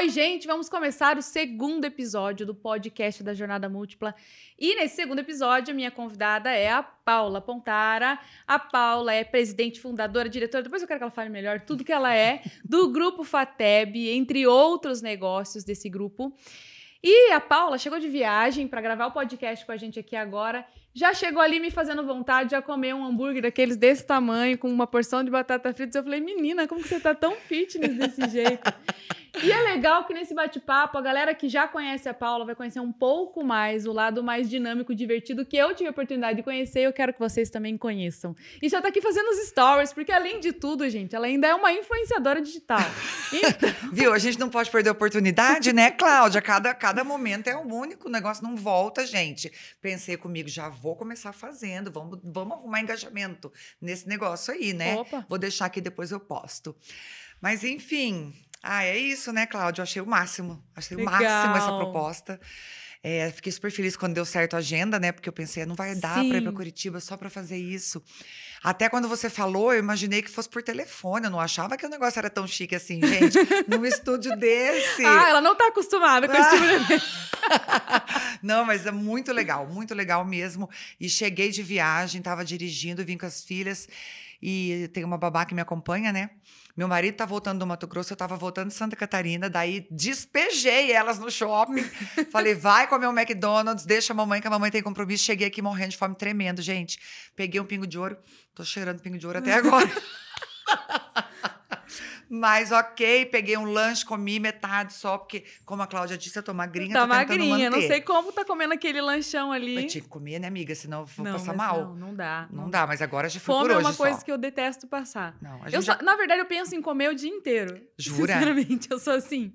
Oi, gente, vamos começar o segundo episódio do podcast da Jornada Múltipla. E nesse segundo episódio, a minha convidada é a Paula Pontara. A Paula é presidente, fundadora, diretora, depois eu quero que ela fale melhor tudo que ela é, do grupo FATEB, entre outros negócios desse grupo. E a Paula chegou de viagem para gravar o podcast com a gente aqui agora já chegou ali me fazendo vontade de comer um hambúrguer daqueles desse tamanho, com uma porção de batata frita. Eu falei, menina, como que você tá tão fitness desse jeito? E é legal que nesse bate-papo, a galera que já conhece a Paula vai conhecer um pouco mais o lado mais dinâmico, divertido que eu tive a oportunidade de conhecer e eu quero que vocês também conheçam. E já tá aqui fazendo os stories, porque além de tudo, gente, ela ainda é uma influenciadora digital. Então... Viu? A gente não pode perder a oportunidade, né, Cláudia? Cada, cada momento é um único, o negócio não volta, gente. Pensei comigo, já vou começar fazendo, vamos, vamos arrumar engajamento nesse negócio aí, né? Opa. Vou deixar aqui, depois eu posto. Mas, enfim, ah, é isso, né, Cláudia? Eu achei o máximo. Achei Legal. o máximo essa proposta. É, fiquei super feliz quando deu certo a agenda, né? Porque eu pensei, não vai dar para ir para Curitiba só para fazer isso. Até quando você falou, eu imaginei que fosse por telefone. Eu não achava que o negócio era tão chique assim, gente. num estúdio desse. Ah, ela não tá acostumada com esse tipo. Não, mas é muito legal, muito legal mesmo. E cheguei de viagem, estava dirigindo, vim com as filhas. E tem uma babá que me acompanha, né? Meu marido tá voltando do Mato Grosso, eu tava voltando de Santa Catarina, daí despejei elas no shopping. Falei, vai comer um McDonald's, deixa a mamãe, que a mamãe tem compromisso. Cheguei aqui morrendo de fome, tremendo, gente. Peguei um pingo de ouro, tô cheirando pingo de ouro até agora. Mas ok, peguei um lanche, comi metade só, porque, como a Cláudia disse, eu tô magrinha, tá tô magrinha, não sei como tá comendo aquele lanchão ali. Eu tinha que comer, né, amiga? Senão eu vou não, passar mal. Não, não dá. Não, dá, mas agora já foi Fome por hoje é uma coisa só. que eu detesto passar. Não, a Eu gente só- já- Na verdade, eu penso em comer o dia inteiro. Jura? Sinceramente, eu sou assim.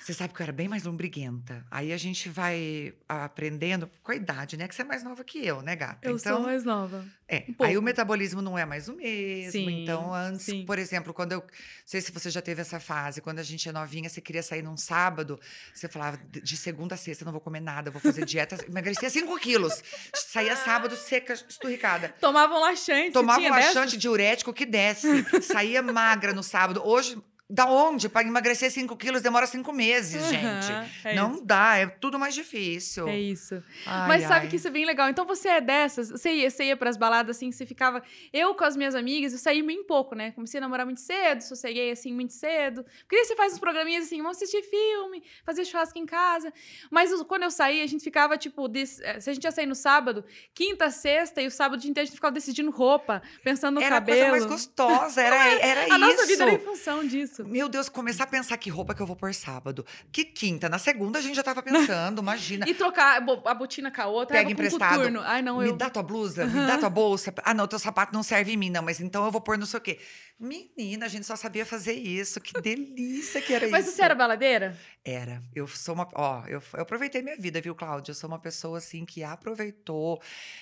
Você sabe que eu era bem mais lombriguenta. Aí a gente vai aprendendo com a idade, né? Que você é mais nova que eu, né, gata? Eu então, sou mais nova. É. um. Aí o metabolismo não é mais o mesmo. Sim, então, antes, sim. por exemplo, quando eu. Não sei se você já teve essa fase, quando a gente é novinha, você queria sair num sábado, você falava, de segunda a sexta, eu não vou comer nada, vou fazer dieta. Emagrecia 5 quilos. Saía sábado seca, esturricada. Tomavam laxante. Tomava um dessas? laxante diurético que desce. Saía magra no sábado. Hoje, da onde? Para emagrecer 5 quilos demora 5 meses, Aham, gente. é não isso. dá, é tudo mais difícil. É isso. Ai, Mas sabe ai. que isso é bem legal. Então você é dessas, você ia, você ia pras baladas assim, você ficava. Eu com as minhas amigas, eu saí bem pouco, né? Comecei a namorar muito cedo, sosseguei assim muito cedo. Porque você faz uns programinhas assim, vamos assistir filme, fazer churrasco em casa. Mas quando eu saí, a gente ficava tipo, des- eh, se a gente ia sair no sábado, quinta, sexta e o sábado dia inteiro a gente ficava decidindo roupa, pensando no Era a cabelo. coisa mais gostosa, era, era a isso. nossa vida era em função disso. Meu Deus, começar a pensar que roupa que eu vou pôr sábado. Que quinta. Na segunda a gente já tava pensando, imagina. E trocar a bo- a botina com a outra, Pega ah, um emprestado. coturno. Ai, não, me eu. dá tua blusa, me dá tua bolsa. Ah, não, teu sapato não serve em mim, não, mas então eu vou pôr não sei o quê. Menina, a gente só sabia fazer isso. Que delícia que era Mas isso. você era baladeira? Era. Eu sou uma. Ó, eu, eu aproveitei minha vida, viu, Cláudia? Eu sou uma pessoa, assim, que aproveitou.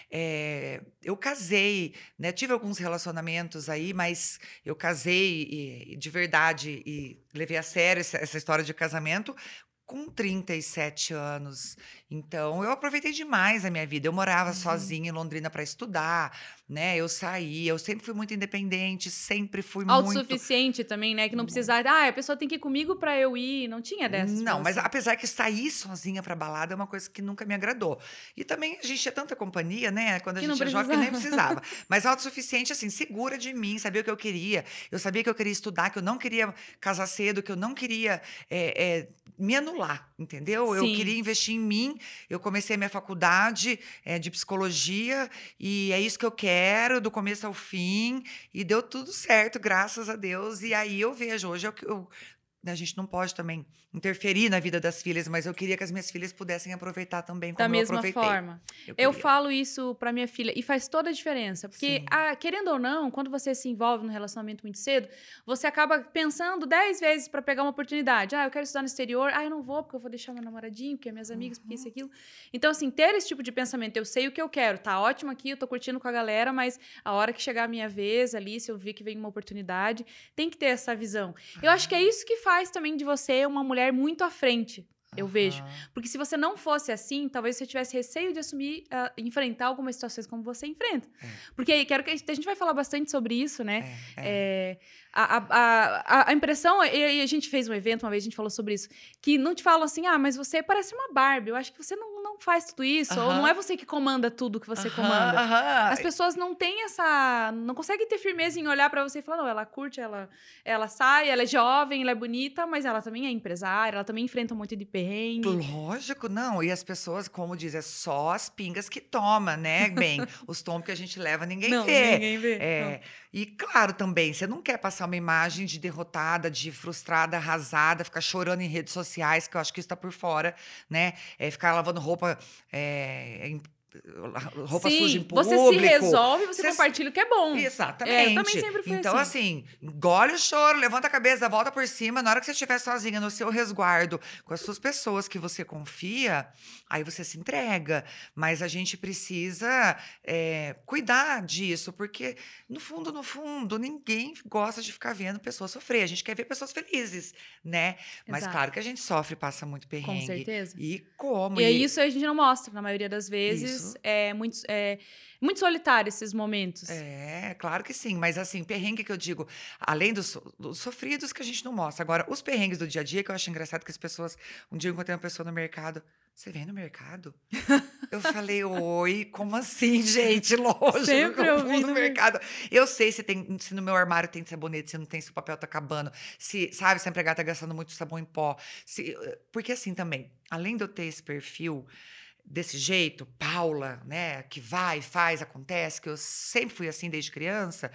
É, eu casei, né? Tive alguns relacionamentos aí, mas eu casei e de verdade e levei a sério essa, essa história de casamento com 37 anos. Então, eu aproveitei demais a minha vida. Eu morava Uhum. sozinha em Londrina para estudar, né? Eu saía, eu sempre fui muito independente, sempre fui muito Autossuficiente também, né? Que não precisar. Ah, a pessoa tem que ir comigo pra eu ir. Não tinha dessas. pra Não, mas você. apesar que sair sozinha pra balada é uma coisa que nunca me agradou. E também a gente tinha tanta companhia, né? Quando a Que gente é jovem que nem precisava. Mas autossuficiente, assim, segura de mim, sabia o que eu queria. Eu sabia que eu queria estudar, que eu não queria casar cedo, que eu não queria é, é, me anular, entendeu? Eu Sim. queria investir em mim. Eu comecei a minha faculdade é, de psicologia e é isso que eu quero, do começo ao fim. E deu tudo certo, graças a Deus. E aí eu vejo, hoje eu, eu né, a gente não pode também interferir na vida das filhas, mas eu queria que as minhas filhas pudessem aproveitar também como Da eu mesma aproveitei. forma. Eu, Eu falo isso pra minha filha e faz toda a diferença. Porque, Sim. ah, querendo ou não, quando você se envolve num relacionamento muito cedo, você acaba pensando dez vezes pra pegar uma oportunidade. Ah, eu quero estudar no exterior. Ah, eu não vou porque eu vou deixar meu namoradinho, porque é minhas amigas, porque Uhum. isso e aquilo. Então, assim, ter esse tipo de pensamento, eu sei o que eu quero, tá ótimo aqui, eu tô curtindo com a galera, mas a hora que chegar a minha vez ali, se eu ver que vem uma oportunidade, tem que ter essa visão. Eu acho que é isso que faz também de você uma mulher muito à frente. Eu vejo. Porque se você não fosse assim, talvez você tivesse receio de assumir, uh, enfrentar algumas situações como você enfrenta. É. Porque quero que a gente, a gente, vai falar bastante sobre isso, né? É, é. é a, a, a, a, impressão, e a gente fez um evento uma vez, a gente falou sobre isso, que não te falam assim, ah, mas você parece uma Barbie, eu acho que você não, não faz tudo isso, uh -huh. ou não é você que comanda tudo que você uh -huh, comanda. Uh -huh. As pessoas não têm essa, não conseguem ter firmeza em olhar para você e falar, não, ela curte, ela, ela sai, ela é jovem, ela é bonita, mas ela também é empresária, ela também enfrenta um monte de perrengue. Lógico, não, e as pessoas, como diz, é só as pingas que toma, né, bem, os tombos que a gente leva ninguém não, vê. ninguém vê. É, não. E claro também, você não quer passar uma imagem de derrotada, de frustrada, arrasada, ficar chorando em redes sociais, que eu acho que isso está por fora, né? É ficar lavando roupa é, roupa Sim, suja em público. Você se resolve, você, você compartilha o que é bom. Exatamente. É, eu também sempre fui então, assim. assim, engole o choro, levanta a cabeça, volta por cima. Na hora que você estiver sozinha no seu resguardo, com as suas pessoas que você confia, aí você se entrega. Mas a gente precisa é, cuidar disso, porque, no fundo, no fundo, ninguém gosta de ficar vendo pessoas sofrer. A gente quer ver pessoas felizes, né? Exato. Mas claro que a gente sofre, passa muito perrengue. Com certeza. E como? E, é e... isso a gente não mostra, na maioria das vezes. Isso é muito, é muito solitário esses momentos. É, claro que sim. Mas assim, perrengue que eu digo, além dos, dos, sofridos que a gente não mostra. Agora, os perrengues do dia a dia, que eu acho engraçado que as pessoas. Um dia eu encontrei uma pessoa no mercado. Você vem no mercado? eu falei, oi, como assim, gente? Lógico, Sempre eu vou no mercado. Eu sei se, tem, se no meu armário tem sabonete, se não tem, se o papel tá acabando, se, sabe, se a empregada tá gastando muito sabão em pó. Se, porque assim também, além de eu ter esse perfil, desse jeito, Paula, né, que vai, faz, acontece, que eu sempre fui assim desde criança,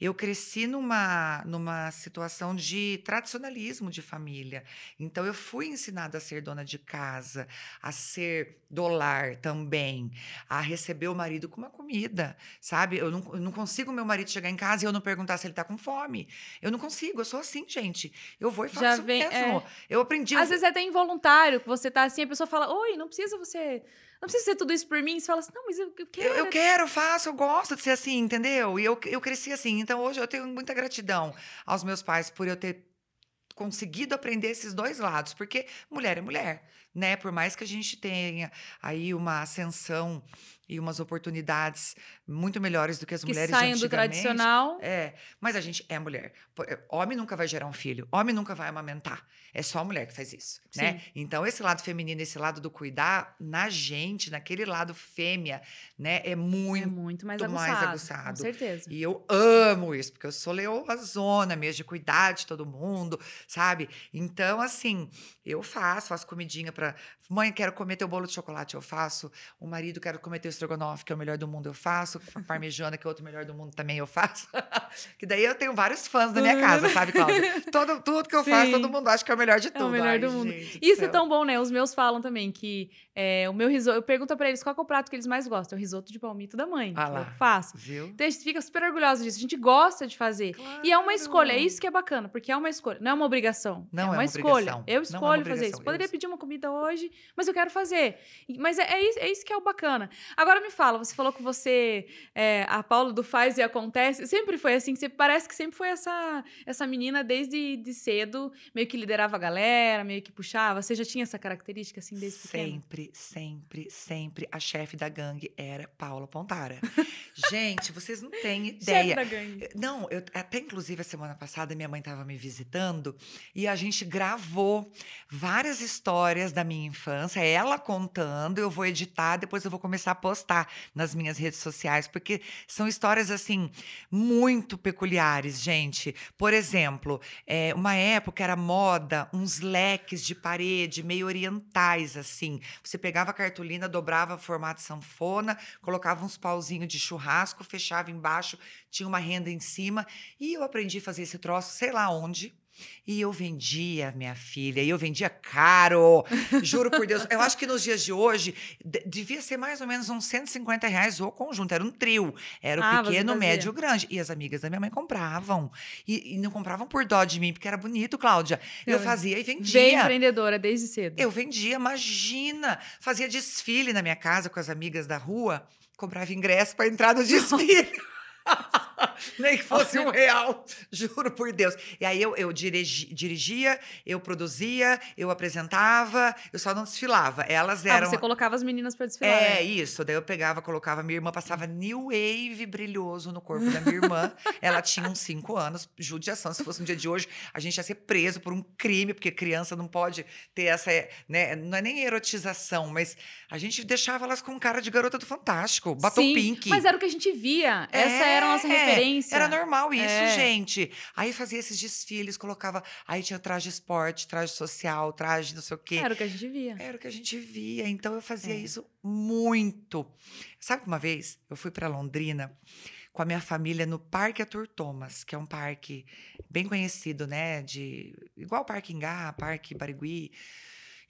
eu cresci numa, numa situação de tradicionalismo de família. Então eu fui ensinada a ser dona de casa, a ser do lar também, a receber o marido com uma comida, sabe? Eu não, eu não consigo meu marido chegar em casa e eu não perguntar se ele tá com fome. Eu não consigo, eu sou assim, gente. Eu vou e faço Já vem, mesmo. É... Eu aprendi. Às vezes é até involuntário, que você tá assim, a pessoa fala: "Oi, não precisa você não precisa ser tudo isso por mim. Você fala assim, não, mas eu, eu quero. Eu, eu, quero, faço, eu gosto de ser assim, entendeu? E eu, eu cresci assim. Então, hoje eu tenho muita gratidão aos meus pais por eu ter conseguido aprender esses dois lados, porque mulher é mulher, né? Por mais que a gente tenha aí uma ascensão e umas oportunidades muito melhores do que as que mulheres saem do tradicional. É, mas a gente é mulher. Homem nunca vai gerar um filho, homem nunca vai amamentar. É só a mulher que faz isso, né? Sim. né? Então esse lado feminino, esse lado do cuidar na gente, naquele lado fêmea, né, é muito, é muito mais, aguçado, mais aguçado. Com certeza. E eu amo isso, porque eu sou zona mesmo de cuidar de todo mundo, sabe? Então assim, eu faço, faço comidinha para mãe, quero comer teu bolo de chocolate, eu faço. O marido quero comer teu estrogonofe, que é o melhor do mundo, eu faço. Parmejana, que é outro melhor do mundo, também eu faço. que daí eu tenho vários fãs na minha casa, sabe, Cláudia? Todo, tudo que eu Sim. faço, todo mundo acha que é o melhor de tudo. É o melhor Ai, do mundo. Gente, Isso é tão bom, né? Os meus falam também que é, o meu risoto. Eu pergunto para eles qual é o prato que eles mais gostam. É o risoto de palmito da mãe. Ah lá, eu faço. Viu? Então a gente fica super orgulhosa disso. A gente gosta de fazer. Claro. E é uma escolha. É isso que é bacana, porque é uma escolha. Não é uma obrigação. Não é uma, é uma escolha. Eu escolho é fazer isso. Poderia pedir uma comida hoje, mas eu quero fazer. Mas é, é, isso, é isso que é o bacana. Agora me fala, você falou que você, é, a Paula do Faz e Acontece, sempre foi assim, você parece que sempre foi essa, essa menina desde de cedo, meio que liderava a galera, meio que puxava. Você já tinha essa característica assim desde Sempre, pequena? sempre, sempre a chefe da gangue era Paula Pontara. Gente, vocês não têm ideia. Chefe da gangue. Não, eu, até inclusive a semana passada minha mãe estava me visitando e a gente gravou várias histórias da minha infância, ela contando, eu vou editar, depois eu vou começar a postar nas minhas redes sociais, porque são histórias assim muito peculiares, gente. Por exemplo, é, uma época era moda uns leques de parede meio orientais assim. Você pegava a cartolina, dobrava formato sanfona, colocava uns pauzinhos de churrasco, fechava embaixo, tinha uma renda em cima, e eu aprendi a fazer esse troço, sei lá onde. E eu vendia, minha filha, e eu vendia caro, juro por Deus. Eu acho que nos dias de hoje devia ser mais ou menos uns 150 reais o conjunto. Era um trio. Era o ah, pequeno, médio, o grande. E as amigas da minha mãe compravam. E, e, não compravam por dó de mim, porque era bonito, Cláudia. Eu, eu fazia e vendia. Bem empreendedora desde cedo. Eu vendia, imagina. Fazia desfile na minha casa com as amigas da rua, comprava ingresso para entrar no desfile. Nem que fosse um real, juro por Deus. E aí eu, eu dirigi, dirigia, eu produzia, eu apresentava, eu só não desfilava. Elas eram. Ah, você colocava as meninas pra desfilar. É, né? isso. Daí eu pegava, colocava minha irmã, passava new wave brilhoso no corpo da minha irmã. Ela tinha uns cinco anos, judiação. Se fosse no dia de hoje, a gente ia ser preso por um crime, porque criança não pode ter essa, né? Não é nem erotização, mas a gente deixava elas com cara de garota do Fantástico, batom Sim, pink. Mas era o que a gente via. Essa era a nossa É, referência. Era normal isso, É. gente. Aí fazia esses desfiles, colocava. Aí tinha traje esporte, traje social, traje não sei o quê. Era o que a gente via. Era o que a gente via, então eu fazia É. isso muito. Sabe que uma vez eu fui para Londrina com a minha família no Parque Arthur Thomas, que é um parque bem conhecido, né? De igual Parque Ingá, Parque Barigui.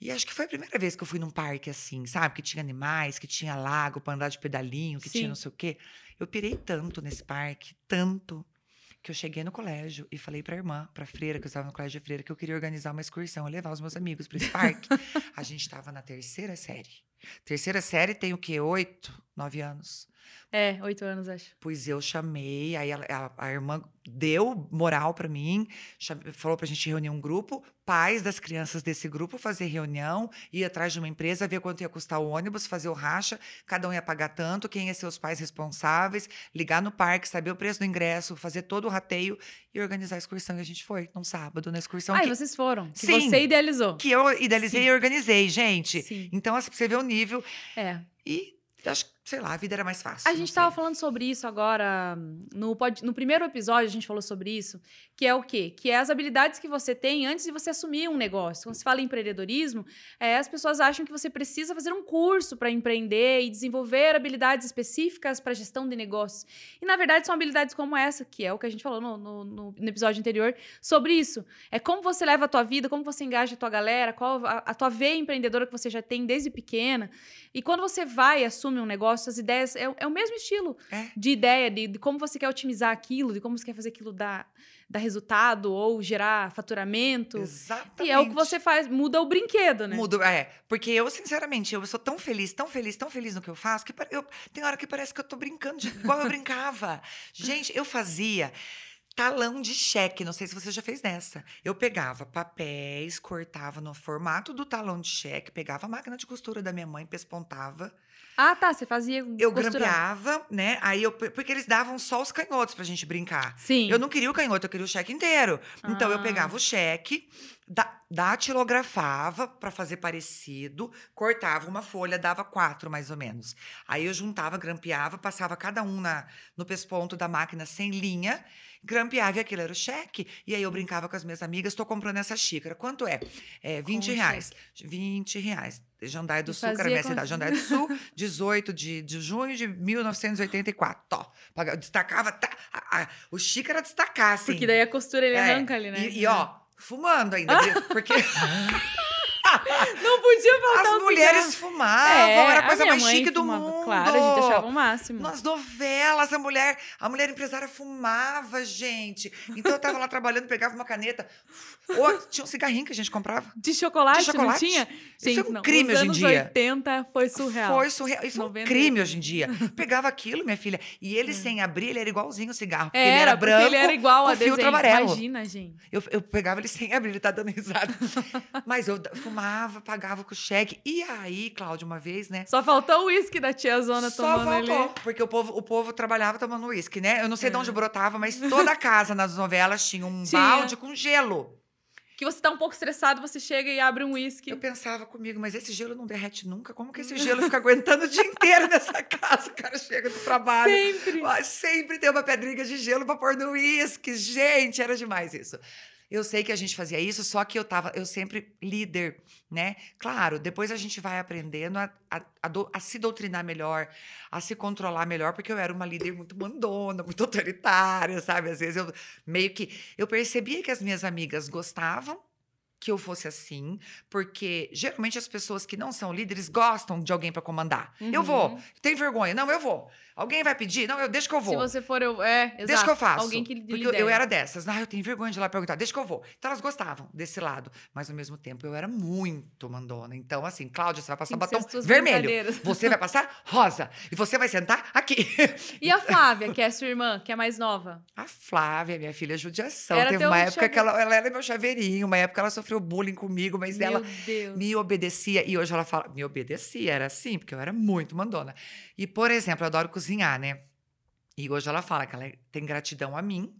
E acho que foi a primeira vez que eu fui num parque assim, sabe? Que tinha animais, que tinha lago para andar de pedalinho, que Sim. tinha não sei o quê. Eu pirei tanto nesse parque, tanto, que eu cheguei no colégio e falei pra irmã, pra freira, que eu estava no colégio de freira, que eu queria organizar uma excursão, levar os meus amigos para esse parque. a gente estava na terceira série. Terceira série tem o quê? Oito, nove anos. É, oito anos, acho. Pois eu chamei, aí ela- a, a irmã deu moral pra mim, cham- falou pra gente reunir um grupo, pais das crianças desse grupo fazer reunião, ir atrás de uma empresa, ver quanto ia custar o ônibus, fazer o racha, cada um ia pagar tanto, quem ia ser os pais responsáveis, ligar no parque, saber o preço do ingresso, fazer todo o rateio e organizar a excursão. E a gente foi num sábado na excursão ah, que, e vocês foram. Que Sim. você idealizou. que eu idealizei Sim. e organizei, gente. Sim. Então, assim, pra você ver o nível. É. E acho que, sei lá, a vida era mais fácil. A gente sei. tava falando sobre isso agora no, pod- no primeiro episódio, a gente falou sobre isso, que é o quê? Que é as habilidades que você tem antes de você assumir um negócio. Quando se fala em empreendedorismo, é, as pessoas acham que você precisa fazer um curso para empreender e desenvolver habilidades específicas para gestão de negócios. E na verdade são habilidades como essa, que é o que a gente falou no, no- no- no episódio anterior sobre isso. É como você leva a tua vida, como você engaja a tua galera, qual a, a tua veia empreendedora que você já tem desde pequena. E quando você vai e assume um negócio, as ideias é, é o mesmo estilo É. de ideia, de, de como você quer otimizar aquilo, de como você quer fazer aquilo dar, dar resultado ou gerar faturamento. Exatamente. E é o que você faz, muda o brinquedo, né? Mudo, é. Porque eu, sinceramente, eu sou tão feliz, tão feliz, tão feliz no que eu faço, que eu, tem hora que parece que eu tô brincando de, igual eu brincava. Gente, eu fazia talão de cheque, não sei se você já fez dessa. Eu pegava papéis, cortava no formato do talão de cheque, pegava a máquina de costura da minha mãe, pespontava. Ah, tá, você fazia Eu costurando. grampeava, né? Aí eu, porque eles davam só os canhotos pra gente brincar. Sim. Eu não queria o canhoto, eu queria o cheque inteiro. Então eu Ah. pegava o cheque, da, datilografava para fazer parecido, cortava uma folha, dava quatro mais ou menos. Aí eu juntava, grampeava, passava cada um na, no pesponto da máquina sem linha, grampeava e aquilo era o cheque. E aí eu brincava com as minhas amigas, estou comprando essa xícara. Quanto é? É 20 o reais. 20 reais. Jandaia do E Sul, que era minha com- cidade. Jandaia do Sul, 18 de, de junho de 1984. Tó. Destacava, tá, a- a- o xícara destacar, assim. Porque daí a costura ele É, arranca ali, né? E, e, ó, fumando ainda, porque podia faltar as mulheres cigarro. fumavam, É, era a coisa mais chique do fumava, mundo. Claro, a gente achava o máximo. Nas novelas, a mulher, a mulher empresária fumava, gente. Então eu tava lá trabalhando, pegava uma caneta. Ou tinha um cigarrinho que a gente comprava. De chocolate, De chocolate? tinha? Isso é um não, crime hoje em anos dia. 80 foi surreal. Foi surreal. Isso é um 90. crime hoje em dia. Pegava aquilo, minha filha, e ele sem abrir, ele era igualzinho o cigarro. Porque ele Era, era porque branco. ele era igual a filtro amarelo. Imagina, gente. Eu, eu pegava ele sem abrir, ele tá dando risada. Mas eu fumava, pagava com cheque. E aí, Cláudia, uma vez, né? Só faltou o uísque da tia Zona Só tomando faltou, ali. porque o povo, o povo trabalhava tomando uísque, né? Eu não sei de É. onde brotava, mas toda a casa nas novelas tinha um Tinha. balde com gelo. Que você tá um pouco estressado, você chega e abre um uísque. Eu pensava comigo, mas esse gelo não derrete nunca? Como que esse gelo fica aguentando o dia inteiro nessa casa? O cara chega do trabalho. Sempre. Sempre tem uma pedrinha de gelo pra pôr no uísque. Gente, era demais isso. Eu sei que a gente fazia isso, só que eu tava, eu sempre líder, né? Claro, depois a gente vai aprendendo a, a, a do- a se doutrinar melhor, a se controlar melhor, porque eu era uma líder muito mandona, muito autoritária, sabe? Às vezes eu meio que. Eu percebia que as minhas amigas gostavam, que eu fosse assim, porque geralmente as pessoas que não são líderes gostam de alguém para comandar. Eu vou. Uhum. Tem vergonha? Não, eu vou. Alguém vai pedir? Não, eu deixa que eu vou. Se você for, eu. É, exato. Deixa que eu faço. Alguém que Porque eu, lidere. eu era dessas. Ah, eu tenho vergonha de ir lá perguntar. Deixa que eu vou. Então elas gostavam desse lado. Mas ao mesmo tempo eu era muito mandona. Então, assim, Cláudia, você vai passar que batom vermelho. Você vai passar rosa. E você vai sentar aqui. E a Flávia, que é sua irmã, que é mais nova? A Flávia, minha filha, é judiação. Era Teve uma época que chave- ela, ela era meu chaveirinho. Uma época ela sofreu bullying comigo, mas Meu ela Deus. me obedecia. E hoje ela fala, me obedecia, era assim, porque eu era muito mandona. E, por exemplo, eu adoro cozinhar, né? E hoje ela fala que ela tem gratidão a mim,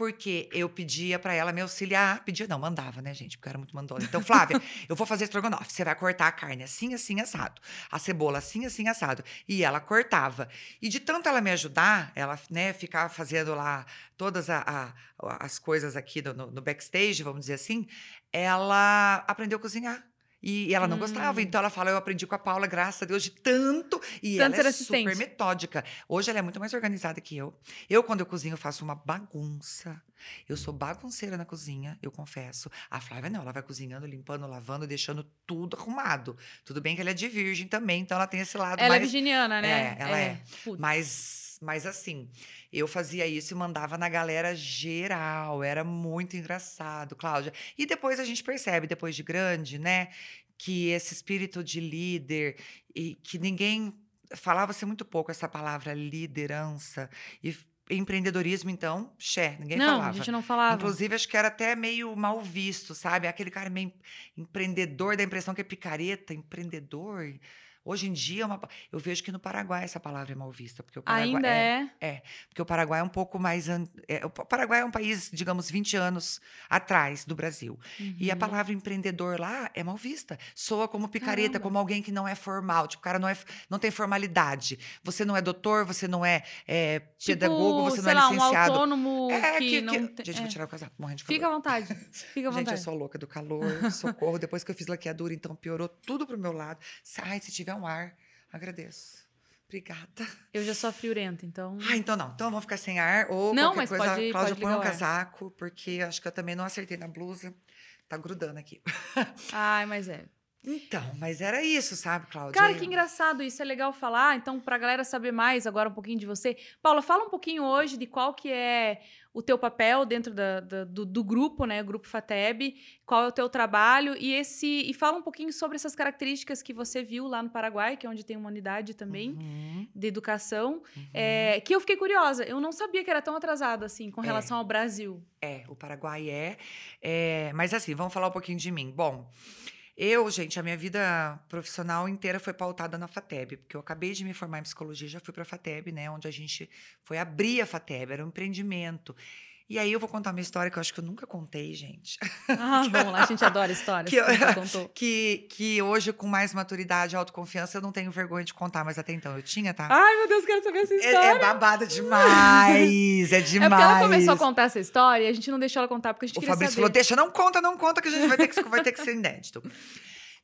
porque eu pedia pra ela me auxiliar. Pedia, não, mandava, né, gente? Porque eu era muito mandona. Então, Flávia, eu vou fazer estrogonofe. Você vai cortar a carne assim, assim, assado. A cebola assim, assim, assado. E ela cortava. E de tanto ela me ajudar, ela, né, ficar fazendo lá todas a- a- as coisas aqui no, no backstage, vamos dizer assim, ela aprendeu a cozinhar. E ela não gostava, Hum. então ela fala: Eu aprendi com a Paula, graças a Deus, de tanto. E Tanto ela é assistente. super metódica. Hoje ela é muito mais organizada que eu. Eu, quando eu cozinho, eu faço uma bagunça. Eu sou bagunceira na cozinha, eu confesso. A Flávia não, ela vai cozinhando, limpando, lavando, deixando tudo arrumado. Tudo bem que ela é de virgem também, então ela tem esse lado Ela é mais. virginiana, né? É, ela é. Putz. Mas, mas assim, eu fazia isso e mandava na galera geral. Era muito engraçado, Cláudia. E depois a gente percebe, depois de grande, né, que esse espírito de líder e que ninguém falava-se muito pouco essa palavra liderança e empreendedorismo, então, xé, ninguém não, falava. a gente não falava. Inclusive, acho que era até meio mal visto, sabe? Aquele cara meio empreendedor, dá a impressão que é picareta, empreendedor. Hoje em dia, é uma eu vejo que no Paraguai essa palavra é mal vista. Porque o Paraguai Ainda é. Porque o Paraguai é um pouco mais. é, o Paraguai é um país, digamos, 20 anos atrás do Brasil. E a Uhum. palavra empreendedor lá é mal vista. Soa como picareta, Caramba. como alguém que não é formal. Tipo, o cara não, é, não tem formalidade. Você não é doutor, você não é, é, Tipo, pedagogo, você sei não é lá, um licenciado. autônomo É, que, que, não que-. Gente, é. vou tirar o casaco, morrendo de calor. Fica à vontade. Fica à Gente, vontade. eu sou louca do calor, socorro. Depois que eu fiz laqueadura, então piorou tudo pro meu lado. Ai, se tiver um ar, agradeço. Obrigada. Eu já sou friorenta, então. Ah, então não. Então vamos ficar sem ar. Ou Não, qualquer mas coisa, pode- Cláudia, põe um casaco, porque acho que eu também não acertei na blusa. Tá grudando aqui. Ai, mas é. Então, mas era isso, sabe, Cláudia? Cara, que engraçado, isso é legal falar. Então, pra galera saber mais agora um pouquinho de você. Paula, fala um pouquinho hoje de qual que é o teu papel dentro da- da- do, do grupo, né? O Grupo FATEB, qual é o teu trabalho e esse e fala um pouquinho sobre essas características que você viu lá no Paraguai, que é onde tem uma unidade também Uhum, de educação, uhum. é, que eu fiquei curiosa. Eu não sabia que era tão atrasado assim com É. relação ao Brasil. É, o Paraguai é, é. Mas assim, vamos falar um pouquinho de mim. Bom, eu, gente, a minha vida profissional inteira foi pautada na FATEB, porque eu acabei de me formar em psicologia, já fui para a FATEB, né? Onde a gente foi abrir a FATEB, era um empreendimento. E aí eu vou contar uma história que eu acho que eu nunca contei, gente. Ah, vamos lá, a gente adora histórias. Que eu- que. Que, que hoje, com mais maturidade e autoconfiança, eu não tenho vergonha de contar, mas até então eu tinha, tá? Ai, meu Deus, quero saber essa É- história. é, babada demais, é demais. É porque ela começou a contar essa história e a gente não deixou ela contar porque a gente O queria Fabrício saber. falou: deixa, não conta, não conta, que a gente vai ter que, vai ter que ser inédito.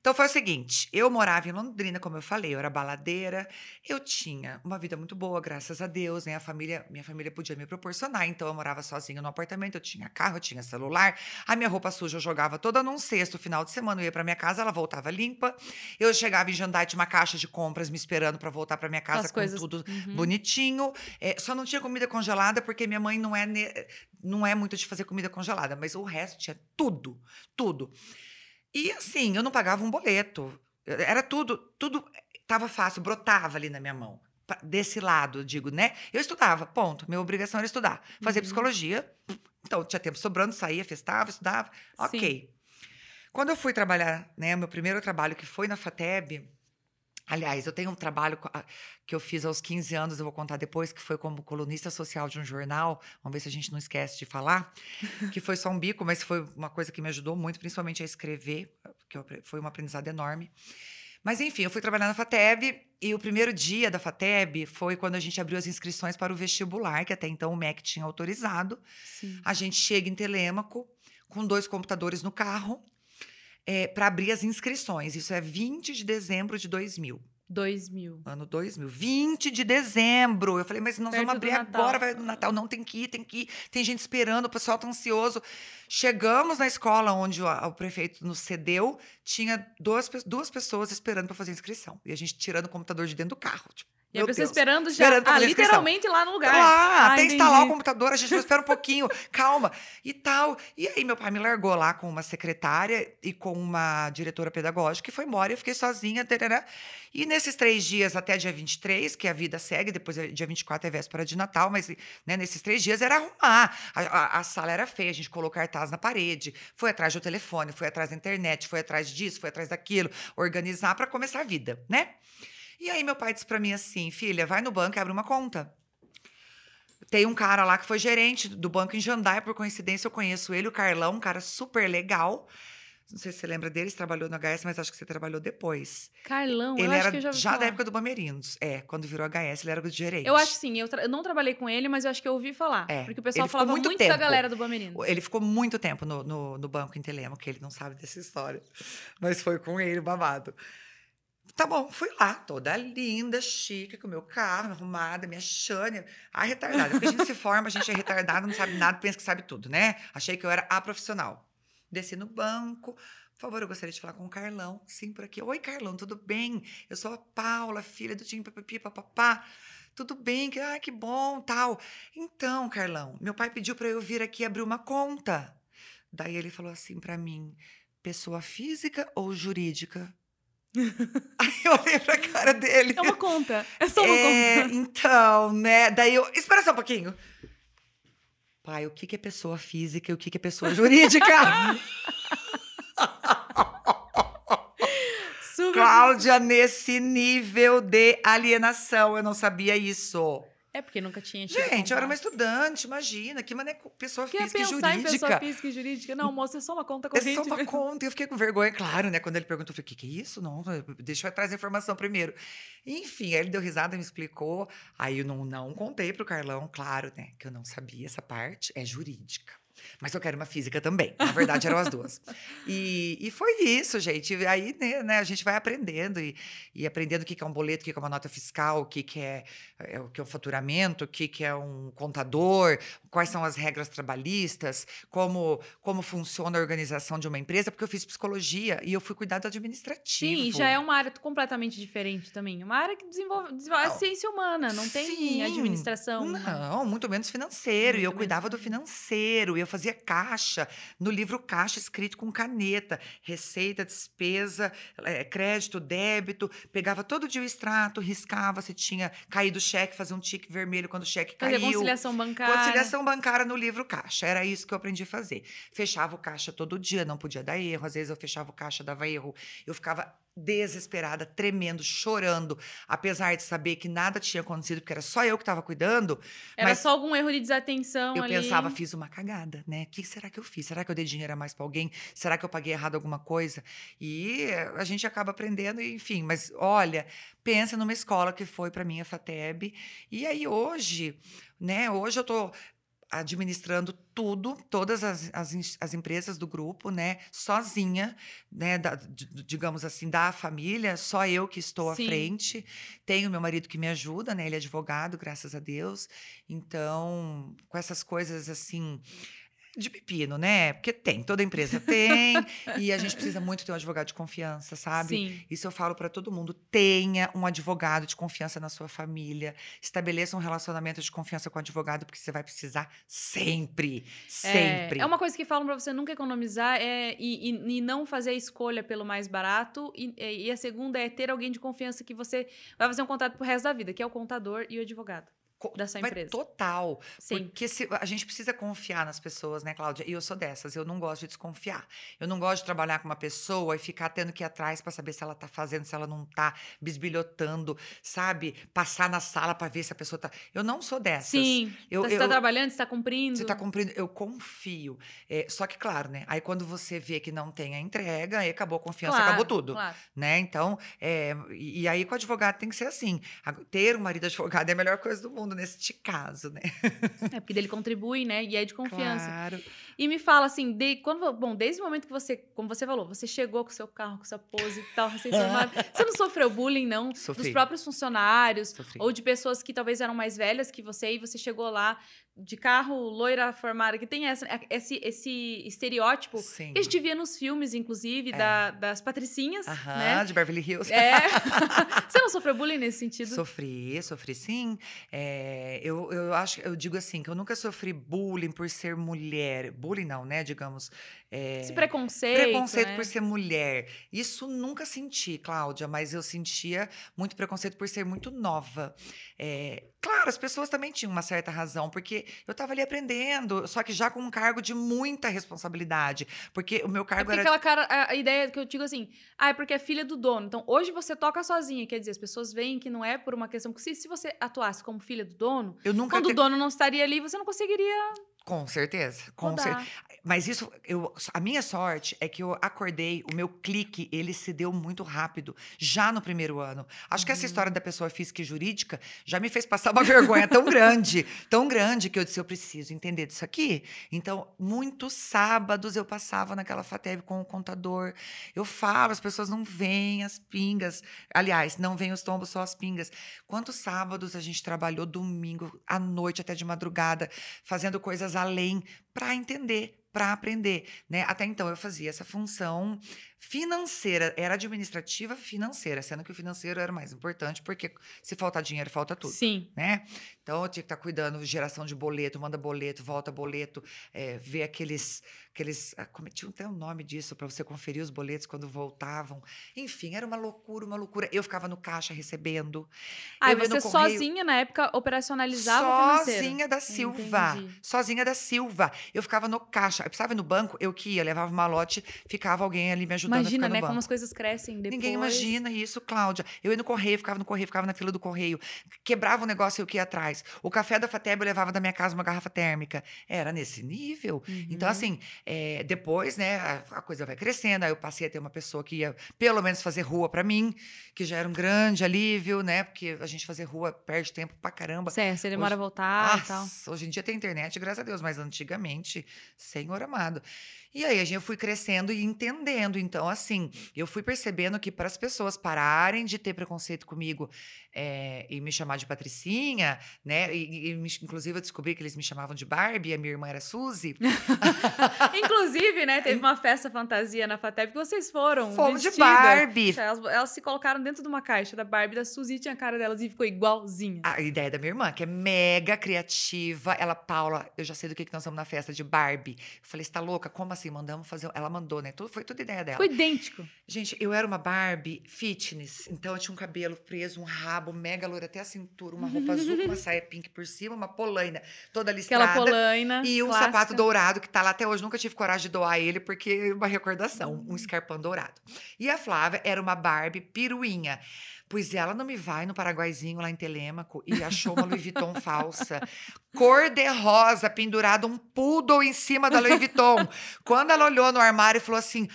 Então foi o seguinte: eu morava em Londrina, como eu falei, eu era baladeira, eu tinha uma vida muito boa, graças a Deus, né? A família, minha família podia me proporcionar, então eu morava sozinha no apartamento, eu tinha carro, eu tinha celular, a minha roupa suja eu jogava toda num cesto, final de semana eu ia pra minha casa, ela voltava limpa. Eu chegava em Jandai, tinha uma caixa de compras me esperando pra voltar pra minha casa As com coisas- tudo Uhum. bonitinho. É, só não tinha comida congelada porque minha mãe não é, ne- não é muito de fazer comida congelada, mas o resto tinha tudo, tudo. E assim, eu não pagava um boleto. Era tudo, tudo estava fácil, brotava ali na minha mão. Desse lado, digo, né? Eu estudava, ponto. Minha obrigação era estudar. Fazer Uhum. psicologia. Então, tinha tempo sobrando, saía, festava, estudava. Ok. Quando eu fui trabalhar, né? Meu primeiro trabalho, que foi na FATEB. Aliás, eu tenho um trabalho co- a- que eu fiz aos 15 anos, eu vou contar depois, que foi como colunista social de um jornal. Vamos ver se a gente não esquece de falar. que foi só um bico, mas foi uma coisa que me ajudou muito, principalmente a escrever, que foi um aprendizado enorme. Mas enfim, eu fui trabalhar na FATEB e o primeiro dia da FATEB foi quando a gente abriu as inscrições para o vestibular, que até então o MEC tinha autorizado. Sim. A gente chega em Telêmaco com dois computadores no carro para abrir as inscrições. Isso é 20 de dezembro de 2000. 2000. Ano 2000. 20 de dezembro. Eu falei, mas nós Perto vamos abrir agora, vai no Natal. Não, tem que ir, tem que ir. Tem gente esperando, o pessoal tá ansioso. Chegamos na escola onde o, o prefeito nos cedeu, tinha duas, duas pessoas esperando para fazer inscrição. E a gente tirando o computador de dentro do carro. Tipo, E a pessoa Deus. esperando já. Esperando ah, literalmente lá no lugar. Lá, Ah, até instalar o computador, a gente falou, espera um pouquinho, calma, e tal. E aí meu pai me largou lá com uma secretária e com uma diretora pedagógica e foi embora, eu fiquei sozinha, tarará. E nesses três dias, até dia 23, que a vida segue, depois é dia 24 é véspera de Natal, mas né, nesses três dias era arrumar. A, a- a sala era feia, a gente colocou cartaz na parede, foi atrás do telefone, foi atrás da internet, foi atrás disso, foi atrás daquilo, organizar para começar a vida, né? E aí meu pai disse para mim assim, filha, vai no banco e abre uma conta. Tem um cara lá que foi gerente do banco em Jandaia, por coincidência eu conheço ele, o Carlão, um cara super legal. Não sei se você lembra dele, você trabalhou no HS, mas acho que você trabalhou depois. Carlão, eu ele acho era que eu já já falar. da época do Bamerindos. É, quando virou HS, ele era o gerente. Eu acho sim, eu, eu não trabalhei com ele, mas eu acho que eu ouvi falar. É, Porque o pessoal falava muito muito, da galera do Bamerindo. Ele ficou muito tempo no, no, no banco em Telema, que ele não sabe dessa história. Mas foi com ele, babado. Tá bom, fui lá, toda linda, chique, com o meu carro, arrumada, me achando. A retardada. Porque a gente se forma, a gente é retardada, não sabe nada, pensa que sabe tudo, né? Achei que eu era a profissional. Desci no banco. Por favor, eu gostaria de falar com o Carlão. Sim, por aqui. Oi, Carlão, tudo bem? Eu sou a Paula, filha do Tim Papapi, papapá. Tudo bem? Ah, que bom, tal. Então, Carlão, meu pai pediu para eu vir aqui abrir uma conta. Daí ele falou assim para mim: pessoa física ou jurídica? Aí eu olhei pra cara dele. É uma conta. É só uma É, conta. então, né? Daí eu. Espera só um pouquinho. Pai, o que que é pessoa física e o que que é pessoa jurídica? Cláudia, nesse nível de alienação, eu não sabia isso. É porque nunca tinha tido Gente, eu era uma estudante, imagina, que mané pessoa Quer física e pensar em pessoa jurídica. física e jurídica? Não, moça, é só uma conta É corrente. só uma conta. E eu fiquei com vergonha, claro, né? Quando ele perguntou, eu falei, o que, que é isso? Não, deixa eu atrás da informação primeiro. Enfim, aí ele deu risada, me explicou. Aí eu não, não contei pro Carlão, claro, né? Que eu não sabia essa parte. É jurídica. Mas eu quero uma física também. Na verdade, eram as duas. E, e foi isso, gente. E Aí né, né, a gente vai aprendendo e, e aprendendo o que que é um boleto, o que que é uma nota fiscal, o que, que é, é o que é um faturamento, o que, que é um contador, quais são as regras trabalhistas, como, como funciona a organização de uma empresa, porque eu fiz psicologia e eu fui cuidar do administrativo. Sim, já é uma área completamente diferente também. Uma área que desenvolve, desenvolve a Não. ciência humana, não tem Sim. administração. Não, muito menos financeiro. e eu Muito menos cuidava do financeiro. Eu fazia caixa, no livro caixa escrito com caneta. Receita, despesa, eh, crédito, débito. Pegava todo dia o extrato, riscava se tinha caído o cheque, fazia um tique vermelho quando o cheque Fazer caiu. conciliação bancária. Conciliação bancária no livro caixa. Era isso que eu aprendi a fazer. Fechava o caixa todo dia, não podia dar erro. Às vezes eu fechava o caixa, dava erro. Eu ficava desesperada, tremendo, chorando, apesar de saber que nada tinha acontecido, porque era só eu que estava cuidando. Era só algum erro de desatenção eu ali. pensava, fiz uma cagada, né? O que será que eu fiz? Será que eu dei dinheiro a mais para alguém? Será que eu paguei errado alguma coisa? E a gente acaba aprendendo, enfim. Mas olha, pensa numa escola que foi para mim a FATEB. E aí hoje, né? Hoje eu tô administrando tudo, todas as, as, as empresas do grupo, né, sozinha, né, da- digamos assim, da família, só eu que estou Sim. à frente. Tenho meu marido que me ajuda, né, ele é advogado, graças a Deus. Então, com essas coisas assim de pepino, né? Porque tem, toda empresa tem, e a gente precisa muito ter um advogado de confiança, sabe? Sim. Isso eu falo para todo mundo. Tenha um advogado de confiança na sua família. Estabeleça um relacionamento de confiança com o advogado, porque você vai precisar sempre. Sempre. É, é uma coisa que falam pra você nunca economizar é, e, e- e não fazer a escolha pelo mais barato. E, e a segunda é ter alguém de confiança que você vai fazer um contrato pro resto da vida, que é o contador e o advogado. Da sua vai empresa. Total. Sim. Porque se, a gente precisa confiar nas pessoas, né, Cláudia? E eu sou dessas, eu não gosto de desconfiar. Eu não gosto de trabalhar com uma pessoa e ficar tendo que ir atrás para saber se ela tá fazendo, se ela não tá, bisbilhotando, sabe? Passar na sala para ver se a pessoa tá. Eu não sou dessas. Sim. Eu- você tá eu- trabalhando, você tá cumprindo. Você está cumprindo, eu confio. É, só que, claro, né? Aí quando você vê que não tem a entrega, aí acabou a confiança, Claro, acabou tudo. Claro. Né? Então, é, e, e aí com o advogado tem que ser assim. Ter um marido advogado é a melhor coisa do mundo neste caso, né? É porque dele contribui, né? E é de confiança. Claro. E me fala assim, de, quando, bom, desde o momento que você, como você falou, você chegou com o seu carro, com sua pose e tal, recém-formado, você não sofreu bullying, não? Sofri. Dos próprios funcionários, Sofri. ou de pessoas que talvez eram mais velhas que você, e você chegou lá de carro, loira formada, que tem essa, esse, esse estereótipo Sim. que a gente via nos filmes, inclusive, da- das patricinhas, Aham, né? de Beverly Hills. É. você não sofreu bullying nesse sentido? Sofri, sofri sim. É, eu, eu acho, eu digo assim, que eu nunca sofri bullying por ser mulher. Bullying não, né? Digamos. é, Esse preconceito. preconceito né? por ser mulher. Isso nunca senti, Cláudia, mas eu sentia muito preconceito por ser muito nova. É, claro, as pessoas também tinham uma certa razão, porque eu estava ali aprendendo, só que já com um cargo de muita responsabilidade. Porque o meu É cargo porque era. aquela cara, a, a ideia que eu digo assim, ah, é porque é filha do dono. Então, hoje você toca sozinha. Quer dizer, as pessoas veem que não é por uma questão. Porque se, se você atuasse como filha do dono, Eu nunca. quando te- o dono não estaria ali, você não conseguiria Com certeza. Com certeza. Mas isso, eu, a minha sorte é que eu acordei, o meu clique, ele se deu muito rápido, já no primeiro ano. Acho que essa Uhum. história da pessoa física e jurídica já me fez passar uma vergonha tão grande, tão grande, que eu disse, eu preciso entender disso aqui. Então, muitos sábados eu passava naquela FATEB com o contador. Eu falo, as pessoas não veem as pingas. Aliás, não veem os tombos, só as pingas. Quantos sábados a gente trabalhou domingo, à noite, até de madrugada, fazendo coisas além para entender, para aprender, né? Até então eu fazia essa função financeira, era administrativa financeira, sendo que o financeiro era o mais importante, porque se faltar dinheiro, falta tudo Sim. né? Então eu tinha que estar cuidando de geração de boleto, manda boleto, volta boleto, é, ver aqueles, aqueles, ah, como tinha até um nome disso para você conferir os boletos quando voltavam. Enfim, era uma loucura, uma loucura. Eu ficava no caixa recebendo. Ah, você sozinha na época operacionalizava o financeiro. Sozinha da Silva. Entendi. Sozinha da Silva. Eu ficava no caixa. Eu precisava ir no banco, eu que ia, levava uma lote, ficava alguém ali me ajudando a Imagina, no né, banco. como as coisas crescem depois. Ninguém imagina isso, Cláudia. Eu ia no correio, ficava no correio, ficava na fila do correio. Quebrava um negócio e eu que ia atrás. O café da Fateb eu levava da minha casa uma garrafa térmica. Era nesse nível. Então, Uhum. assim, é, depois, né, a, a coisa vai crescendo. Aí eu passei a ter uma pessoa que ia, pelo menos, fazer rua para mim, que já era um grande alívio, né? Porque a gente fazer rua perde tempo pra caramba. Certo, você demora a voltar e tal. Hoje em dia tem internet, graças a Deus, mas antigamente, Senhor amado. E aí a gente fui crescendo e entendendo. Então, assim, eu fui percebendo que para as pessoas pararem de ter preconceito comigo é, e me chamar de Patricinha, né? E, e inclusive eu descobri que eles me chamavam de Barbie, a minha irmã era Suzy. Inclusive, né, teve uma festa fantasia na FATEP que vocês foram. Fomos de. Barbie. Elas, elas se colocaram dentro de uma caixa da Barbie da Suzy e tinha a cara delas e ficou igualzinha. A ideia da minha irmã, que é mega criativa. Ela, Paula, eu já sei do que, que nós estamos na festa de Barbie. Eu falei, você tá louca? Como assim? Mandamos fazer. Ela mandou, né? Tudo, foi tudo ideia dela. Ficou idêntico. Gente, eu era uma Barbie fitness, então eu tinha um cabelo preso, um rabo mega loiro até a cintura, uma roupa azul com uma saia pink por cima, uma polaina toda listrada. Aquela polaina. E um clássica. sapato dourado que tá lá até hoje. Nunca tive coragem de doar ele, porque é uma recordação. Um escarpão dourado. E a Flávia era uma Barbie piruinha. Pois ela não me vai no Paraguaizinho, lá em Telêmaco, e achou uma Louis Vuitton falsa. Cor de rosa, pendurado um poodle em cima da Louis Vuitton. Quando ela olhou no armário e falou assim...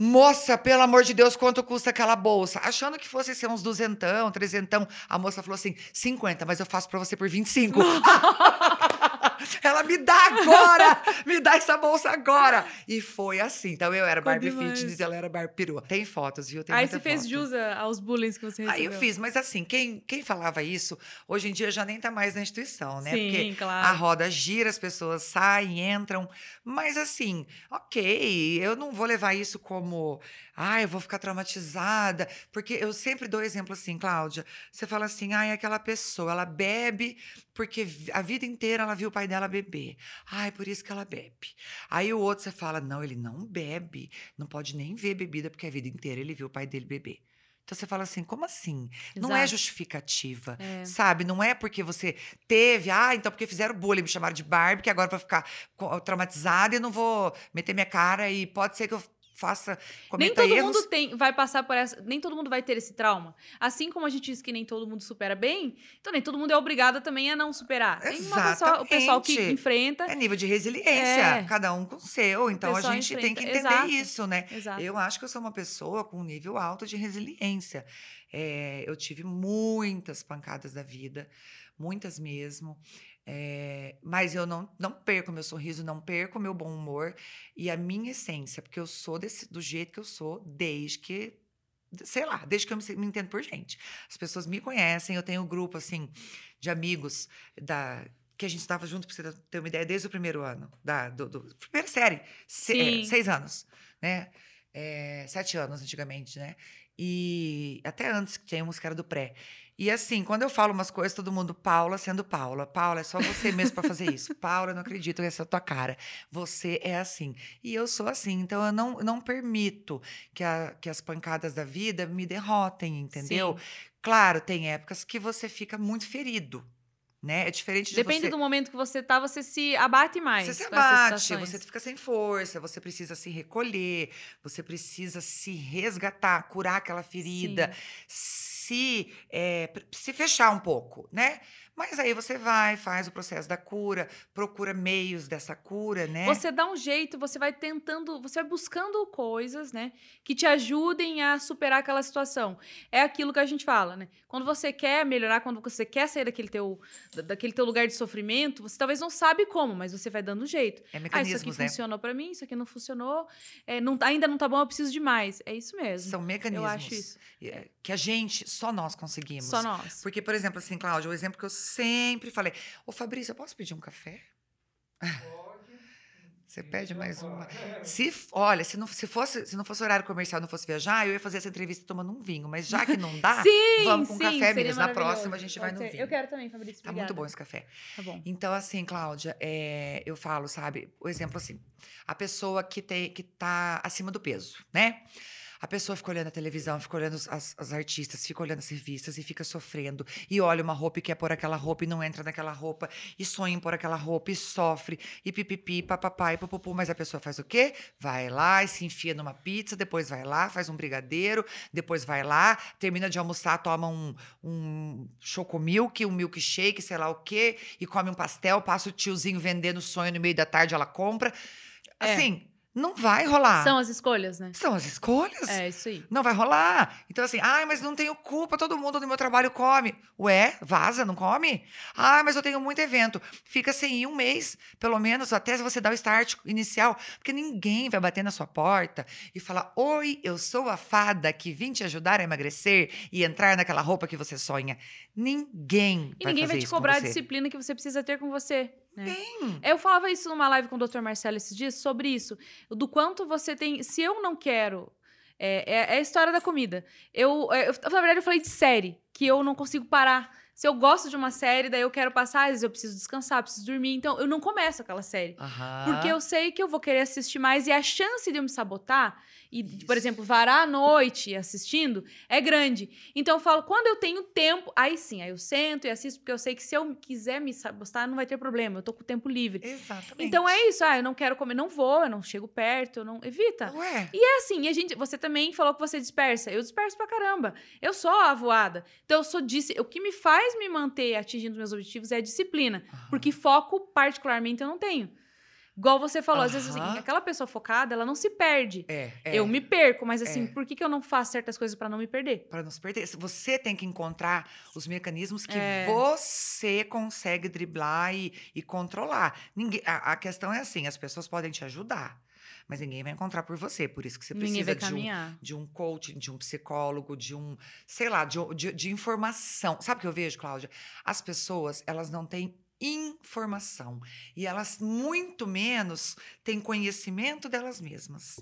Moça, pelo amor de Deus, quanto custa aquela bolsa? Achando que fosse ser uns duzentão, trezentão. A moça falou assim, 50, mas eu faço pra você por 25. Ela me dá agora! me dá essa bolsa agora! E foi assim. Então eu era Barbie. Fitness e ela era Barbie perua. Tem fotos, viu? Tem Aí você fez jus aos bullying que você recebeu. Aí eu fiz, mas assim, quem, quem falava isso, hoje em dia já nem tá mais na instituição, né? Sim, Porque claro. a roda gira, as pessoas saem, entram. Mas assim, ok, eu não vou levar isso como, ah, eu vou ficar traumatizada. Porque eu sempre dou exemplo assim, Cláudia. Você fala assim, ai, aquela pessoa, ela bebe porque a vida inteira ela viu o pai dela beber. Ai, por isso que ela bebe. Aí o outro você fala, não, ele não bebe, não pode nem ver bebida porque a vida inteira ele viu o pai dele beber. Então você fala assim, como assim? Não é Exato. justificativa, É. sabe? Não é porque você teve, ah, então porque fizeram bullying, me chamaram de Barbie, que agora vai ficar traumatizada e não vou meter minha cara e pode ser que eu faça, Nem todo erros. mundo tem, vai passar por essa. Nem todo mundo vai ter esse trauma. Assim como a gente diz que nem todo mundo supera bem, então nem todo mundo é obrigado também a não superar. Pessoa, o pessoal que Exatamente. enfrenta. É nível de resiliência, É. cada um com o seu. Então a pessoal gente tem que enfrenta- entender Exato. isso, né? Exato. Eu acho que eu sou uma pessoa com um nível alto de resiliência. É, eu tive muitas pancadas da vida, muitas mesmo. É, mas eu não, não perco meu sorriso, não perco meu bom humor e a minha essência, porque eu sou desse, do jeito que eu sou desde que sei lá, desde que eu me, me, entendo por gente. As pessoas me conhecem, eu tenho um grupo, assim, de amigos da que a gente estava junto, para você ter uma ideia, desde o primeiro ano, da do, do primeira série, se, é, seis anos, né? É, sete anos antigamente, né? E até antes que tinha música era do pré. E assim, quando eu falo umas coisas, todo mundo, Paula sendo Paula. Paula, é só você mesmo para fazer isso. Paula, eu não acredito que essa é a tua cara. Você é assim. E eu sou assim. Então eu não, não permito que, a, que as pancadas da vida me derrotem, entendeu? Sim. Claro, tem épocas que você fica muito ferido. Né? É diferente de Depende você... do momento que você tá, você se abate mais. Você se abate, você fica sem força, você precisa se recolher, você precisa se resgatar, curar aquela ferida, Sim. Se, é, se fechar um pouco, né? Mas aí você vai, faz o processo da cura, procura meios dessa cura, né? Você dá um jeito, você vai tentando, você vai buscando coisas, né, que te ajudem a superar aquela situação. É aquilo que a gente fala, né? Quando você quer melhorar, quando você quer sair daquele teu, daquele teu lugar de sofrimento, você talvez não sabe como, mas você vai dando um jeito. É mecanismos, ah, isso aqui né? funcionou para mim, isso aqui não funcionou, é, não, ainda não tá bom, eu preciso de mais. É isso mesmo. São mecanismos. Eu acho isso. É, que a gente, só nós conseguimos. Só nós. Porque, por exemplo, assim, Cláudia, o exemplo que eu sempre falei. Ô, Fabrício, eu posso pedir um café? Pode. Você pede mais uma. Se, olha, se não, se, fosse, se não fosse horário comercial, não fosse viajar, eu ia fazer essa entrevista tomando um vinho. Mas já que não dá, sim, vamos com sim, café, meninas. Na próxima a gente vai no ser. vinho. Eu quero também, Fabrício. Tá muito bom esse café. Tá bom. Então, assim, Cláudia, é, eu falo, sabe, o exemplo assim, a pessoa que, tem, que tá acima do peso, né? A pessoa fica olhando a televisão, fica olhando as, as artistas, fica olhando as revistas e fica sofrendo. E olha uma roupa e quer pôr aquela roupa e não entra naquela roupa. E sonha em pôr aquela roupa e sofre. E pipipi, papapá e pupupu. Mas a pessoa faz o quê? Vai lá e se enfia numa pizza, depois vai lá, faz um brigadeiro, depois vai lá, termina de almoçar, toma um, um chocomilk, um milkshake, sei lá o quê, e come um pastel, passa o tiozinho vendendo sonho no meio da tarde, ela compra. É. Assim, não vai rolar. São as escolhas, né? São as escolhas. É, isso aí. Não vai rolar. Então, assim, ai, mas não tenho culpa, todo mundo no meu trabalho come. Ué, vaza, não come? Ah, mas eu tenho muito evento. Fica sem ir um mês, pelo menos, até você dar o start inicial. Porque ninguém vai bater na sua porta e falar: Oi, eu sou a fada que vim te ajudar a emagrecer e entrar naquela roupa que você sonha. Ninguém e vai ninguém vai te cobrar a disciplina que você precisa ter com você. Né? Eu falava isso numa live com o Dr. Marcelo esses dias sobre isso. Do quanto você tem. Se eu não quero. É, é, é a história da comida. Eu, é, eu, na verdade, eu falei de série, que eu não consigo parar. Se eu gosto de uma série, daí eu quero passar, às vezes eu preciso descansar, preciso dormir. Então, eu não começo aquela série. Porque eu sei que eu vou querer assistir mais e a chance de eu me sabotar e, Isso. por exemplo, varar a noite assistindo é grande. Então eu falo, quando eu tenho tempo, aí sim, aí eu sento e assisto, porque eu sei que se eu quiser me sabotar, não vai ter problema, eu tô com o tempo livre. Exatamente. Então é isso, ah, eu não quero comer, não vou, eu não chego perto, eu não. Evita. Ué. E é assim, a gente, você também falou que você dispersa. Eu disperso pra caramba. Eu sou a voada. Então eu sou disse, o que me faz me manter atingindo meus objetivos é a disciplina. Uhum. Porque foco, particularmente, eu não tenho. Igual você falou, às vezes assim, aquela pessoa focada, ela não se perde. É, é, eu me perco, mas assim, é. por que, que eu não faço certas coisas para não me perder? Para não se perder. Você tem que encontrar os mecanismos que é. você consegue driblar e, e controlar. Ninguém, a, a, questão é assim: as pessoas podem te ajudar. Mas ninguém vai encontrar por você. Por isso que você precisa de um, de um coaching, de um psicólogo, de um, sei lá, de, de, de informação. Sabe o que eu vejo, Cláudia? As pessoas, elas não têm informação. E elas, muito menos, têm conhecimento delas mesmas.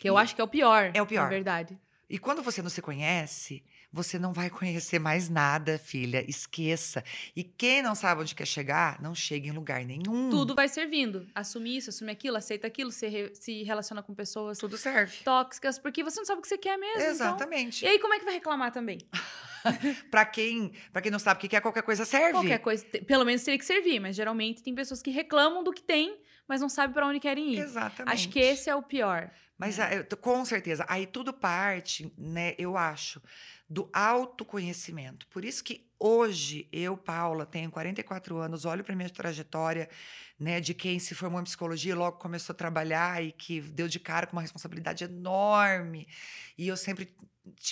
Que eu e acho que é o pior. É o pior. Na verdade. E quando você não se conhece, você não vai conhecer mais nada, filha. Esqueça. E quem não sabe onde quer chegar, não chega em lugar nenhum. Tudo vai servindo. Assumir isso, assumir aquilo, aceita aquilo, se, re se relaciona com pessoas. Tudo serve. Tóxicas, porque você não sabe o que você quer mesmo. Então. Exatamente. Então... E aí, como é que vai reclamar também? para quem, para quem não sabe o que quer, qualquer coisa serve. Qualquer coisa, pelo menos teria que servir, mas geralmente tem pessoas que reclamam do que tem, mas não sabem para onde querem ir. Exatamente. Acho que esse é o pior. Mas é. com certeza, aí tudo parte, né, eu acho, do autoconhecimento. Por isso que hoje eu, Paula, tenho 44 anos, olho para minha trajetória, né, de quem se formou em psicologia, logo começou a trabalhar e que deu de cara com uma responsabilidade enorme. E eu sempre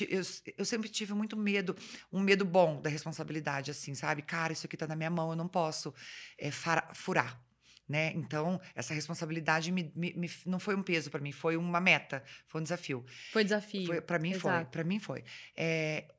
eu, eu sempre tive muito medo, um medo bom da responsabilidade, assim, sabe? Cara, isso aqui tá na minha mão, eu não posso é, furar. Né? Então, essa responsabilidade me, me, me, não foi um peso para mim, foi uma meta, foi um desafio. Foi desafio. Para mim Exato. foi, para mim foi.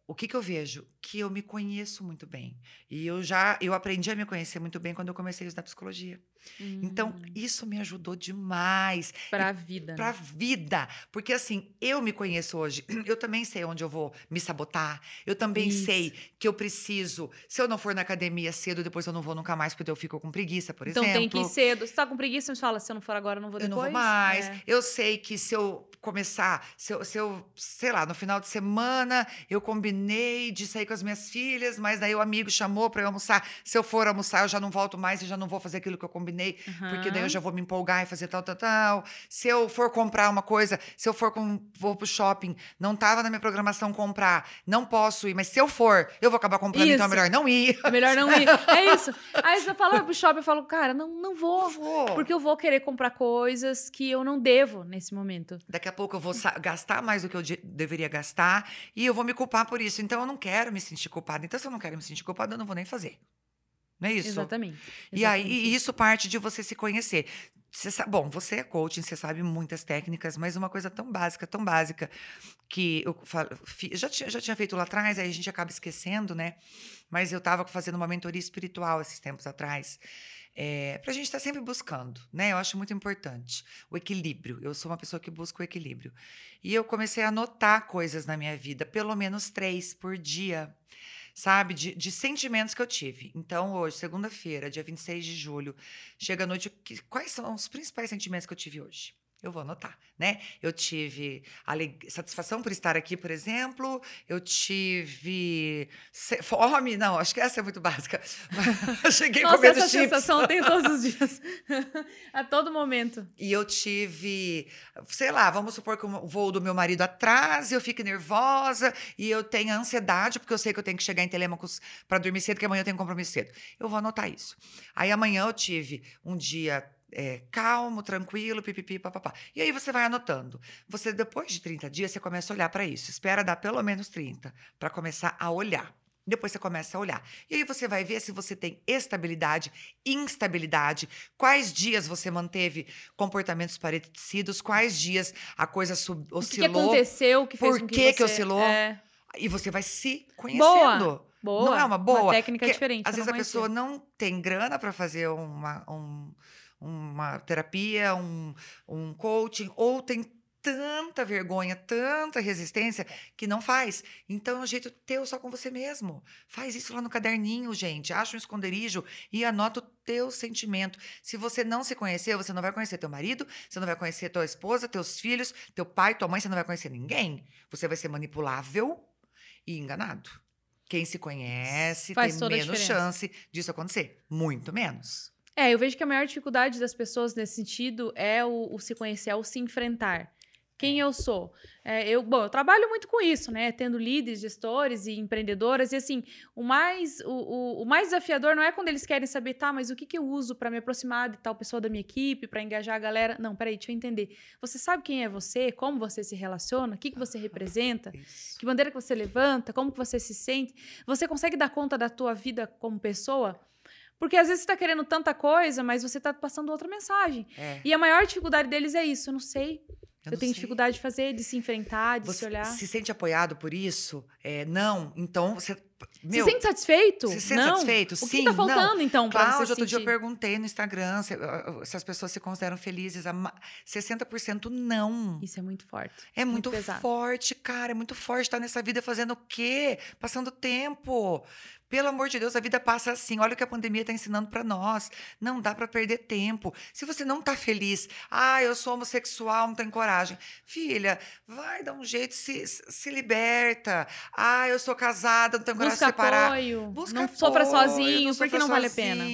O que, que eu vejo? Que eu me conheço muito bem. E eu já eu aprendi a me conhecer muito bem quando eu comecei a estudar psicologia. Então, hum. isso me ajudou demais. Para a vida. Para a né? vida. Porque, assim, eu me conheço hoje. Eu também sei onde eu vou me sabotar. Eu também isso. sei que eu preciso. Se eu não for na academia cedo, depois eu não vou nunca mais, porque eu fico com preguiça, por então, exemplo. Então, tem que ir cedo. Se tá com preguiça, você fala: se eu não for agora, eu não vou depois. Eu não vou mais. É. Eu sei que se eu começar, se eu, se eu, sei lá, no final de semana, eu combinei de sair com as minhas filhas, mas daí o amigo chamou para eu almoçar. Se eu for almoçar, eu já não volto mais e já não vou fazer aquilo que eu combinei, uhum. porque daí eu já vou me empolgar e fazer tal, tal, tal. Se eu for comprar uma coisa, se eu for com, vou pro shopping, não tava na minha programação comprar, não posso ir, mas se eu for, eu vou acabar comprando, isso. então é melhor não ir. É melhor não ir. É isso. Aí você fala pro shopping, eu falo, cara, não, não vou, não vou. Porque eu vou querer comprar coisas que eu não devo nesse momento. Daqui a pouco eu vou gastar mais do que eu deveria gastar e eu vou me culpar por isso. Então eu não quero me sentir culpada. Então se eu não quero me sentir culpada, eu não vou nem fazer. Não é isso? Exatamente. E aí e isso parte de você se conhecer. Você sabe, bom, você é coaching, você sabe muitas técnicas, mas uma coisa tão básica, tão básica, que eu falo, já, tinha, já tinha feito lá atrás, aí a gente acaba esquecendo, né? Mas eu estava fazendo uma mentoria espiritual esses tempos atrás. É, para a gente estar tá sempre buscando, né? Eu acho muito importante o equilíbrio. Eu sou uma pessoa que busca o equilíbrio. E eu comecei a anotar coisas na minha vida, pelo menos três por dia, sabe? De, de sentimentos que eu tive. Então, hoje, segunda-feira, dia 26 de julho, chega a noite. Quais são os principais sentimentos que eu tive hoje? Eu vou anotar, né? Eu tive satisfação por estar aqui, por exemplo. Eu tive fome, não, acho que essa é muito básica. Cheguei Nossa, comendo essa chips. sensação tem todos os dias, a todo momento. E eu tive, sei lá, vamos supor que o voo do meu marido atrás, eu fico nervosa e eu tenho ansiedade porque eu sei que eu tenho que chegar em Telêmacos para dormir cedo, que amanhã eu tenho compromisso cedo. Eu vou anotar isso. Aí amanhã eu tive um dia é, calmo, tranquilo, pipipi, papapá. E aí você vai anotando. Você, depois de 30 dias, você começa a olhar para isso. Espera dar pelo menos 30 para começar a olhar. Depois você começa a olhar. E aí você vai ver se você tem estabilidade, instabilidade, quais dias você manteve comportamentos parecidos, quais dias a coisa sub, oscilou. O que, que aconteceu? Que fez por que, que, você, que oscilou? É... E você vai se conhecendo. Boa. Boa. Não é uma boa? Uma técnica diferente. Às vezes a pessoa não tem grana para fazer uma, um, uma terapia, um, um coaching, ou tem tanta vergonha, tanta resistência que não faz. Então é um jeito teu só com você mesmo. Faz isso lá no caderninho, gente. Acha um esconderijo e anota o teu sentimento. Se você não se conhecer, você não vai conhecer teu marido, você não vai conhecer tua esposa, teus filhos, teu pai, tua mãe, você não vai conhecer ninguém. Você vai ser manipulável e enganado. Quem se conhece Faz tem menos chance disso acontecer. Muito menos. É, eu vejo que a maior dificuldade das pessoas nesse sentido é o, o se conhecer, é o se enfrentar. Quem eu sou? É, eu, bom, eu trabalho muito com isso, né? Tendo líderes, gestores e empreendedoras. E assim, o mais, o, o, o mais desafiador não é quando eles querem saber, tá, mas o que, que eu uso para me aproximar de tal pessoa da minha equipe, para engajar a galera. Não, peraí, deixa eu entender. Você sabe quem é você, como você se relaciona, o que, que você representa, isso. que bandeira que você levanta, como que você se sente. Você consegue dar conta da tua vida como pessoa? Porque às vezes você tá querendo tanta coisa, mas você tá passando outra mensagem. É. E a maior dificuldade deles é isso. Eu não sei. Eu, eu tenho sei. dificuldade de fazer, de se enfrentar, de você se olhar. Se sente apoiado por isso? É, não. Então você. Meu, se sente satisfeito? Se sente não. satisfeito? O Sim. O que tá faltando, não. então, pra Cláudia, você outro sentir? dia eu perguntei no Instagram se, se, as pessoas se consideram felizes. 60% não. Isso é muito forte. É muito, muito forte, cara. É muito forte estar nessa vida fazendo o quê? Passando tempo. Pelo amor de Deus, a vida passa assim. Olha o que a pandemia está ensinando para nós. Não dá para perder tempo. Se você não está feliz, ah, eu sou homossexual, não tenho coragem. Filha, vai dar um jeito, se, se liberta. Ah, eu sou casada, não tenho coragem Busca separar. Apoio. Busca não apoio. sofra sozinho, porque não vale a pena.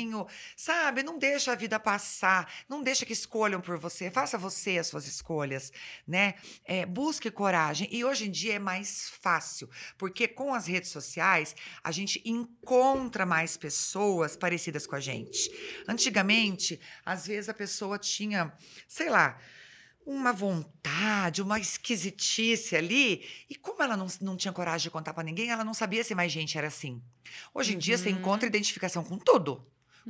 Sabe? Não deixa a vida passar. Não deixa que escolham por você. Faça você as suas escolhas, né? É, busque coragem. E hoje em dia é mais fácil, porque com as redes sociais a gente encontra mais pessoas parecidas com a gente. Antigamente, às vezes a pessoa tinha, sei lá, uma vontade, uma esquisitice ali. E como ela não, não tinha coragem de contar pra ninguém, ela não sabia se mais gente era assim. Hoje em dia, você Uhum. encontra identificação com tudo.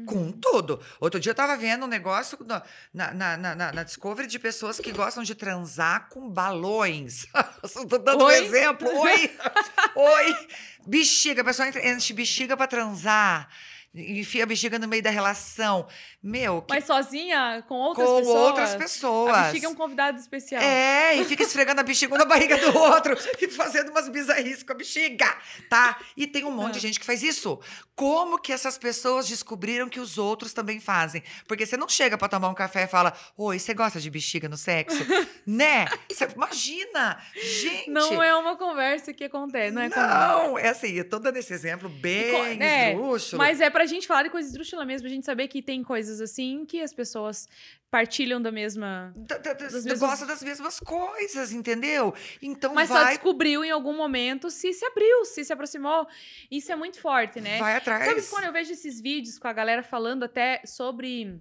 Com tudo. Outro dia eu tava vendo um negócio na, na, na, na- Discovery de pessoas que gostam de transar com balões. Tô dando um Oi? exemplo. Oi! Oi! Bexiga, a pessoa enche bexiga pra transar. Enfia a bexiga no meio da relação. Meu, que Mas sozinha, com outras com pessoas. outras pessoas. A bexiga é um convidado especial. É, e fica esfregando a bexiga na barriga do outro e fazendo umas bizarrices com a bexiga, tá? E tem um monte de Ah. gente que faz isso. Como que essas pessoas descobriram que os outros também fazem? Porque você não chega pra tomar um café e fala: Oi, você gosta de bexiga no sexo? né? Você- imagina! Gente! Não é uma conversa que acontece, não é conversa. Não, é assim, eu tô dando esse exemplo bem É, esdrúxulo. Mas é pra gente falar de coisa esdrúxula mesmo, a gente saber que tem coisas assim que as pessoas partilham da mesma. Da- da- das- mesmas- Gosta das mesmas coisas, entendeu? Então Mas só vai, descobriu em algum momento se se abriu, se se aproximou. Isso é muito forte, né? vai atrás. Sabe quando eu vejo esses vídeos com a galera falando até sobre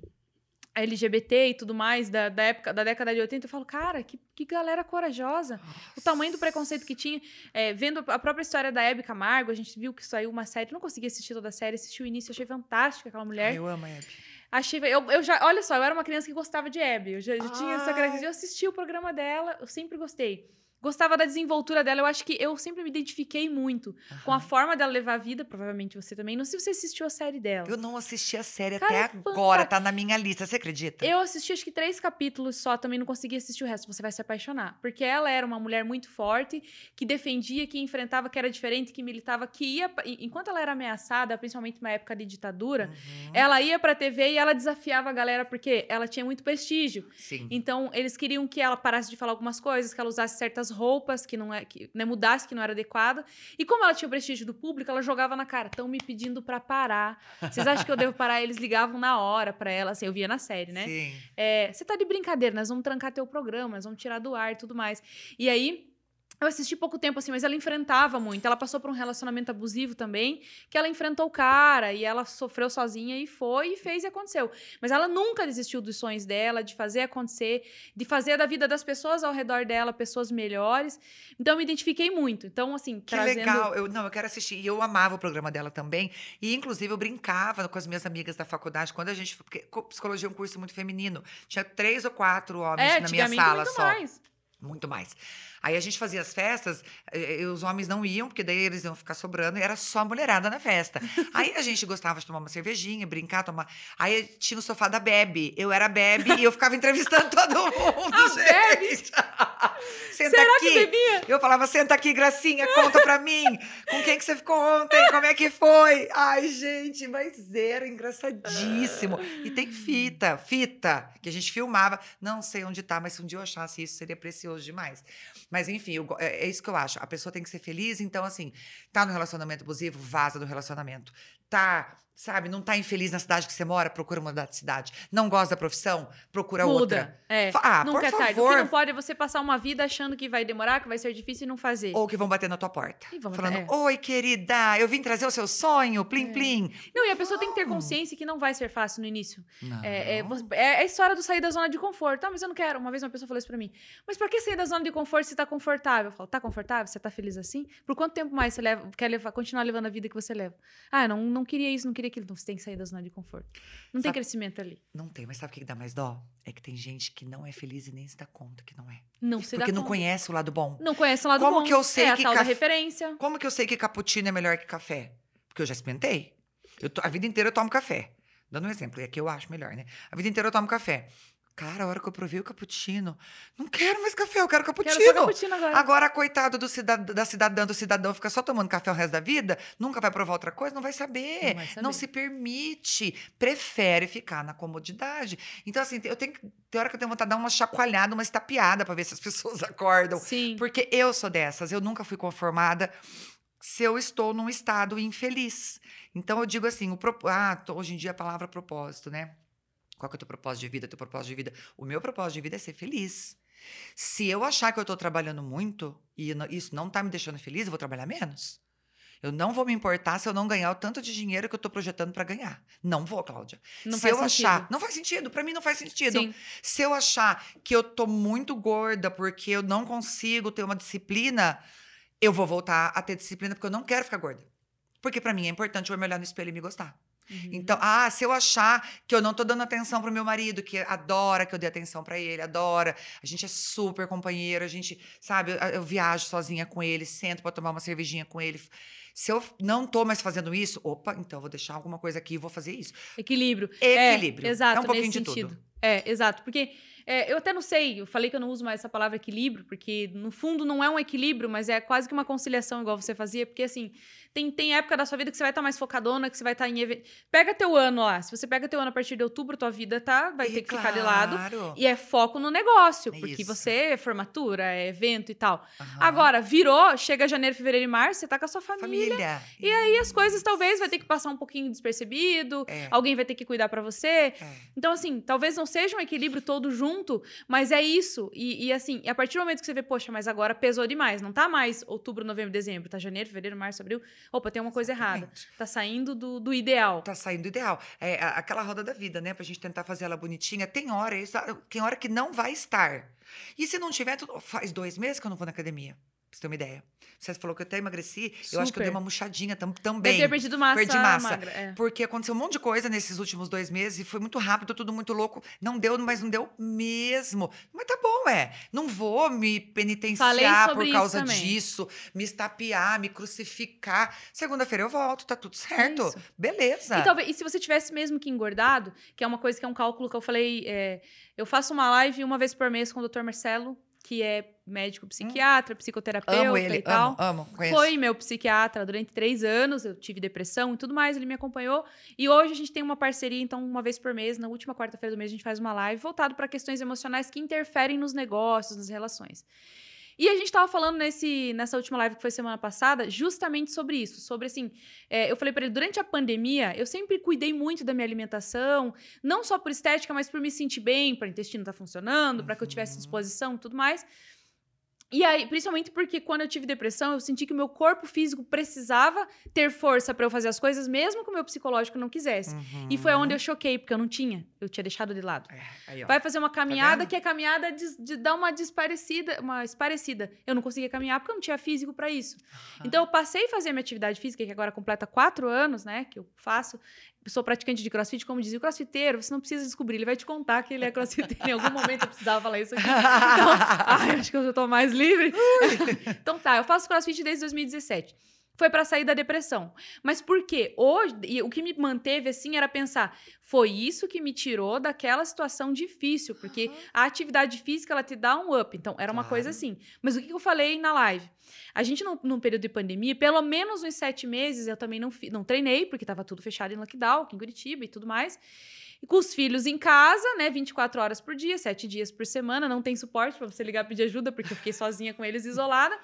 LGBT e tudo mais da, da época da década de 80, eu falo, cara, que, que galera corajosa. O tamanho do preconceito que tinha. É, vendo a própria história da Hebe Camargo, a gente viu que saiu uma série. Eu não consegui assistir toda a série, assisti o início, achei fantástica aquela mulher. Ai, eu amo a Hebe. Achei. Eu, eu já, olha só, eu era uma criança que gostava de Hebe. Eu já, já tinha essa Ai. característica. Eu assisti o programa dela, eu sempre gostei. Gostava da desenvoltura dela. Eu acho que eu sempre me identifiquei muito com a forma dela levar a vida. Provavelmente você também. Não sei se você assistiu a série dela. Eu não assisti a série Cara, é até agora, tá na minha lista, você acredita? Eu assisti acho que três capítulos só, também não consegui assistir o resto. Você vai se apaixonar. Porque ela era uma mulher muito forte, que defendia, que enfrentava, que era diferente, que militava, que ia. Enquanto ela era ameaçada, principalmente na época de ditadura, Uhum, ela ia pra TV e ela desafiava a galera, porque ela tinha muito prestígio. Sim. Então, eles queriam que ela parasse de falar algumas coisas, que ela usasse certas roupas, que não é, que né, mudasse, que não era adequada. E como ela tinha o prestígio do público, ela jogava na cara. Estão me pedindo pra parar. Vocês acham que eu devo parar? Eles ligavam na hora pra ela, assim, eu via na série, né? Sim. É, você tá de brincadeira, nós vamos trancar teu programa, nós vamos tirar do ar e tudo mais. E aí. Eu assisti pouco tempo, assim, mas ela enfrentava muito. Ela passou por um relacionamento abusivo também, que ela enfrentou o cara e ela sofreu sozinha e foi e fez e aconteceu. Mas ela nunca desistiu dos sonhos dela, de fazer acontecer, de fazer da vida das pessoas ao redor dela pessoas melhores. Então eu me identifiquei muito. Então, assim, Que trazendo. legal. Eu, não, eu quero assistir. E eu amava o programa dela também. E, inclusive, eu brincava com as minhas amigas da faculdade. Quando a gente. Porque co- psicologia é um curso muito feminino. Tinha três ou quatro homens É, na minha sala muito só. mais. Muito mais. Aí a gente fazia as festas, eh, eh, os homens não iam, porque daí eles iam ficar sobrando, e era só a mulherada na festa. Aí a gente gostava de tomar uma cervejinha, brincar, tomar. Aí tinha no sofá da Bebe. Eu era Bebe e eu ficava entrevistando todo mundo, A gente. Senta Será aqui. que bebia? Eu falava, senta aqui, Gracinha, conta pra mim. Com quem que você ficou ontem? Como é que foi? Ai, gente, mas era engraçadíssimo. E tem fita, fita, que a gente filmava. Não sei onde tá, mas se um dia eu achasse isso, seria precioso demais. Mas, enfim, eu é é isso que eu acho. A pessoa tem que ser feliz, então, assim, tá no relacionamento abusivo, vaza do relacionamento. Tá, sabe, não tá infeliz na cidade que você mora, procura mudar de cidade. Não gosta da profissão, procura outra. Muda. É. Fa- Ah, Nunca por é tarde. O que favor. não pode é você passar uma vida achando que vai demorar, que vai ser difícil e não fazer. Ou que vão bater na tua porta. E vão falando, bater, é. oi, querida, eu vim trazer o seu sonho, plim, É. plim. Não, e a pessoa tem que ter Não. consciência que não vai ser fácil no início. Não. É, é, você- é a história do sair da zona de conforto. Ah, mas eu não quero. Uma vez uma pessoa falou isso pra mim. Mas pra que sair da zona de conforto se tá confortável? Eu falo, tá confortável? Você tá feliz assim? Por quanto tempo mais você leva, quer levar, continuar levando a vida que você leva? Ah, eu não, não queria isso, não queria aquilo. Então você tem que sair da zona de conforto. Não tem Sabe- crescimento ali. Não tem, mas sabe o que que dá mais dó? É que tem gente que não é feliz e nem se dá conta que não é. Não se Porque dá não conta. conhece o lado bom. Não conhece o lado Como bom. que eu sei é a que tal da referência. Como que eu sei que cappuccino é melhor que café? Porque eu já experimentei. Eu to- a vida inteira eu tomo café. Dando um exemplo, e aqui eu acho melhor, né? A vida inteira eu tomo café. Cara, a hora que eu provei o cappuccino, não quero mais café, eu quero cappuccino. Quero cappuccino agora. Agora, coitado do cidad da cidadã, do cidadão, fica só tomando café o resto da vida, nunca vai provar outra coisa, não vai saber. Não vai saber. Não se permite. Prefere ficar na comodidade. Então, assim, eu tenho que. Tem hora que eu tenho vontade de dar uma chacoalhada, uma estapeada pra ver se as pessoas acordam. Sim. Porque eu sou dessas, eu nunca fui conformada se eu estou num estado infeliz. Então eu digo assim, o ah, hoje em dia a palavra propósito, né? Qual que é o teu propósito de vida? Teu propósito de vida? O meu propósito de vida é ser feliz. Se eu achar que eu estou trabalhando muito e isso não está me deixando feliz, eu vou trabalhar menos. Eu não vou me importar se eu não ganhar o tanto de dinheiro que eu tô projetando para ganhar. Não vou, Cláudia. Não se faz eu sentido. achar, não faz sentido, para mim não faz sentido. Sim. Se eu achar que eu tô muito gorda porque eu não consigo ter uma disciplina, eu vou voltar a ter disciplina porque eu não quero ficar gorda. Porque para mim é importante eu me olhar no espelho e me gostar. Uhum. Então, ah, se eu achar que eu não tô dando atenção pro meu marido, que adora que eu dê atenção pra ele, adora, a gente é super companheiro, a gente, sabe, eu, eu viajo sozinha com ele, sento pra tomar uma cervejinha com ele. Se eu não tô mais fazendo isso, opa, então eu vou deixar alguma coisa aqui e vou fazer isso. Equilíbrio. Equilíbrio. É, exato, É um pouquinho de sentido. tudo. É, exato. Porque é, eu até não sei, eu falei que eu não uso mais essa palavra equilíbrio, porque no fundo não é um equilíbrio, mas é quase que uma conciliação igual você fazia, porque assim, tem, tem época da sua vida que você vai estar mais focadona, que você vai estar em evento. Pega teu ano lá. Se você pega teu ano a partir de outubro, tua vida tá, vai E ter que ficar de lado. claro. E é foco no negócio, É porque isso. você é formatura, é evento e tal. Aham. Agora, virou, chega janeiro, fevereiro e março, você tá com a sua família. família. E aí as coisas talvez vai ter que passar um pouquinho despercebido, É. alguém vai ter que cuidar pra você. É. Então, assim, talvez não seja um equilíbrio todo junto, mas é isso. E, e, assim, a partir do momento que você vê, poxa, mas agora pesou demais, não tá mais outubro, novembro, dezembro, tá janeiro, fevereiro, março, abril. Opa, tem uma coisa errada. Exatamente. Tá saindo do, do ideal. Tá saindo ideal. É aquela roda da vida, né? Pra gente tentar fazer ela bonitinha. Tem hora, tem hora que não vai estar. E se não tiver, faz dois meses que eu não vou na academia. Pra você ter uma ideia. Você falou que eu até emagreci. Eu acho que eu dei Super. uma murchadinha tam- Deve também. ter perdido massa, Perdi massa. magra. É. Porque aconteceu um monte de coisa nesses últimos dois meses e foi muito rápido, tudo muito louco. Não deu, mas não deu mesmo. Mas tá bom, é. Não vou me penitenciar por causa disso, me estapear, me crucificar. Segunda-feira eu volto, tá tudo certo. isso. Beleza. E, talvez, e se você tivesse mesmo que engordado, que é uma coisa que é um cálculo que eu falei, é, eu faço uma live uma vez por mês com o Dr. Marcelo, que é médico psiquiatra, psicoterapeuta amo ele, e tal. amo, amo. Conheço. Foi meu psiquiatra durante três anos, eu tive depressão e tudo mais, ele me acompanhou. E hoje a gente tem uma parceria, então, uma vez por mês, na última quarta-feira do mês, a gente faz uma live voltado para questões emocionais que interferem nos negócios, nas relações. E a gente tava falando nesse, nessa última live que foi semana passada, justamente sobre isso. Sobre assim, é, eu falei para ele, durante a pandemia, eu sempre cuidei muito da minha alimentação, não só por estética, mas por me sentir bem, para o intestino estar funcionando, para que eu tivesse Uhum. disposição e tudo mais. E aí, principalmente porque quando eu tive depressão, eu senti que o meu corpo físico precisava ter força para eu fazer as coisas, mesmo que o meu psicológico não quisesse. E foi onde eu choquei, porque eu não tinha. Eu tinha deixado de lado. É, aí. Vai fazer uma caminhada vendo? que é caminhada de, de dar uma desparecida, uma esparecida. Eu não conseguia caminhar porque eu não tinha físico para isso. Então eu passei a fazer minha atividade física, que agora completa quatro anos, né? Que eu faço. Sou praticante de crossfit, como dizia o crossfiteiro, você não precisa descobrir, ele vai te contar que ele é crossfiteiro. em algum momento eu precisava falar isso aqui. Então, ai, acho que eu já tô mais livre. então tá, eu faço crossfit desde 2017. Foi pra sair da depressão. Mas por quê? Hoje, e o que me manteve assim era pensar, foi isso que me tirou daquela situação difícil, porque a atividade física ela te dá um up. Então, era uma Claro. coisa assim. Mas o que eu falei na live? A gente, num, num período de pandemia, pelo menos uns sete meses, eu também não, não treinei, porque tava tudo fechado em lockdown, aqui em Curitiba e tudo mais. E com os filhos em casa, né? 24 horas por dia, sete dias por semana, não tem suporte para você ligar e pedir ajuda, porque eu fiquei sozinha com eles, isolada.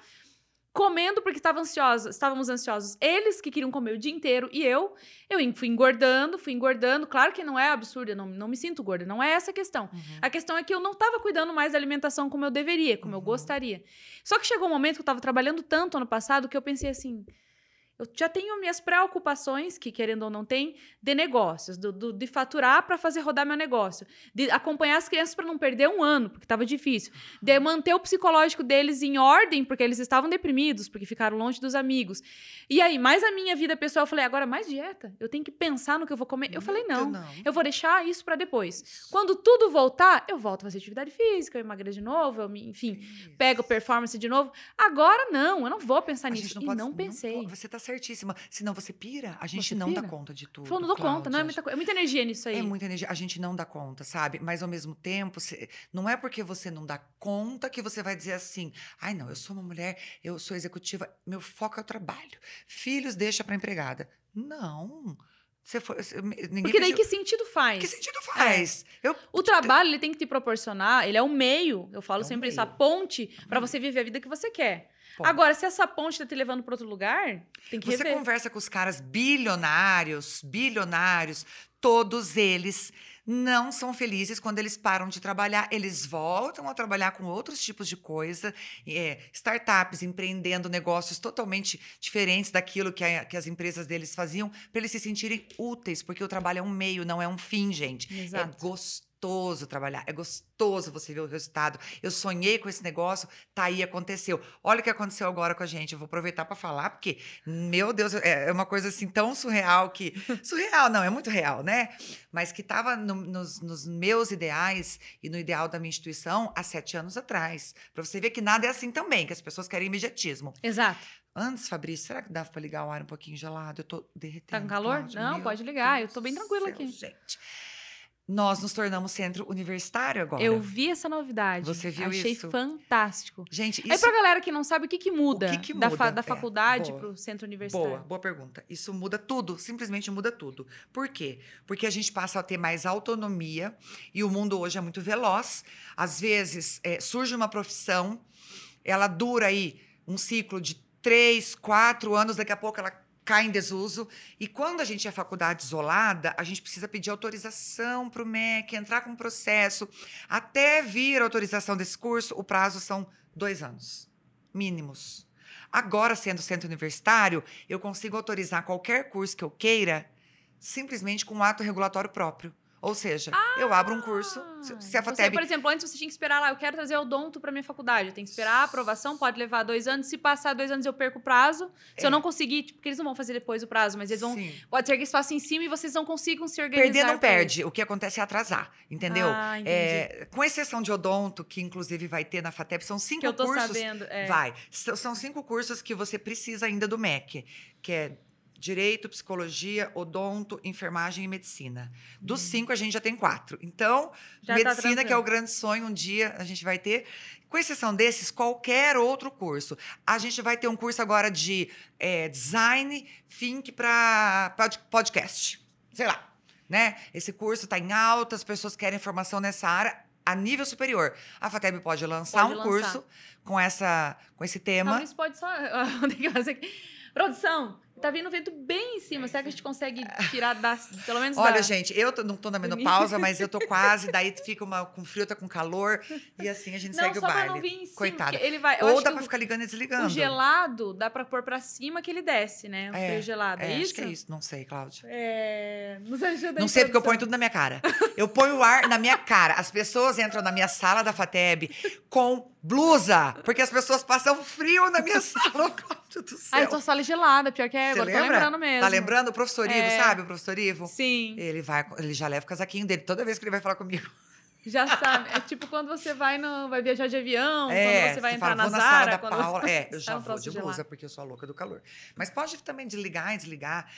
Comendo porque estava ansiosa, estávamos ansiosos. Eles que queriam comer o dia inteiro e eu, eu fui engordando, fui engordando. Claro que não é absurdo, eu não, não me sinto gorda, não é essa a questão. Uhum. A questão é que eu não estava cuidando mais da alimentação como eu deveria, como eu Uhum. gostaria. Só que chegou um momento que eu estava trabalhando tanto ano passado que eu pensei assim. Eu já tenho minhas preocupações, que querendo ou não tem, de negócios, do, do- de faturar para fazer rodar meu negócio, de acompanhar as crianças para não perder um ano, porque estava difícil, de manter o psicológico deles em ordem, porque eles estavam deprimidos, porque ficaram longe dos amigos. E aí, mais a minha vida pessoal, eu falei, agora mais dieta, eu tenho que pensar no que eu vou comer. Eu falei, não, eu vou deixar isso para depois. Quando tudo voltar, eu volto a fazer atividade física, eu emagreço de novo, eu me, enfim, Isso. pego performance de novo. Agora não, eu não vou pensar A nisso. não e pode- não pensei. pode- você tá certíssima. Senão você pira. A gente Você não dá pira? conta de tudo. Falando, não dou conta, não é Cláudia. muita, é muita energia nisso aí. É muita energia. A gente não dá conta, sabe? Mas ao mesmo tempo, cê- não é porque você não dá conta que você vai dizer assim: ai, não, eu sou uma mulher, eu sou executiva, meu foco é o trabalho. Filhos deixa pra empregada. Não. Você ninguém Porque daí pediu- que sentido faz? que sentido faz? Eu, O trabalho ele tem que te proporcionar, ele é um meio, eu falo É um sempre isso, a meio. ponte pra meio. você viver a vida que você quer. Ponto. Agora, se essa ponte tá te levando pra outro lugar, tem que Você rever. conversa com os caras bilionários, bilionários, todos eles não são felizes quando eles param de trabalhar. Eles voltam a trabalhar com outros tipos de coisa, é, startups empreendendo negócios totalmente diferentes daquilo que, a, que as empresas deles faziam, para eles se sentirem úteis, porque o trabalho é um meio, não é um fim, gente. Exato. É gostoso gostoso trabalhar, é gostoso você ver o resultado. Eu sonhei com esse negócio, tá aí, aconteceu. Olha o que aconteceu agora com a gente. Eu vou aproveitar para falar, porque, meu Deus, é, é uma coisa assim tão surreal que. Surreal, não, é muito real, né? Mas que estava no, nos, nos, meus ideais e no ideal da minha instituição há sete anos atrás. Para você ver que nada é assim também, que as pessoas querem imediatismo. Exato. Antes, Fabrício, será que dava para ligar o ar um pouquinho gelado? Eu tô derretendo. Tá com calor? Não, Meu pode ligar. Deus Eu tô bem tranquila céu, aqui. Gente. Nós nos tornamos centro universitário agora. Eu vi essa novidade. Você viu Achei isso? fantástico. Gente, Aí isso pra galera que não sabe, o que que muda, O que que Da, fa- muda? da É, faculdade boa. pro centro universitário? Boa, boa pergunta. Isso muda tudo, simplesmente muda tudo. Por quê? Porque a gente passa a ter mais autonomia e o mundo hoje é muito veloz. Às vezes é, surge uma profissão, ela dura aí um ciclo de três, quatro anos, daqui a pouco ela cai em desuso. E quando a gente é faculdade isolada, a gente precisa pedir autorização para o MEC, entrar com processo. Até vir a autorização desse curso, o prazo são dois anos, mínimos. Agora, sendo centro universitário, eu consigo autorizar qualquer curso que eu queira simplesmente com um ato regulatório próprio. Ou seja, eu abro um curso, se- a Você, FATEB... por exemplo, antes você tinha que esperar lá, eu quero trazer odonto para minha faculdade. Eu tenho que esperar a aprovação, pode levar dois anos. Se passar dois anos, eu perco o prazo. Se É. eu não conseguir, tipo, porque eles não vão fazer depois o prazo, mas eles vão. Sim. Pode ser que eles façam em cima e vocês não consigam se organizar. Perder não perde. O que acontece é atrasar, entendeu? Ah. É, com exceção de odonto, que inclusive vai ter na FATEB, são cinco Que eu tô cursos. sabendo. É. Vai. São cinco cursos que você precisa ainda do MEC, que é Direito, Psicologia, Odonto, Enfermagem e Medicina. Dos cinco, a gente já tem quatro. Então. Já tá Medicina, que é o grande sonho, um dia a gente vai ter. Com exceção desses, qualquer outro curso. A gente vai ter um curso agora de é, Design Think para podcast. Sei lá, né? Esse curso está em alta, as pessoas querem formação nessa área a nível superior. A FATEB pode lançar Pode um lançar. curso com, essa, com esse tema. Talvez pode só. Produção, tá vindo vento bem em cima. Será que a gente consegue tirar da, pelo menos Olha, da... gente, eu tô- não tô na menopausa, mas eu tô quase, daí fica uma com frio, tá com calor, e assim a gente Não, segue só o baile. não vir em cima. Coitada. Ele vai, Ou dá pra o- ficar ligando e desligando. O gelado dá pra pôr pra cima que ele desce, né? O É, frio gelado. É, É, isso? acho que é isso. Não sei, Cláudia. É... Nos ajuda Não sei porque eu ponho tudo na minha cara. Eu ponho o ar na minha cara. As pessoas entram na minha sala da FATEB com blusa, porque as pessoas passam frio na minha sala. Cláudia do céu. Ah, eu tô sala gelada, pior que é, agora tô lembra? lembrando mesmo. Tá lembrando o professor Ivo, É. sabe? O professor Ivo? Sim, Ele, vai, ele já leva o casaquinho dele toda vez que ele vai falar comigo. já sabe. É tipo quando você vai, no, vai viajar de avião, É, quando você vai entrar fala, na vou na sala Zara. da quando Paula. É, eu tá já no vou de blusa, porque eu sou a louca do calor. Mas pode também desligar e desligar.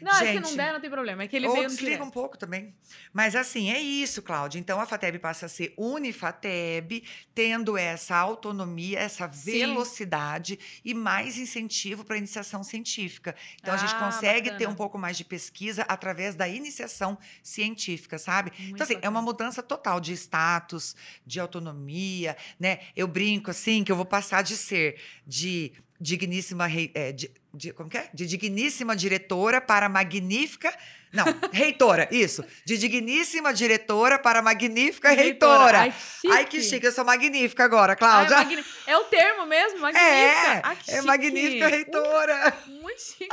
Não, é que Gente, não der, não tem problema. É que ele Ou veio desliga um pouco também. Mas assim, é isso, Cláudia. Então a FATEB passa a ser Unifateb, tendo essa autonomia, essa Sim. velocidade e mais incentivo para a iniciação científica. Então a gente Ah, consegue ter bacana. um pouco mais de pesquisa através da iniciação científica, sabe? Muito então, assim, é bacana. uma mudança total de status, de autonomia, né? Eu brinco assim que eu vou passar de ser de digníssima rei- é, de, de- como que é? De digníssima diretora para magnífica. Não, reitora, isso. De digníssima diretora para magnífica reitora. Ai, chique. Ai, que chique, eu sou magnífica agora, Ah, é, Cláudia. magni- é o termo mesmo, magnífica. É, Ah, que é magnífica reitora. Uh, muito chique.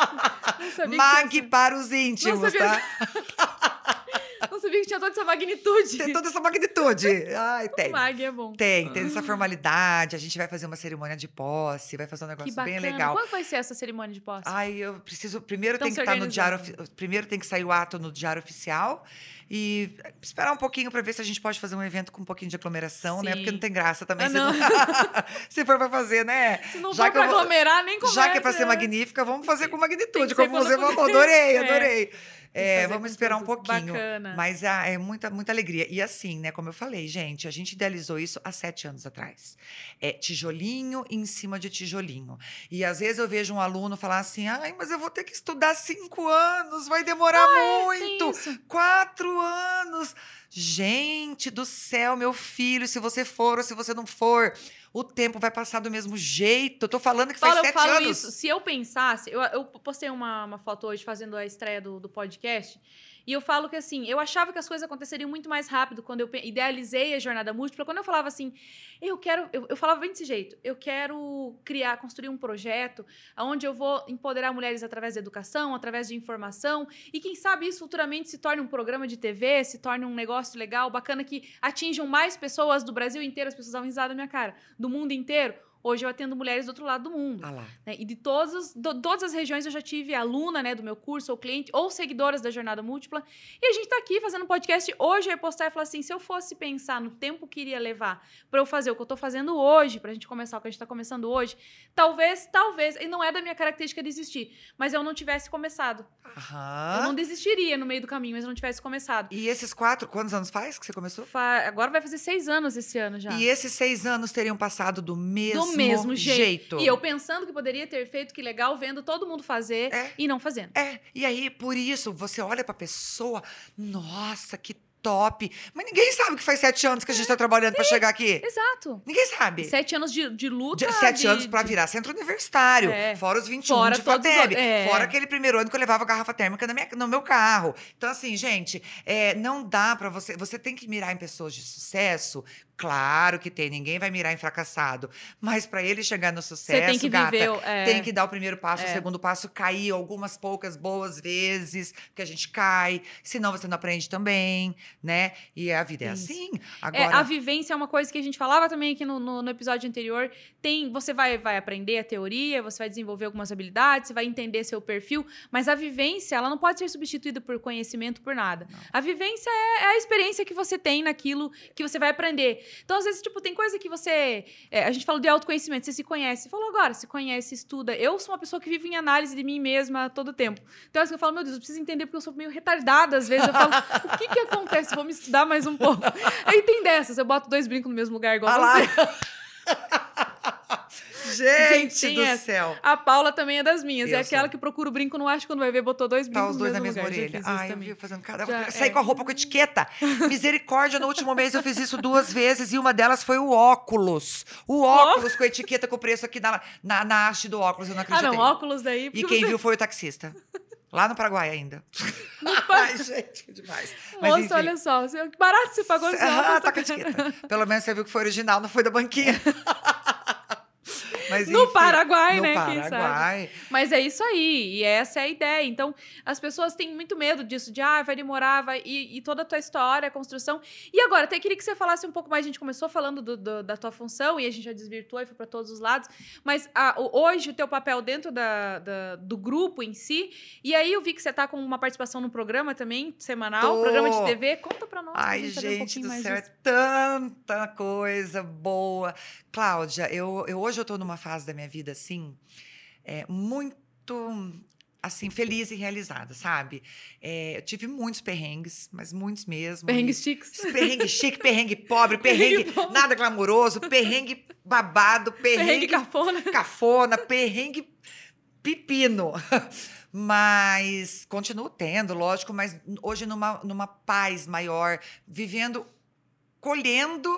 Não sabia, Mag para os íntimos, tá? não sabia que tinha toda essa magnitude. Tem toda essa magnitude. Ai, tem. Mag é bom. Tem, tem essa formalidade. A gente vai fazer uma cerimônia de posse, vai fazer um Que negócio bacana. bem legal. Quando vai ser essa cerimônia de posse? Ai, eu preciso. Primeiro Tão tem que estar no diário. Primeiro tem que sair o ato no diário oficial. E esperar um pouquinho para ver se a gente pode fazer um evento com um pouquinho de aglomeração, né? Sim. Porque não tem graça também. Ah, se, não. se for para fazer, né? Se não já for pra vou- aglomerar, nem conversa. Já que é para ser né? magnífica, vamos fazer com magnitude, como você falou. Adorei, É. adorei. É, fazer vamos esperar um pouquinho. Bacana. Mas ah, é muita, muita alegria. E assim, né, como eu falei, gente, a gente idealizou isso há sete anos atrás. É tijolinho em cima de tijolinho. E às vezes eu vejo um aluno falar assim: ai, mas eu vou ter que estudar cinco anos, vai demorar Tem muito. isso. Quatro anos. Gente do céu, meu filho, se você for ou se você não for, o tempo vai passar do mesmo jeito. Eu tô falando que faz Paulo, eu sete falo anos. isso. Se eu pensasse, eu, eu postei uma, uma foto hoje fazendo a estreia do, do podcast. E eu falo que assim, eu achava que as coisas aconteceriam muito mais rápido quando eu idealizei a jornada múltipla. Quando eu falava assim, eu quero. Eu, eu falava bem desse jeito. Eu quero criar, construir um projeto onde eu vou empoderar mulheres através da educação, através de informação. E quem sabe isso futuramente se torne um programa de TV, se torne um negócio legal, bacana, que atinjam mais pessoas do Brasil inteiro. As pessoas davam risada na minha cara. Do mundo inteiro. Hoje eu atendo mulheres do outro lado do mundo. Ah lá. né? E de todas, as- do- todas as regiões eu já tive aluna né, do meu curso, ou cliente, ou seguidoras da Jornada Múltipla. E a gente tá aqui fazendo um podcast hoje, eu ia postar e falar assim, se eu fosse pensar no tempo que iria levar para eu fazer o que eu tô fazendo hoje, pra gente começar o que a gente tá começando hoje, talvez, talvez, e não é da minha característica desistir, mas eu não tivesse começado. Aham. Eu não desistiria no meio do caminho, mas eu não tivesse começado. E esses quatro, quantos anos faz que você começou? Fa- Agora vai fazer seis anos esse ano já. E esses seis anos teriam passado do mesmo, do mesmo jeito. jeito. E eu pensando que poderia ter feito, que legal, vendo todo mundo fazer É. e não fazendo. É, e aí, por isso, você olha pra pessoa, nossa, que top. Mas ninguém sabe que faz sete anos que a gente tá trabalhando pra chegar aqui. Exato. Ninguém sabe. Sete anos de, de luta. De- sete de- anos pra de- virar centro universitário. É. Fora os 21 Fora de FATEB. é. Fora aquele primeiro ano que eu levava garrafa térmica na minha- no meu carro. Então, assim, gente, é, não dá pra você. Você tem que mirar em pessoas de sucesso. Claro que tem, ninguém vai mirar em fracassado. Mas pra ele chegar no sucesso, tem que gata, viver. é. tem que dar o primeiro passo, É. o segundo passo, cair algumas poucas boas vezes, que a gente cai, senão você não aprende também, né? E a vida é Isso. assim. É, Agora, a vivência é uma coisa que a gente falava também aqui no, no, no episódio anterior. Tem, você vai, vai aprender a teoria, você vai desenvolver algumas habilidades, você vai entender seu perfil, mas a vivência ela não pode ser substituída por conhecimento, por nada. A vivência é, é a experiência que você tem naquilo que você vai aprender. Então, às vezes, tipo, tem coisa que você. é, a gente falou de autoconhecimento, você se conhece. Você falou agora, se conhece, estuda. Eu sou uma pessoa que vive em análise de mim mesma todo tempo. Então, às vezes eu falo, meu Deus, eu preciso entender porque eu sou meio retardada. Às vezes eu falo, o que que acontece? Vou me estudar mais um pouco. Aí tem dessas, eu boto dois brincos no mesmo lugar, igual Ah lá. gente, do céu. A Paula também é das minhas. Eu é aquela sou. que procura o brinco, não acha quando vai ver, botou dois brincos Tá os dois no na mesma lugar. Orelha. Ai, eu também. vi fazendo cada. Já, Saí é. com a roupa com etiqueta. Misericórdia, no último mês eu fiz isso duas vezes e uma delas foi o óculos. O óculos com a etiqueta com o preço aqui na, na, na haste do óculos. Eu não Ah, acreditei. não, óculos daí. E quem você- viu foi o taxista. Lá no Paraguai ainda. Pa- Ai, gente, foi demais. Mas, Moço, enfim. olha só, que barato você pagou esse Ah, tá com a etiqueta. Pelo menos você viu que foi original, não foi da banquinha. Mas, No enfim, Paraguai, no né? Paraguai. Mas é isso aí, e essa é a ideia. Então, as pessoas têm muito medo disso, de ah, vai demorar, vai. E, e toda a tua história, a construção. E agora, até queria que você falasse um pouco mais. A gente começou falando do- do- da tua função e a gente já desvirtuou e foi para todos os lados. Mas ah, o- hoje, o teu papel dentro da, da- do grupo em si. E aí eu vi que você tá com uma participação no programa também, semanal, Tô. programa de TV. Conta pra nós. Ai, gente um do céu, disso. é tanta coisa boa. Cláudia, eu, eu hoje eu tô numa fase da minha vida assim, é, muito assim, feliz e realizada, sabe? É, eu tive muitos perrengues, mas muitos mesmo. Perrengues e- chiques. Perrengue chique, perrengue pobre, perrengue, Perrengue nada glamouroso, perrengue babado, Perrengue perrengue, cafona. cafona, perrengue pepino. Mas continuo tendo, lógico, mas hoje numa, numa paz maior, vivendo, colhendo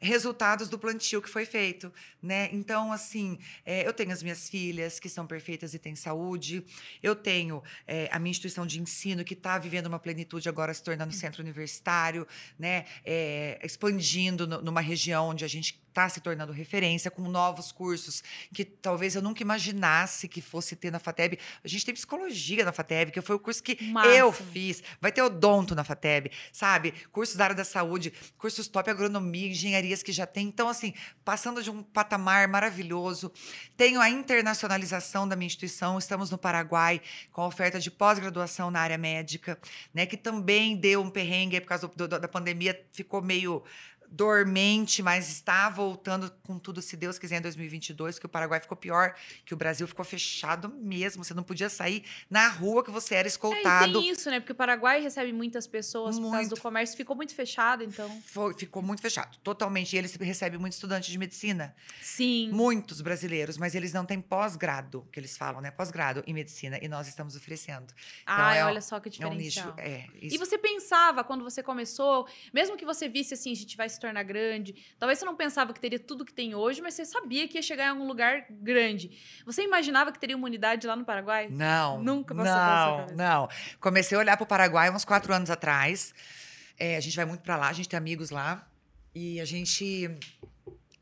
resultados do plantio que foi feito, né? Então, assim, é, eu tenho as minhas filhas que são perfeitas e têm saúde, eu tenho é, a minha instituição de ensino que está vivendo uma plenitude agora se tornando centro universitário, né? É, expandindo no- numa região onde a gente está se tornando referência com novos cursos que talvez eu nunca imaginasse que fosse ter na FATEB. A gente tem psicologia na FATEB, que foi o curso que Massa. eu fiz. Vai ter odonto na FATEB, sabe? Cursos da área da saúde, cursos top agronomia, engenharias que já tem. Então, assim, passando de um patamar maravilhoso. Tenho a internacionalização da minha instituição. Estamos no Paraguai com a oferta de pós-graduação na área médica, né? Que também deu um perrengue por causa do- do- da pandemia, ficou meio dormente, mas está voltando com tudo, se Deus quiser, em 2022, que o Paraguai ficou pior, que o Brasil ficou fechado mesmo. Você não podia sair na rua que você era É, e escoltado. tem isso, né? Porque o Paraguai recebe muitas pessoas por causa Muito. do comércio. Ficou muito fechado, então. Foi- ficou muito fechado, totalmente. E eles recebem muitos estudantes de medicina, Sim. muitos brasileiros, mas eles não têm pós-grado, que eles falam, né? Pós-grado em medicina, e nós estamos oferecendo. Ai, é um- olha só que É um nicho. diferencial. É, E isso você pensava, quando você começou, mesmo que você visse assim, a gente vai se se tornar grande. Talvez você não pensava que teria tudo que tem hoje, mas você sabia que ia chegar em algum lugar grande. Você imaginava que teria uma unidade lá no Paraguai? Não. Nunca passou pela sua Não, não. Comecei a olhar para o Paraguai uns quatro anos atrás. É, a gente vai muito para lá, a gente tem amigos lá. E a gente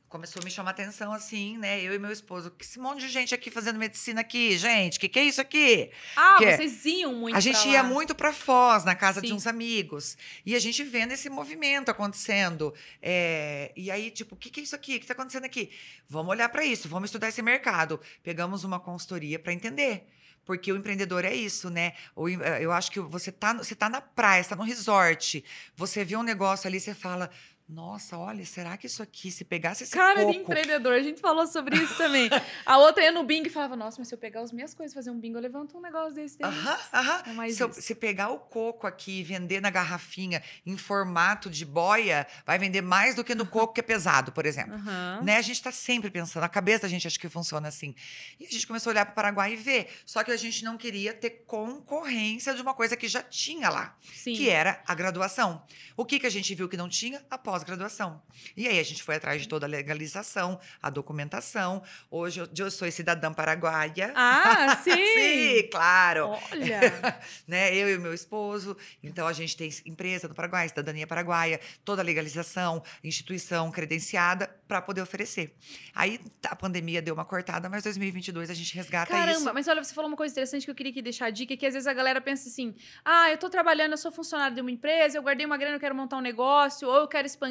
começou a me chamar atenção assim, né? Eu e meu esposo. Que esse monte de gente aqui fazendo medicina aqui, gente. Que que é isso aqui? Ah, vocês iam muito a gente ia lá. muito para Foz, na casa de Sim. uns amigos. E a gente vendo esse movimento acontecendo. É, e aí, tipo, o que, que é isso aqui? O que está acontecendo aqui? Vamos olhar para isso, vamos estudar esse mercado. Pegamos uma consultoria para entender. Porque o empreendedor é isso, né? Eh, eu acho que você tá, você tá na praia, você tá no resort, você vê um negócio ali, você fala. Nossa, olha, será que isso aqui, se pegasse esse Cara coco... de empreendedor, a gente falou sobre isso também. A outra ia no bingo e falava, nossa, mas se eu pegar as minhas coisas e fazer um bingo, eu levanto um negócio desse. Aham, aham. É Se, eu- se pegar o coco aqui e vender na garrafinha em formato de boia, vai vender mais do que no coco que é pesado, por exemplo. Né? A gente está sempre pensando, a cabeça da gente acha que funciona assim. E a gente começou a olhar para o Paraguai e ver. Só que a gente não queria ter concorrência de uma coisa que já tinha lá, Sim. que era a graduação. O que, que a gente viu que não tinha? A pós-graduação. E aí a gente foi atrás de toda a legalização, a documentação. Hoje eu, eu sou cidadã paraguaia. Ah, sim! Sim, claro. Olha! né? Eu e o meu esposo. Então a gente tem empresa no Paraguai, cidadania paraguaia, toda a legalização, instituição credenciada para poder oferecer. Aí a pandemia deu uma cortada, mas 2022 a gente resgata Caramba, isso. mas olha, você falou uma coisa interessante que eu queria aqui deixar a dica, que às vezes a galera pensa assim, ah, eu tô trabalhando, eu sou funcionário de uma empresa, eu guardei uma grana, eu quero montar um negócio, ou eu quero expandir,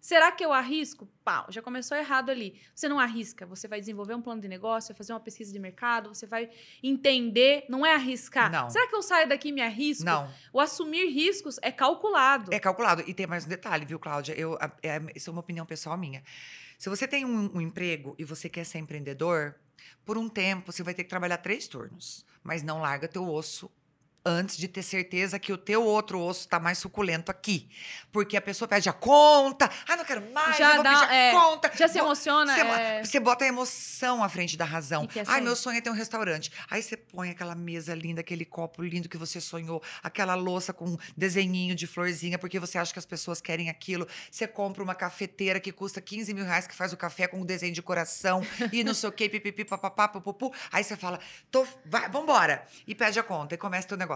será que eu arrisco? Pau, já começou errado ali. Você não arrisca, você vai desenvolver um plano de negócio, vai fazer uma pesquisa de mercado, você vai entender, não é arriscar. Não. Será que eu saio daqui e me arrisco? Não, O assumir riscos é calculado. é calculado. E tem mais um detalhe, viu, Cláudia? Eu, é, isso é uma opinião pessoal minha. Se você tem um, um emprego e você quer ser empreendedor, por um tempo você vai ter que trabalhar três turnos, mas não larga teu osso antes de ter certeza que o teu outro osso está mais suculento aqui. Porque a pessoa pede a conta, ah, não quero mais, Já vou dá- pedir a é, conta. Já se emociona. Você, é... você bota a emoção à frente da razão. Quer Ai, meu sonho é ter um restaurante. Aí você põe aquela mesa linda, aquele copo lindo que você sonhou, aquela louça com desenhinho de florzinha, porque você acha que as pessoas querem aquilo. Você compra uma cafeteira que custa 15 mil reais, que faz o café com um desenho de coração e não sei o quê, pipipi, papapá, pupupu. Aí você fala, Tô, vai, vambora. E pede a conta e começa teu negócio.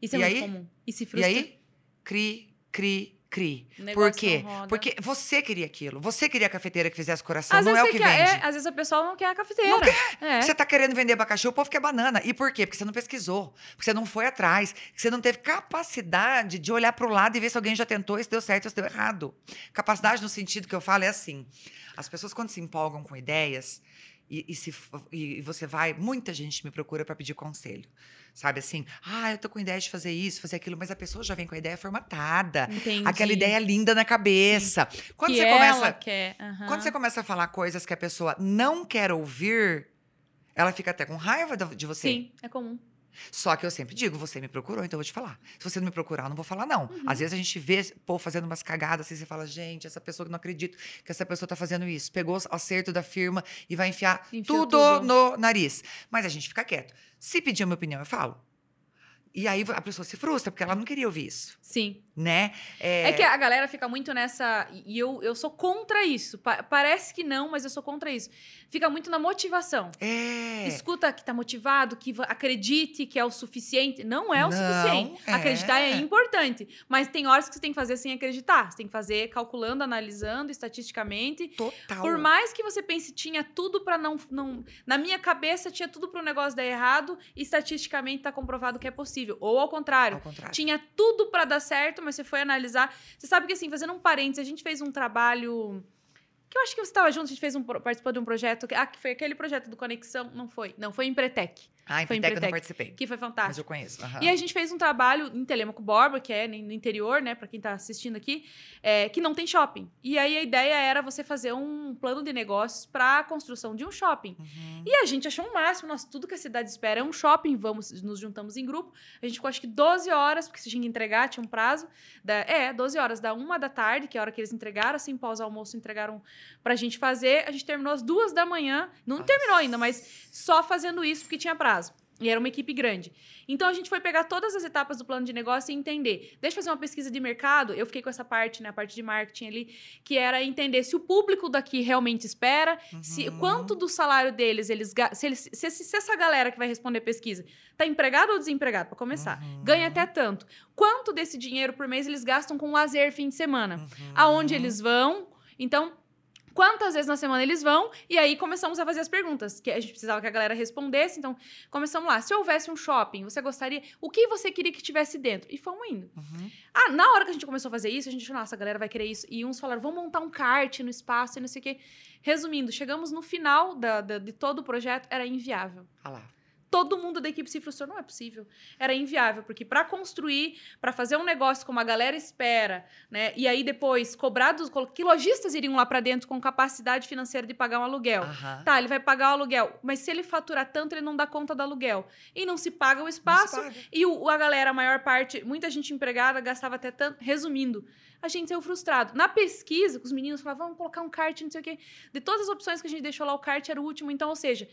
Isso é E muito aí? comum. E se E frustra. aí, cri, cri, cri. Negócio Por quê? Porque você queria aquilo. Você queria a cafeteira que fizesse coração, Às não é o que quer- vende. é, às vezes a pessoa não quer a cafeteira. Não É. Você tá querendo vender abacaxi, o povo quer banana. E por quê? Porque você não pesquisou, porque você não foi atrás, que você não teve capacidade de olhar para o lado e ver se alguém já tentou, e se deu certo ou se deu errado. Capacidade no sentido que eu falo é assim: as pessoas quando se empolgam com ideias e, e se, e você vai, muita gente me procura para pedir conselho. Sabe assim, ah, eu tô com ideia de fazer isso, fazer aquilo, mas a pessoa já vem com a ideia formatada. Entendi. Aquela ideia linda na cabeça. Quando que você começa. quer. aham. Quando você começa a falar coisas que a pessoa não quer ouvir, ela fica até com raiva de você. Sim, é comum. Só que eu sempre digo, você me procurou, então eu vou te falar. Se você não me procurar, eu não vou falar, não. Uhum. Às vezes a gente vê povo fazendo umas cagadas assim, você fala, gente, essa pessoa que não acredito que essa pessoa tá fazendo isso. Pegou o acerto da firma e vai enfiar tudo, tudo. no nariz. Mas a gente fica quieto. Se pedir a minha opinião, eu falo. E aí a pessoa se frustra, porque ela não queria ouvir isso, Sim. né? É... que a galera fica muito nessa. E eu, eu sou contra isso. Pa- parece que não, mas eu sou contra isso. Fica muito na motivação. É. Escuta que tá motivado, que acredite que é o suficiente. Não é o Não, suficiente. é. Acreditar é importante. Mas tem horas que você tem que fazer sem acreditar. Você tem que fazer calculando, analisando, estatisticamente. Total. Por mais que você pense, tinha tudo pra não, não. Na minha cabeça, tinha tudo pro negócio dar errado, e estatisticamente tá comprovado que é possível. Ou ao contrário. Ao contrário. Tinha tudo pra dar certo, mas você foi analisar. Você sabe que, assim, fazendo um parênteses, a gente fez um trabalho. Que eu acho que você estava junto, a gente fez um, participou de um projeto. que- Ah, que foi aquele projeto do Conexão. Não foi. Não, foi em Pretec, Ah, em Foi Petec eu não participei. que foi Mas fantástico. eu conheço. aham. E a gente fez um trabalho em Telemaco Borba, que é no interior, né, Pra quem tá assistindo aqui, é, que não tem shopping. E aí a ideia era você fazer um plano de negócios para a construção de um shopping. Uhum. E a gente achou o máximo, nossa, tudo que a cidade espera é um shopping, vamos, nos juntamos em grupo. A gente ficou acho que 12 horas, porque você tinha que entregar, tinha um prazo. Da, é, 12 horas, da uma da tarde, que é a hora que eles entregaram, assim, pós-almoço entregaram pra gente fazer. A gente terminou às duas da manhã, não Nossa. terminou ainda, mas só fazendo isso porque tinha prazo. E era uma equipe grande. Então a gente foi pegar todas as etapas do plano de negócio e entender. Deixa eu fazer uma pesquisa de mercado. Eu fiquei com essa parte, né, a parte de marketing ali, que era entender se o público daqui realmente espera, uhum. se quanto do salário deles eles se, eles, se, se, essa galera que vai responder pesquisa tá empregado ou desempregado para começar, uhum. ganha até tanto. Quanto desse dinheiro por mês eles gastam com lazer fim de semana? Uhum. Aonde eles vão? Então, quantas vezes na semana eles vão, e aí começamos a fazer as perguntas, que a gente precisava que a galera respondesse, então começamos lá. Se houvesse um shopping, você gostaria. O que você queria que tivesse dentro? E fomos indo. Uhum. Ah, na hora que a gente começou a fazer isso, a gente achou, nossa, a galera vai querer isso. E uns falaram, vamos montar um kart no espaço e não sei o quê. Resumindo, chegamos no final da, da de todo o projeto, era inviável. Ah lá todo mundo da equipe se frustrou. Não é possível. Era inviável, porque para construir, para fazer um negócio como a galera espera, né? E aí depois cobrar dos. Que lojistas iriam lá para dentro com capacidade financeira de pagar um aluguel? Uhum. Tá, ele vai pagar o aluguel, mas se ele faturar tanto, ele não dá conta do aluguel. E não se paga o espaço. Paga. E o, a galera, a maior parte, muita gente empregada, gastava até tanto. Resumindo, a gente saiu frustrado. Na pesquisa, os meninos falavam, vamos colocar um kart, não sei o quê. De todas as opções que a gente deixou lá, o kart era o último. Então, ou seja,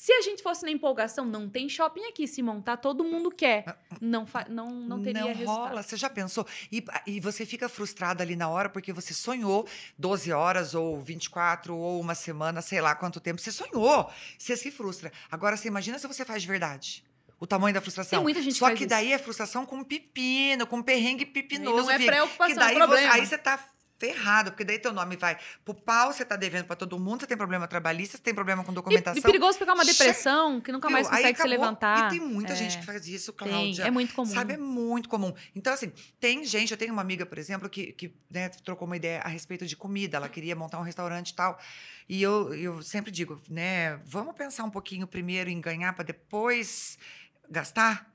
se a gente fosse na empolgação, não tem shopping aqui. Se montar, todo mundo quer. Ah, não, não, não teria não resultado. rola. Você já pensou? E, e você fica frustrado ali na hora porque você sonhou 12 horas ou 24 ou uma semana, sei lá quanto tempo. Você sonhou. Você se frustra. Agora, você imagina se você faz de verdade o tamanho da frustração. Tem muita gente Só que, que daí é frustração com pepino, com perrengue pepinoso. E não é preocupação, que daí é problema. Você, aí você tá ferrado, porque daí teu nome vai pro pau, você tá devendo para todo mundo, você tem problema trabalhista, você tem problema com documentação. E, e perigoso pegar uma depressão, que nunca mais consegue se levantar. E tem muita é. gente que faz isso, Tem, Cláudia. é muito comum. Sabe, é muito comum. Então, assim, tem gente, eu tenho uma amiga, por exemplo, que, que né, trocou uma ideia a respeito de comida, ela queria montar um restaurante e tal. E eu, eu sempre digo, né, vamos pensar um pouquinho primeiro em ganhar para depois gastar?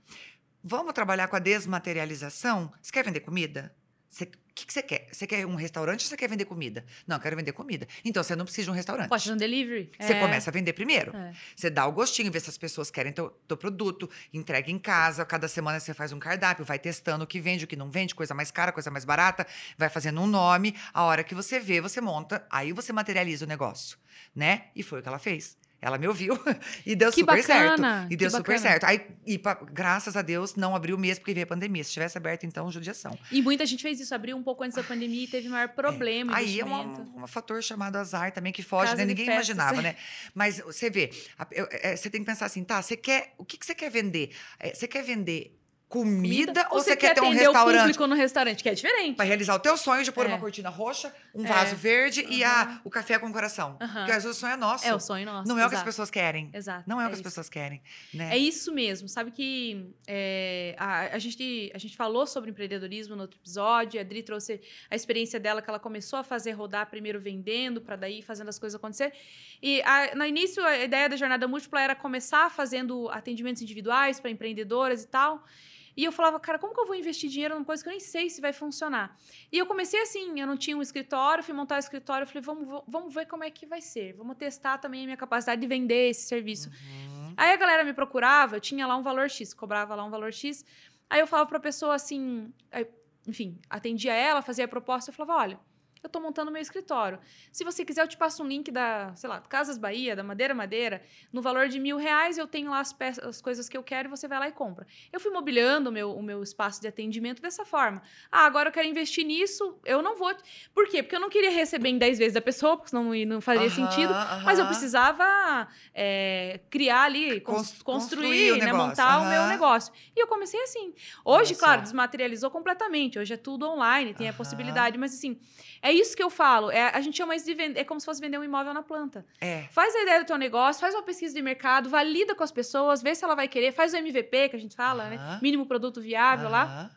Vamos trabalhar com a desmaterialização? Você quer vender comida? Você o que, que, você quer? Você quer um restaurante ou você quer vender comida? Não, eu quero vender comida. Então você não precisa de um restaurante. Pode fazer um delivery. Você é. começa a vender primeiro. É. Você dá o gostinho, vê se as pessoas querem teu, teu produto, entrega em casa. Cada semana você faz um cardápio, vai testando o que vende, o que não vende, coisa mais cara, coisa mais barata, vai fazendo um nome. A hora que você vê, você monta, aí você materializa o negócio, né? E foi o que ela fez. Ela me ouviu e deu que super bacana, certo. E deu super bacana. certo. Aí, e pra, graças a Deus, não abriu mesmo porque veio a pandemia. Se tivesse aberto, então, judiação. E muita gente fez isso, abriu um pouco antes da pandemia e teve maior problema. É. Aí é um, um, fator chamado azar também que foge, né? Ninguém festas, imaginava, né? Mas você vê, é, você tem que pensar assim, tá, você quer. O que, que você quer vender? É, você quer vender comida, comida ou você quer, quer ter um restaurante? o público no restaurante, que é diferente. Para realizar o teu sonho de pôr é. uma cortina roxa, um vaso é. verde uhum. e a, o café com coração. Uhum. Porque às vezes o sonho é nosso. É o sonho nosso. Não é o que as pessoas querem. Exato. Não é, é o que isso. as pessoas querem. Né? É isso mesmo. Sabe que é, a, a, gente, a gente falou sobre empreendedorismo no outro episódio, a Adri trouxe a experiência dela que ela começou a fazer rodar primeiro vendendo, para daí fazendo as coisas acontecer. E a, no início, a ideia da jornada múltipla era começar fazendo atendimentos individuais para empreendedoras e tal. E eu falava, cara, como que eu vou investir dinheiro numa coisa que eu nem sei se vai funcionar? E eu comecei assim, eu não tinha um escritório, fui montar o um escritório, falei, vamos, vamos ver como é que vai ser. Vamos testar também a minha capacidade de vender esse serviço. Uhum. Aí a galera me procurava, eu tinha lá um valor X, cobrava lá um valor X. Aí eu falava pra pessoa assim, enfim, atendia ela, fazia a proposta, eu falava, olha, eu estou montando meu escritório. Se você quiser, eu te passo um link da, sei lá, Casas Bahia, da Madeira Madeira, no valor de mil reais, eu tenho lá as, peças, as coisas que eu quero e você vai lá e compra. Eu fui mobiliando o meu, o meu espaço de atendimento dessa forma. Ah, agora eu quero investir nisso, eu não vou. Por quê? Porque eu não queria receber em 10 vezes da pessoa, porque senão não faria sentido, mas eu precisava é, criar ali, construir, construir né, montar o meu negócio. E eu comecei assim. Hoje, claro, desmaterializou completamente. Hoje é tudo online, tem a possibilidade, mas assim, é isso que eu falo. É, a gente chama isso de vender. É como se fosse vender um imóvel na planta. É. Faz a ideia do teu negócio, faz uma pesquisa de mercado, valida com as pessoas, vê se ela vai querer, faz o MVP que a gente fala, uh -huh. né? Mínimo produto viável uh -huh. lá.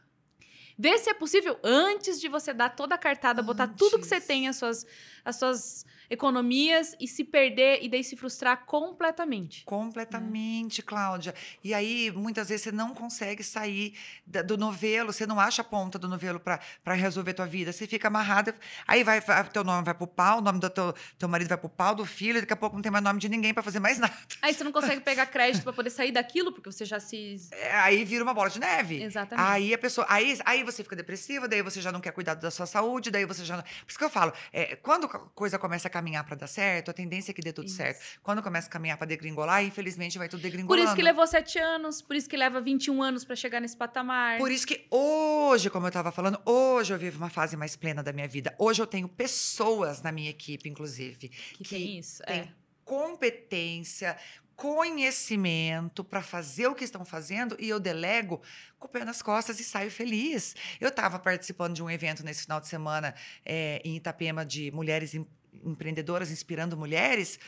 Vê se é possível antes de você dar toda a cartada, antes. botar tudo que você tem, as suas, as suas economias e se perder e daí se frustrar completamente. Completamente, é. Cláudia. E aí, muitas vezes, você não consegue sair do novelo, você não acha a ponta do novelo para resolver tua vida. Você fica amarrada, aí vai, teu nome vai pro pau, o nome do teu, teu marido vai pro pau, do filho, daqui a pouco não tem mais nome de ninguém para fazer mais nada. Aí você não consegue pegar crédito para poder sair daquilo, porque você já se. É, aí vira uma bola de neve. Exatamente. Aí a pessoa. Aí, aí você fica depressiva, daí você já não quer cuidar da sua saúde, daí você já. Por isso que eu falo, é, quando a coisa começa a caminhar para dar certo, a tendência é que dê tudo Isso. certo. Quando começa a caminhar para degringolar, infelizmente vai tudo Por degringolando. isso que levou sete anos, por isso que leva 21 anos pra chegar nesse patamar. Por isso que hoje, como eu estava falando, hoje eu vivo uma fase mais plena da minha vida. Hoje eu tenho pessoas na minha equipe, inclusive, que, tem isso. tem é. competência, conhecimento para fazer o que estão fazendo e eu delego com o pé nas costas e saio feliz. Eu estava participando de um evento nesse final de semana eh, em Itapema de mulheres em- empreendedoras inspirando mulheres.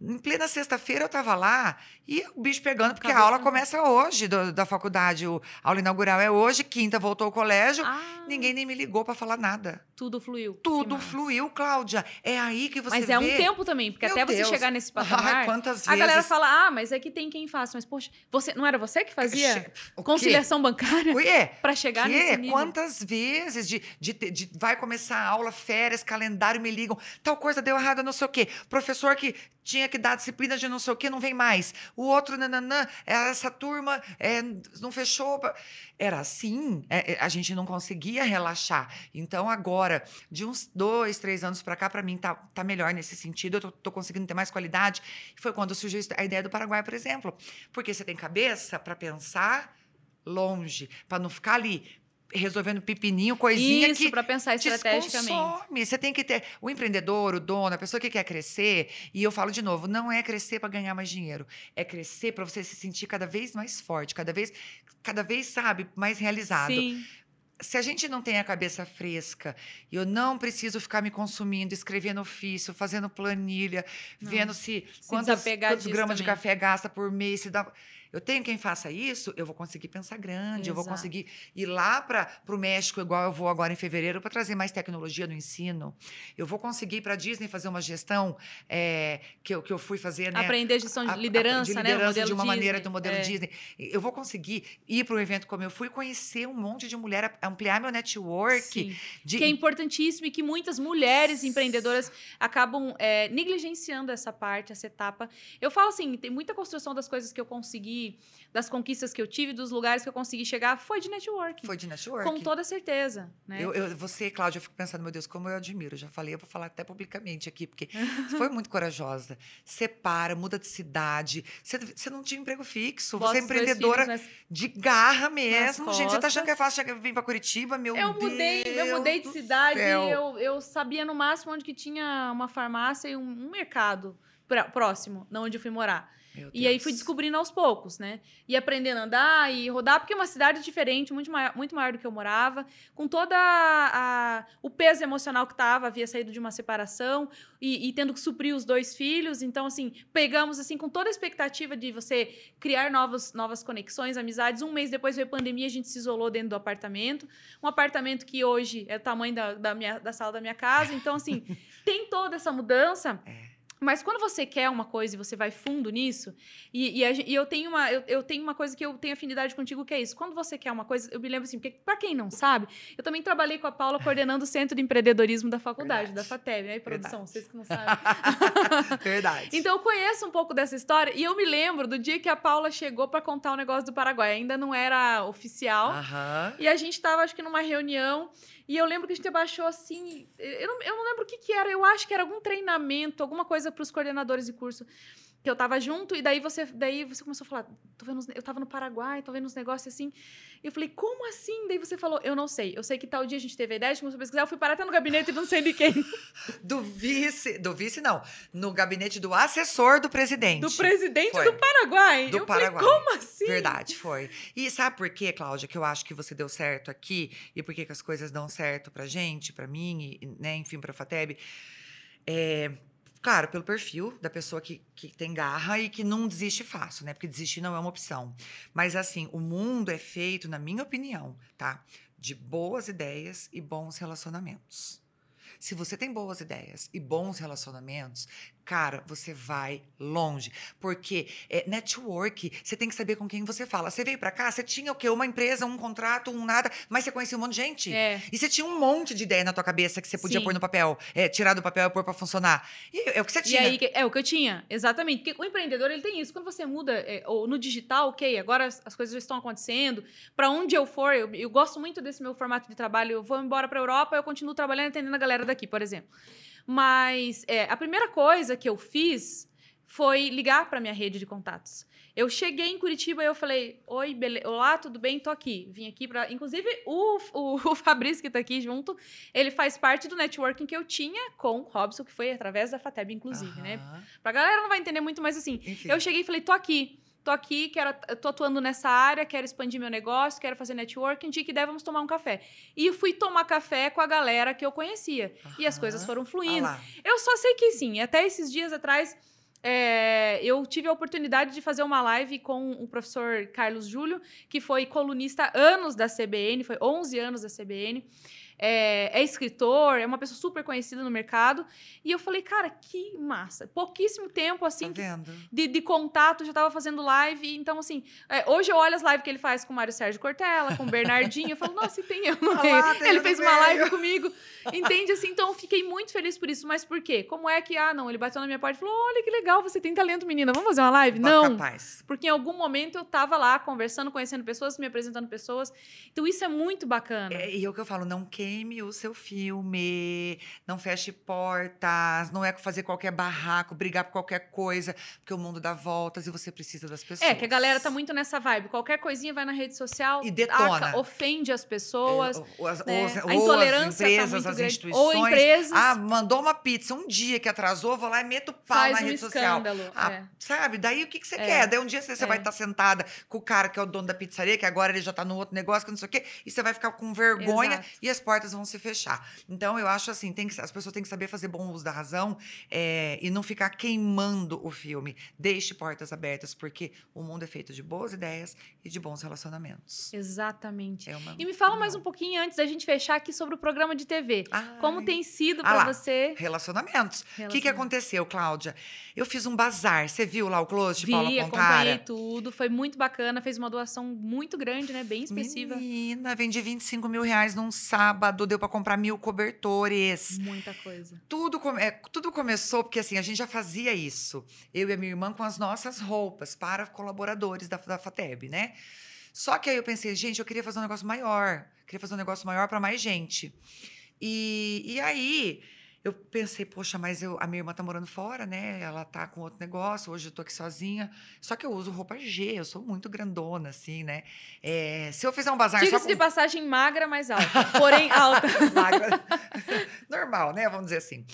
Em plena sexta-feira eu estava lá e o bicho pegando, porque a aula começa hoje do- da faculdade. O, a aula inaugural é hoje, quinta voltou ao colégio. Ah, Ninguém nem me ligou para falar nada. Tudo fluiu. Tudo fluiu, Cláudia. É aí que você Mas vê. é um tempo também, porque Meu até você Deus. chegar nesse Ai, patamar. quantas a galera vezes- fala: ah, mas é que tem quem faça. Mas, poxa, você, não era você que fazia conciliação bancária Ué, pra chegar que? nesse nível? Quantas vezes de, de, ter- de- vai começar a aula, férias, calendário, me ligam, tal coisa deu errado, não sei o quê. Professor que tinha que dar disciplina de não sei o quê, não vem mais. O outro, nananã, é, essa turma é, não fechou. Era assim, é, é, a gente não conseguia relaxar. Então, agora, de uns dois, três anos para cá, para mim, tá, tá melhor nesse sentido. Eu tô, tô conseguindo ter mais qualidade. Foi quando surgiu a ideia do Paraguai, por exemplo. Porque você tem cabeça para pensar longe, para não ficar ali resolvendo pepininho, coisinha Isso, que pra pensar estrategicamente. desconsome. Você tem que ter o empreendedor, o dono, a pessoa que quer crescer. E eu falo de novo, não é crescer para ganhar mais dinheiro, é crescer para você se sentir cada vez mais forte, cada vez, cada vez sabe, mais realizado. Sim. Se a gente não tem a cabeça fresca, e eu não preciso ficar me consumindo, escrevendo ofício, fazendo planilha, Não. vendo se, Se quantos, quantos gramas de também. café gasta por mês, se dá. Eu tenho quem faça isso, eu vou conseguir pensar grande, eu vou Exato. conseguir ir lá para o México, igual eu vou agora em fevereiro, para trazer mais tecnologia no ensino. Eu vou conseguir ir para a Disney fazer uma gestão é, que, eu, que eu fui fazer, né? Aprender gestão de a- a- liderança, de né? Liderança modelo de uma maneira Disney. do modelo É. Disney. Eu vou conseguir ir para um evento como eu fui, conhecer um monte de mulher, ampliar meu network. De, Que é importantíssimo e que muitas mulheres empreendedoras acabam é, negligenciando essa parte, essa etapa. Eu falo assim, tem muita construção das coisas que eu consegui, das conquistas que eu tive, dos lugares que eu consegui chegar, foi de networking. Foi de network. Com toda certeza, né? Eu, eu- você, Cláudia, eu fico pensando, meu Deus, como eu admiro. Eu já falei, eu vou falar até publicamente aqui, porque você foi muito corajosa. Separa, muda de cidade. Você, você não tinha emprego fixo. Bota você é empreendedora né? de garra mesmo. Nas Gente, você tá achando que é fácil chegar- vir para Curitiba? Meu Eu Deus. mudei, eu mudei de cidade, eu, eu sabia no máximo onde que tinha uma farmácia e um, um mercado pró- próximo, de onde eu fui morar. E aí fui descobrindo aos poucos, né? E aprendendo a andar e rodar, porque é uma cidade diferente, muito maior, muito maior do que eu morava, com toda a, a- o peso emocional que tava, havia saído de uma separação e, e tendo que suprir os dois filhos. Então, assim, pegamos assim com toda a expectativa de você criar novos, novas conexões, amizades. Um mês depois veio a pandemia, a gente se isolou dentro do apartamento. Um apartamento que hoje é o tamanho da, da, minha, da sala da minha casa. Então, assim, tem toda essa mudança. É. Mas quando você quer uma coisa e você vai fundo nisso, e, e a e eu, tenho uma, eu, eu tenho uma coisa que eu tenho afinidade contigo, que é isso. Quando você quer uma coisa, eu me lembro assim, porque pra quem não sabe, eu também trabalhei com a Paula coordenando o Centro de Empreendedorismo da faculdade, Verdade. da FATEB? E produção, Verdade. vocês que não sabem. Verdade. Então eu conheço um pouco dessa história e eu me lembro do dia que a Paula chegou pra contar o negócio do Paraguai. Ainda não era oficial. Aham. E a gente tava, acho que, numa reunião. E eu lembro que a gente abaixou assim. Eu não, eu não lembro o que, que era. Eu acho que era algum treinamento, alguma coisa para os coordenadores de curso. Que eu tava junto, e daí você, daí você começou a falar, tô vendo, eu tava no Paraguai, tô vendo uns negócios assim. E eu falei, como assim? Daí você falou, eu não sei. Eu sei que tal dia a gente teve a ideia, começou a pesquisar, eu fui parar até no gabinete e não sei de quem. Do vice, do vice não, no gabinete do assessor do presidente. Do presidente Foi. do Paraguai. Do eu Paraguai. falei, como assim? Verdade, foi. E sabe por quê, Cláudia, que eu acho que você deu certo aqui e por que que as coisas dão certo pra gente, pra mim, e, né, enfim, pra Fateb? É, claro, pelo perfil da pessoa que, que tem garra e que não desiste fácil, né? Porque desistir não é uma opção. Mas assim, o mundo é feito, na minha opinião, tá? De boas ideias e bons relacionamentos. Se você tem boas ideias e bons relacionamentos, cara, você vai longe. Porque é network, você tem que saber com quem você fala. Você veio pra cá, você tinha o quê? Uma empresa, um contrato, um nada, mas você conhecia um monte de gente. É. E você tinha um monte de ideia na tua cabeça que você podia Sim. pôr no papel, é, tirar do papel e pôr pra funcionar. E é o que você tinha. aí, é o que eu tinha, exatamente. Porque o empreendedor, ele tem isso. Quando você muda, é, ou no digital, ok, agora as, as coisas já estão acontecendo. Para onde eu for, eu, eu gosto muito desse meu formato de trabalho. Eu vou embora para Europa, eu continuo trabalhando e atendendo a galera daqui, por exemplo. Mas é, a primeira coisa que eu fiz foi ligar para minha rede de contatos. Eu cheguei em Curitiba e eu falei: Oi, bele... olá, tudo bem? Tô aqui. Vim aqui para. Inclusive, o, o, o, Fabrício, que tá aqui junto, ele faz parte do networking que eu tinha com o Robson, que foi através da FATEB, inclusive, né? Pra galera não vai entender muito, mas assim, Enfim. eu cheguei e falei: tô aqui. Tô aqui, quero, tô atuando nessa área, quero expandir meu negócio, quero fazer networking, de que der, vamos tomar um café. E fui tomar café com a galera que eu conhecia. E as coisas foram fluindo. eu só sei que sim, até esses dias atrás é, eu tive a oportunidade de fazer uma live com o professor Carlos Júlio, que foi colunista anos da CBN, foi 11 anos da CBN é, é, escritor, é uma pessoa super conhecida no mercado. E eu falei, cara, que massa. Pouquíssimo tempo, assim, tá de, de, contato, já tava fazendo live. Então, assim, é, hoje eu olho as lives que ele faz com o Mário Sérgio Cortella, com o Bernardinho. eu falo, nossa, tem eu no meio. Ele fez uma live comigo. Entende? Assim, então eu fiquei muito feliz por isso. Mas por quê? Como é que, ah, não, ele bateu na minha porta e falou: olha que legal, você tem talento, menina, vamos fazer uma live? não. Capaz. Porque em algum momento eu tava lá conversando, conhecendo pessoas, me apresentando pessoas. Então isso é muito bacana. É, e é o que eu falo, não queime o seu filme, não feche portas, não é fazer qualquer barraco, brigar por qualquer coisa, porque o mundo dá voltas e você precisa das pessoas. É, que a galera tá muito nessa vibe. Qualquer coisinha vai na rede social e detona. Aca, ofende as pessoas. É, as, né? a intolerância as tá empresas, tá as instituições. Ou empresas. Ah, mandou uma pizza um dia que atrasou, vou lá e meto pau Faz na um rede escândalo, social. Ah, é. Sabe? Daí o que, que você é. quer? Daí um dia você, você vai estar tá sentada com o cara que é o dono da pizzaria, que agora ele já tá no outro negócio, que não sei o quê, e você vai ficar com vergonha Exato. e as portas vão se fechar. Então, eu acho assim, tem que, as pessoas têm que saber fazer bom uso da razão é, e não ficar queimando o filme. Deixe portas abertas, porque o mundo é feito de boas ideias e de bons relacionamentos. Exatamente. É uma... E me fala mais um pouquinho antes da gente fechar aqui sobre o programa de TV. Ai. Como tem sido para ah você? Relacionamentos. O que, que aconteceu, Cláudia? Eu fiz um bazar. Você viu lá o close de Vi, Paula Pontara? acompanhei tudo. Foi muito bacana. Fez uma doação muito grande, né? Bem expressiva. Menina, vendi 25 mil reais num sábado. Deu para comprar mil cobertores. Muita coisa. Tudo, é, tudo começou porque, assim, a gente já fazia isso. Eu e a minha irmã com as nossas roupas para colaboradores da, da FATEB, né? Só que aí eu pensei, gente, eu queria fazer um negócio maior. Queria fazer um negócio maior para mais gente. E, e aí eu pensei, poxa, mas eu, a minha irmã tá morando fora, né? Ela tá com outro negócio, hoje eu tô aqui sozinha. Só que eu uso roupa G, eu sou muito grandona, assim, né? É, se eu fizer um bazar Diga-se com... de passagem magra, mais alta. Porém, alta. magra. Normal, né? Vamos dizer assim.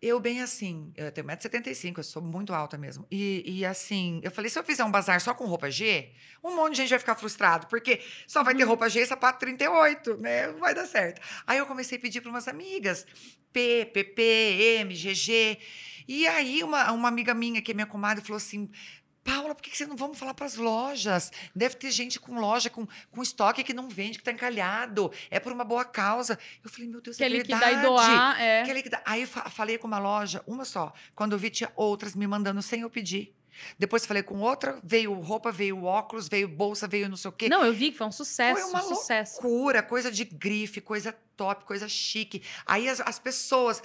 Eu, bem assim, eu tenho 1,75m, eu sou muito alta mesmo. E, e, assim, eu falei: se eu fizer um bazar só com roupa G, um monte de gente vai ficar frustrado, porque só vai ter uhum. roupa G e sapato 38, né? Não vai dar certo. Aí eu comecei a pedir para umas amigas: P, PP, M, GG. E aí, uma, uma amiga minha, que é minha comadre, falou assim: Paula, por que você não vamos falar para as lojas? Deve ter gente com loja, com, com estoque que não vende, que está encalhado. É por uma boa causa. Eu falei, meu Deus, que é verdade. Quer liquidar e doar, é. Quer liquidar. Aí eu falei com uma loja, uma só. Quando eu vi, tinha outras me mandando sem eu pedir. Depois falei com outra, veio roupa, veio óculos, veio bolsa, veio não sei o quê. Não, eu vi que foi um sucesso. Foi uma um sucesso. loucura, coisa de grife, coisa top, coisa chique. Aí as, as pessoas,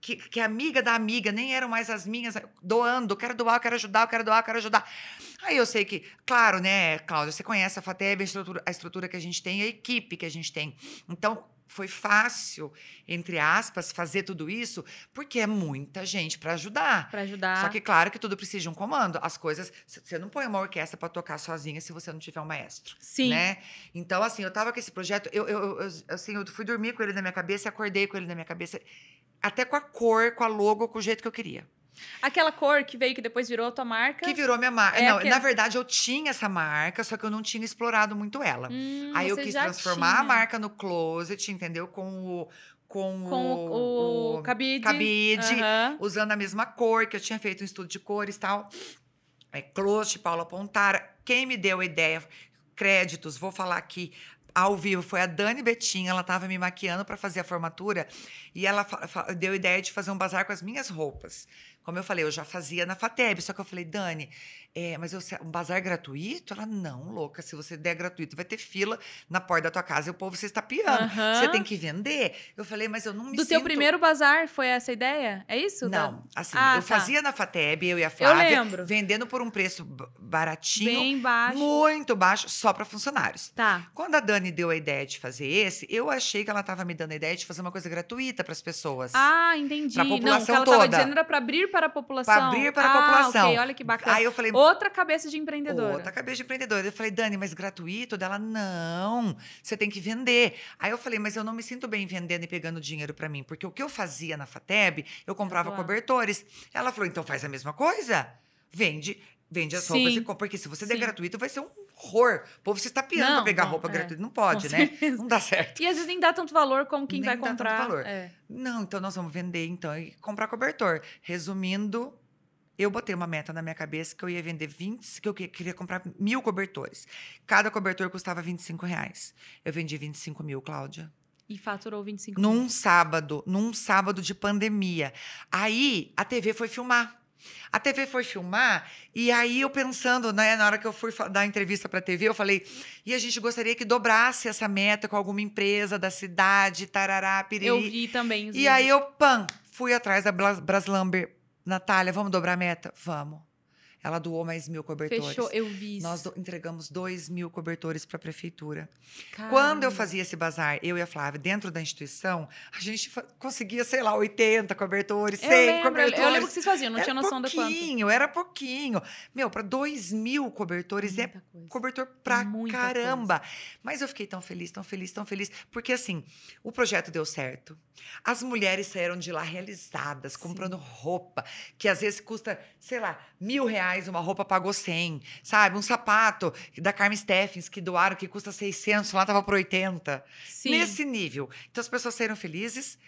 que, que amiga da amiga, nem eram mais as minhas, doando, quero doar, quero ajudar, quero doar, quero ajudar. Aí eu sei que, claro, né, Cláudia, você conhece a FATEB, a estrutura, a estrutura que a gente tem, a equipe que a gente tem. Então, foi fácil, entre aspas, fazer tudo isso, porque é muita gente para ajudar. Para ajudar. Só que, claro, que tudo precisa de um comando. As coisas. Você não põe uma orquestra para tocar sozinha se você não tiver um maestro. Sim. Né? Então, assim, eu tava com esse projeto, eu, eu, eu, assim, eu fui dormir com ele na minha cabeça e acordei com ele na minha cabeça, até com a cor, com a logo, com o jeito que eu queria. Aquela cor que veio que depois virou a tua marca? Que virou minha marca. É não, na verdade, eu tinha essa marca, só que eu não tinha explorado muito ela. Hum, Aí eu quis transformar tinha. a marca no closet, entendeu? Com o. Com, com o, o, o cabide, cabide uhum. usando a mesma cor, que eu tinha feito um estudo de cores e tal. É, closet, Paula Pontara. Quem me deu a ideia, créditos, vou falar aqui ao vivo foi a Dani Betinha, ela estava me maquiando para fazer a formatura e ela deu a ideia de fazer um bazar com as minhas roupas Como eu falei, eu já fazia na FATEB, só que eu falei, Dani, é, mas eu, um bazar gratuito? Ela, não, louca, se você der gratuito, vai ter fila na porta da tua casa e o povo você está piando. Aham. Você tem que vender. Eu falei, mas eu não me Do sinto... teu primeiro bazar foi essa ideia? É isso? Não, assim, Ah, eu tá. fazia na FATEB, eu e a Flávia, lembro. vendendo por um preço baratinho, Bem baixo. muito baixo, só para funcionários. Tá. Quando a Dani deu a ideia de fazer esse, eu achei que ela estava me dando a ideia de fazer uma coisa gratuita para as pessoas. Ah, entendi. Pra não, o que população ela toda. dizendo era para abrir para a população. Para abrir para a ah, população. ok, olha que bacana. Aí eu falei, Outra cabeça de empreendedora. Outra cabeça de empreendedora. Eu falei, Dani, mas gratuito? Dela, não, você tem que vender. Aí eu falei, mas eu não me sinto bem vendendo e pegando dinheiro para mim, porque o que eu fazia na FATEB, eu comprava cobertores. Ela falou, então faz a mesma coisa. Vende, vende as Sim. roupas e compra, porque se você der Sim. gratuito vai ser um horror. O povo se estapeando para pegar não, roupa é. gratuita. Não pode, Com né? certeza. Não dá certo. E às vezes nem dá tanto valor como quem Nem vai dá tanto comprar. valor. É. Não, então nós vamos vender então e comprar cobertor. Resumindo, eu botei uma meta na minha cabeça que eu ia vender 20, que eu que- queria comprar mil cobertores. Cada cobertor custava 25 reais. Eu vendi 25 mil, Cláudia. E faturou 25 Num sábado, num sábado de pandemia. Aí a TV foi filmar. A TV foi filmar e aí eu pensando, né, na hora que eu fui dar entrevista para a TV, eu falei, e a gente gostaria que dobrasse essa meta com alguma empresa da cidade, tarará, piriri. Eu vi também. os E aí eu, pam, fui atrás da Braslamber. Natália, vamos dobrar a meta? Vamos. Ela doou mais mil cobertores. Fechou, eu vi. isso. Nós do- entregamos dois mil cobertores para a prefeitura. Caramba. Quando eu fazia esse bazar, eu e a Flávia, dentro da instituição, a gente conseguia, sei lá, 80 cobertores, 100 eu lembro, eu- cobertores. eu lembro que vocês faziam, não era tinha noção da quanto. pouquinho, era pouquinho. Meu, para dois mil cobertores é Muita coisa. cobertor pra Muita caramba. Mas eu fiquei tão feliz, tão feliz, tão feliz. Porque, assim, o projeto deu certo. As mulheres saíram de lá realizadas, comprando roupa, que às vezes custa, sei lá, mil reais, uma roupa pagou 100, sabe? Um sapato da Carmen Steffens, que doaram, que custa 600, lá tava por 80. Sim. Nesse nível. Então, as pessoas saíram felizes.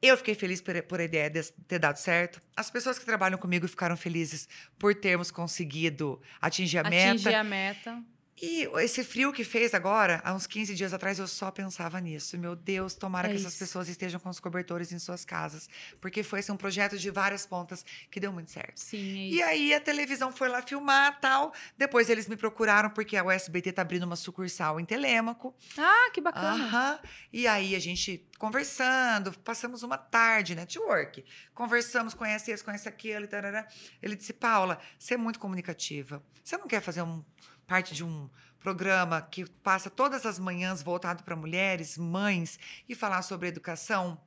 Eu fiquei feliz por, por a ideia de ter dado certo. As pessoas que trabalham comigo ficaram felizes por termos conseguido atingir a meta. Atingir a meta. E esse frio que fez agora, há uns 15 dias atrás, eu só pensava nisso. Meu Deus, tomara É que essas isso. pessoas estejam com os cobertores em suas casas. Porque foi assim, um projeto de várias pontas que deu muito certo. Sim, é isso. E aí a televisão foi lá filmar tal. Depois eles me procuraram porque a USBT tá abrindo uma sucursal em Telêmaco. Ah, que bacana. Aham. E aí a gente conversando, passamos uma tarde, network. Conversamos, conhece esse, conhece aquele, tarará. Ele disse, Paula, você é muito comunicativa. Você não quer fazer um, parte de um programa que passa todas as manhãs voltado para mulheres, mães, e falar sobre educação?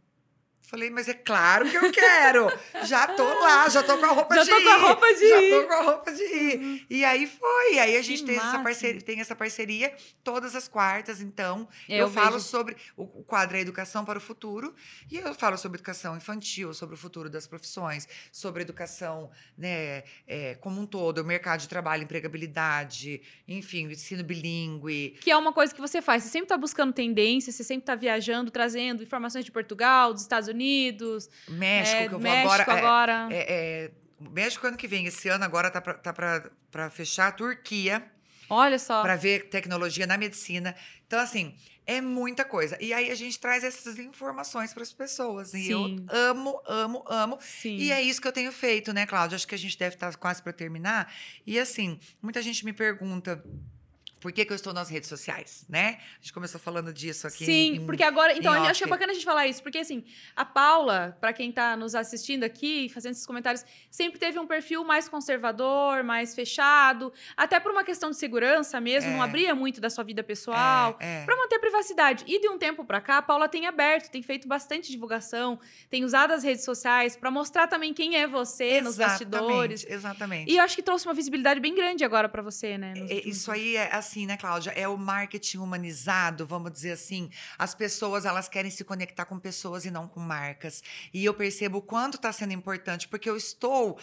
Falei, mas é claro que eu quero. já tô lá, já tô com a roupa Já de tô ir. com a roupa de já ir. tô com a roupa de ir. E aí foi. Aí a gente Que tem essa, parceria, tem essa parceria todas as quartas, então. Eu eu falo sobre. O, quadro é Educação para o Futuro. E eu falo sobre educação infantil, sobre o futuro das profissões, sobre educação né, é, como um todo, o mercado de trabalho, empregabilidade, enfim, ensino bilíngue. Que é uma coisa que você faz. Você sempre tá buscando tendências, você sempre tá viajando, trazendo informações de Portugal, dos Estados Unidos, México, é, que eu vou México agora. é, agora. É, é, México ano que vem, esse ano agora tá para tá pra- pra fechar a Turquia. Olha só. para ver tecnologia na medicina. Então, assim, é muita coisa. E aí a gente traz essas informações para as pessoas. E Sim. eu amo, amo, amo. Sim. E é isso que eu tenho feito, né, Cláudia? Acho que a gente deve estar quase para terminar. E assim, muita gente me pergunta. Por que, que eu estou nas redes sociais, né? A gente começou falando disso aqui. Sim, em- porque agora. Então, eu off. achei bacana a gente falar isso, porque assim, a Paula, pra quem tá nos assistindo aqui, fazendo esses comentários, sempre teve um perfil mais conservador, mais fechado, até por uma questão de segurança mesmo, não É. abria muito da sua vida pessoal. É, é. Pra manter a privacidade. E de um tempo pra cá, a Paula tem aberto, tem feito bastante divulgação, tem usado as redes sociais pra mostrar também quem é você nos bastidores. Exatamente. E eu acho que trouxe uma visibilidade bem grande agora pra você, né? É, Isso aí é assim, né, Cláudia? É o marketing humanizado, vamos dizer assim. As pessoas, elas querem se conectar com pessoas e não com marcas. E eu percebo o quanto está sendo importante, porque eu estou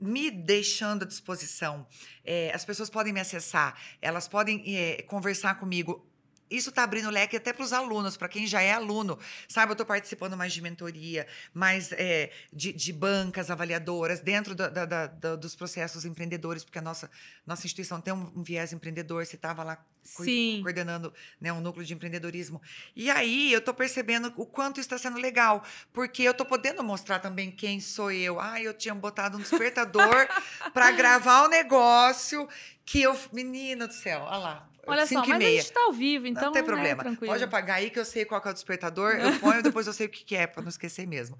me deixando à disposição. É, as pessoas podem me acessar, elas podem é, conversar comigo. Isso está abrindo leque até para os alunos, para quem já é aluno. Sabe, eu estou participando mais de mentoria, mais é, de, de, bancas avaliadoras, dentro da, da, da, dos processos empreendedores, porque a nossa, nossa instituição tem um, viés empreendedor, você estava lá Sim. coordenando né, um núcleo de empreendedorismo. E aí eu estou percebendo o quanto está sendo legal, porque eu estou podendo mostrar também quem sou eu. Ah, eu tinha botado um despertador para gravar um negócio que eu. Menina do céu, olha lá. Olha só, mas a gente está ao vivo, então. Não tem né, problema. tranquilo. Pode apagar aí que eu sei qual é o despertador. Eu ponho, depois eu sei o que, que é, para não esquecer mesmo.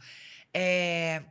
É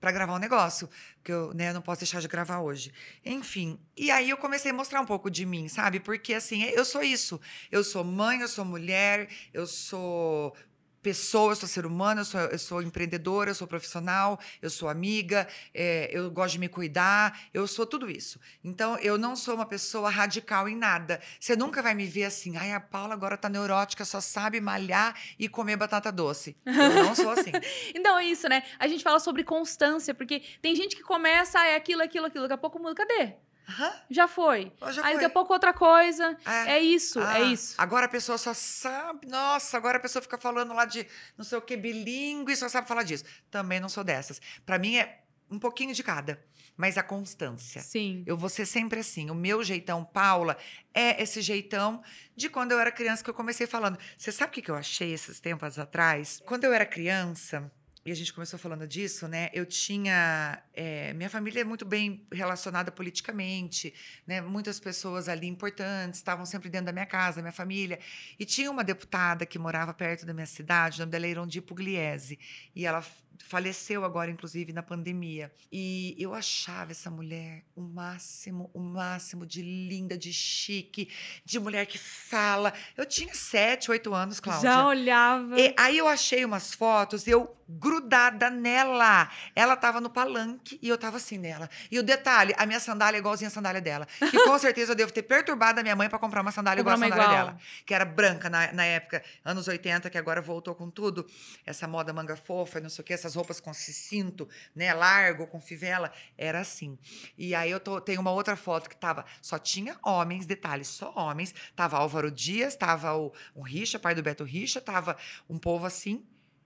para gravar um negócio, porque eu né, não posso deixar de gravar hoje. Enfim, e aí eu comecei a mostrar um pouco de mim, sabe? Porque assim, eu sou isso. Eu sou mãe, eu sou mulher, eu sou pessoa, eu sou ser humano, eu sou, eu sou empreendedora, eu sou profissional, eu sou amiga, é, eu gosto de me cuidar, eu sou tudo isso. Então, eu não sou uma pessoa radical em nada. Você nunca vai me ver assim, ai, a Paula agora tá neurótica, só sabe malhar e comer batata doce. Eu não sou assim. então, é isso, né? A gente fala sobre constância, porque tem gente que começa, ah, é aquilo, aquilo, aquilo, daqui a pouco muda, cadê? Uhum. Já foi. Já Aí foi. daqui a pouco outra coisa. É. É, isso, Ah, é isso. Agora a pessoa só sabe. Nossa, agora a pessoa fica falando lá de não sei o que, bilíngue, e só sabe falar disso. Também não sou dessas. Para mim é um pouquinho de cada, mas a constância. Sim. Eu vou ser sempre assim. O meu jeitão, Paula, é esse jeitão de quando eu era criança que eu comecei falando. Você sabe o que eu achei esses tempos atrás? Quando eu era criança, e a gente começou falando disso, né? Eu tinha. é, minha família é muito bem relacionada politicamente, né? Muitas pessoas ali importantes estavam sempre dentro da minha casa, da minha família. E tinha uma deputada que morava perto da minha cidade, o nome dela era Irondi Pugliese. E ela faleceu agora, inclusive, na pandemia. E eu achava essa mulher o máximo, o máximo de linda, de chique, de mulher que fala. Eu tinha sete, oito anos, Cláudia. Já olhava. E aí eu achei umas fotos, eu grudada nela. Ela tava no palanque e eu tava assim nela. E o detalhe, a minha sandália é igualzinha a sandália dela. Que com certeza eu devo ter perturbado a minha mãe para comprar uma sandália igual a sandália igual. dela. Que era branca na, na época, anos 80, que agora voltou com tudo. Essa moda manga fofa, não sei o quê, essas roupas com cinto, né, largo, com fivela. Era assim. E aí eu tô, tem uma outra foto que tava, só tinha homens, detalhe, só homens. Tava Álvaro Dias, tava o, o Richa, pai do Beto Richa, tava um povo assim,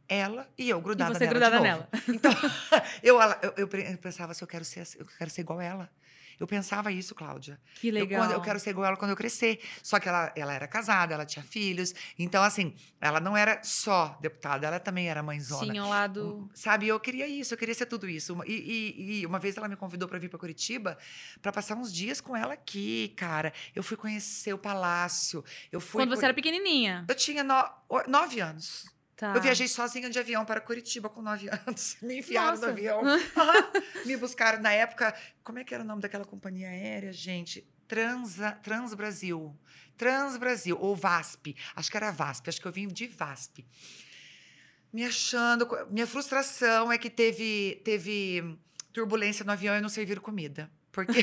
ela e eu grudada E você nela grudada novo. Então, eu, eu, eu pensava se eu quero ser, assim, eu quero ser igual ela. Eu pensava isso, Cláudia. Que Eu, legal. quando- eu quero ser igual ela quando eu crescer. Só que ela, ela era casada, ela tinha filhos. Então, assim, ela não era só deputada, ela também era mãezona. Tinha um lado. Sabe, eu queria isso, eu queria ser tudo isso. E, e- e uma vez ela me convidou para vir para Curitiba para passar uns dias com ela aqui, cara. Eu fui conhecer o palácio. Eu fui. Quando você co- era pequenininha. Eu tinha no- nove anos. Tá. Eu viajei sozinha de avião para Curitiba com nove anos. Me enfiaram Nossa. no avião. Me buscaram na época. Como é que era o nome daquela companhia aérea, gente? Transa, Transbrasil. Transbrasil, ou VASP. Acho que era VASP, acho que eu vim de VASP. Me achando. Minha frustração é que teve, teve turbulência no avião e não serviram comida. Porque.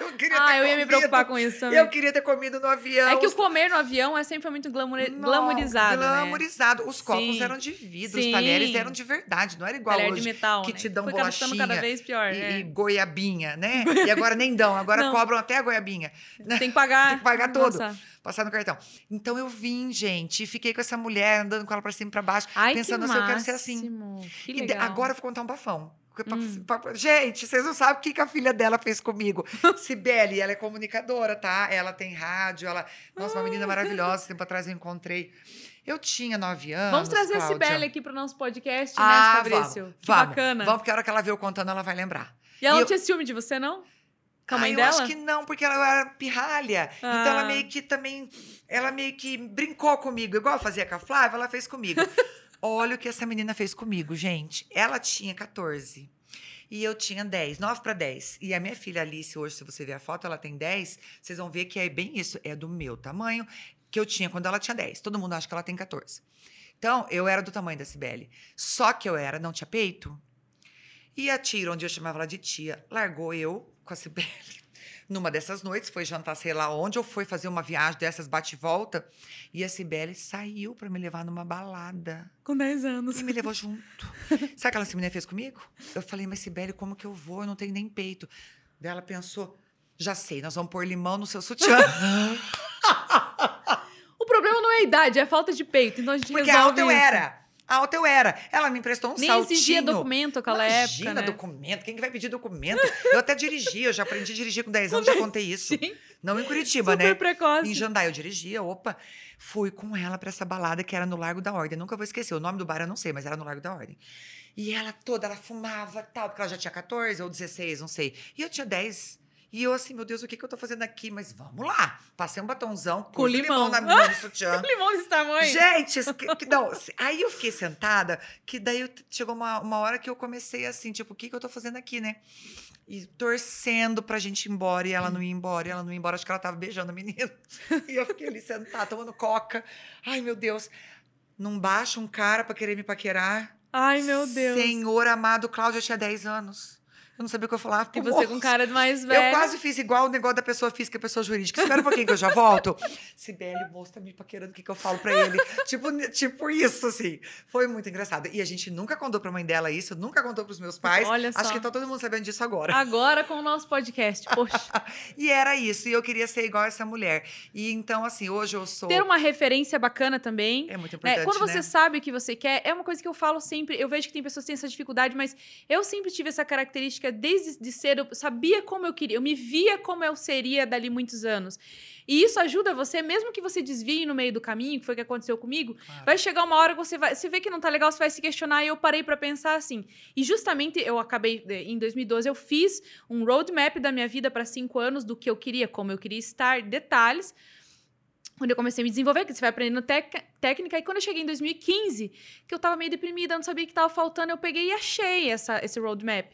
Eu queria ter Ah, eu ia me comido. preocupar com isso também. Eu queria ter comido no avião. É que o comer no avião é sempre muito glamour... Não, glamourizado, né? Glamourizado. Os copos Sim. eram de vidro, Sim. os talheres eram de verdade, não era igual Talher de hoje. metal, que né? te dão Foi bolachinha cada vez pior, e, né? e goiabinha, né? E agora nem dão, agora Não. cobram até a goiabinha. Tem que pagar. Tem que pagar tudo. Nossa. Passar no cartão. Então eu vim, gente, e fiquei com essa mulher andando com ela pra cima e pra baixo, Ai, pensando assim, eu quero ser assim. Que E de- legal. agora eu vou contar um bafão. Hum. Gente, vocês não sabem o que, que a filha dela fez comigo. Cibele, ela é comunicadora, tá? Ela tem rádio, ela. Nossa, uma menina maravilhosa. Tempo atrás eu encontrei. Eu tinha nove anos. Vamos trazer a Cláudia. Sibeli aqui pro nosso podcast, né, Ah, Fabrício? vamos. Que vamos, bacana. Vamos, porque a hora que ela viu eu contando, ela vai lembrar. E ela E não eu- tinha ciúme de você, não? Com a Ah, mãe eu dela? acho que não, porque ela era pirralha. Então ela Ah. meio que também. Ela meio que brincou comigo, igual eu fazia com a Flávia, ela fez comigo. Olha o que essa menina fez comigo, gente. Ela tinha 14. E eu tinha 10, 9 para 10. E a minha filha Alice, hoje, se você ver a foto, ela tem 10. Vocês vão ver que é bem isso. É do meu tamanho que eu tinha quando ela tinha 10. Todo mundo acha que ela tem 14. Então, eu era do tamanho da Cibele. Só que eu era, não tinha peito. E a tia, onde eu chamava ela de tia, largou eu com a Cibele. Numa dessas noites, foi jantar sei lá onde, ou foi fazer uma viagem dessas bate e volta. E a Cibele saiu para me levar numa balada. Com 10 anos. E me levou junto. Sabe o que ela menina fez comigo? Eu falei, mas Sibeli, como que eu vou? Eu não tenho nem peito. Daí ela pensou, já sei, nós vamos pôr limão no seu sutiã. O problema é a idade, é a falta de peito. Então a gente Porque resolve alta eu era. Alta eu era. Ela me emprestou um Nem saltinho. exigia documento aquela Imagina época, né? documento. Quem que vai pedir documento? Eu até dirigi, eu já aprendi a dirigir com 10 anos, já contei isso. Sim, Não em Curitiba, super né? precoce. Em Jandai eu dirigia, opa. Fui com ela pra essa balada que era no Largo da Ordem. Nunca vou esquecer. O nome do bar eu não sei, mas era no Largo da Ordem. E ela toda, ela fumava tal, porque ela já tinha 14 ou 16, não sei. E eu tinha 10. E eu assim, meu Deus, o que, que eu tô fazendo aqui? Mas vamos lá. Passei um batonzão Com pus limão. na minha no sutiã. Limão desse tamanho. Gente, não, se- aí eu fiquei sentada, que daí chegou uma, uma hora que eu comecei assim, tipo, o que, que eu tô fazendo aqui, né? E torcendo pra gente ir embora, e ela não ia embora, e ela não ia embora. Acho que ela tava beijando a menina. E eu fiquei ali sentada, tomando coca. Ai, meu Deus. Não baixa um cara pra querer me paquerar. Ai, meu Deus. Senhor amado, Cláudia tinha 10 anos. Eu não sabia o que eu falava. E você com cara de mais velho. Eu quase fiz igual o negócio da pessoa física e pessoa jurídica. Espera um pouquinho que eu já volto. Sibeli, o moço tá me paquerando, o que, que eu falo pra ele? tipo, tipo isso, assim. Foi muito engraçado. E a gente nunca contou pra mãe dela isso, nunca contou pros meus pais. Olha só. Acho que tá todo mundo sabendo disso agora. Agora com o nosso podcast. Poxa, E era isso. E eu queria ser igual essa mulher. E então, assim, hoje eu sou. ter uma referência bacana também. É muito É, importante. quando você né? sabe o que você quer, é uma coisa que eu falo sempre. Eu vejo que tem pessoas que têm essa dificuldade, mas eu sempre tive essa característica desde de cedo. Eu sabia como eu queria, eu me via como eu seria dali muitos anos. E isso ajuda você, mesmo que você desvie no meio do caminho, que foi o que aconteceu comigo, Claro. vai chegar uma hora que você vai. Você vê que não tá legal, você vai se questionar. E eu parei pra pensar assim. E justamente eu acabei, em 2012, eu fiz um roadmap da minha vida para cinco anos, do que eu queria, como eu queria estar, detalhes quando eu comecei a me desenvolver, que você vai aprendendo técnica. E quando eu cheguei em 2015, que eu tava meio deprimida, não sabia o que tava faltando, eu peguei e achei essa, esse roadmap.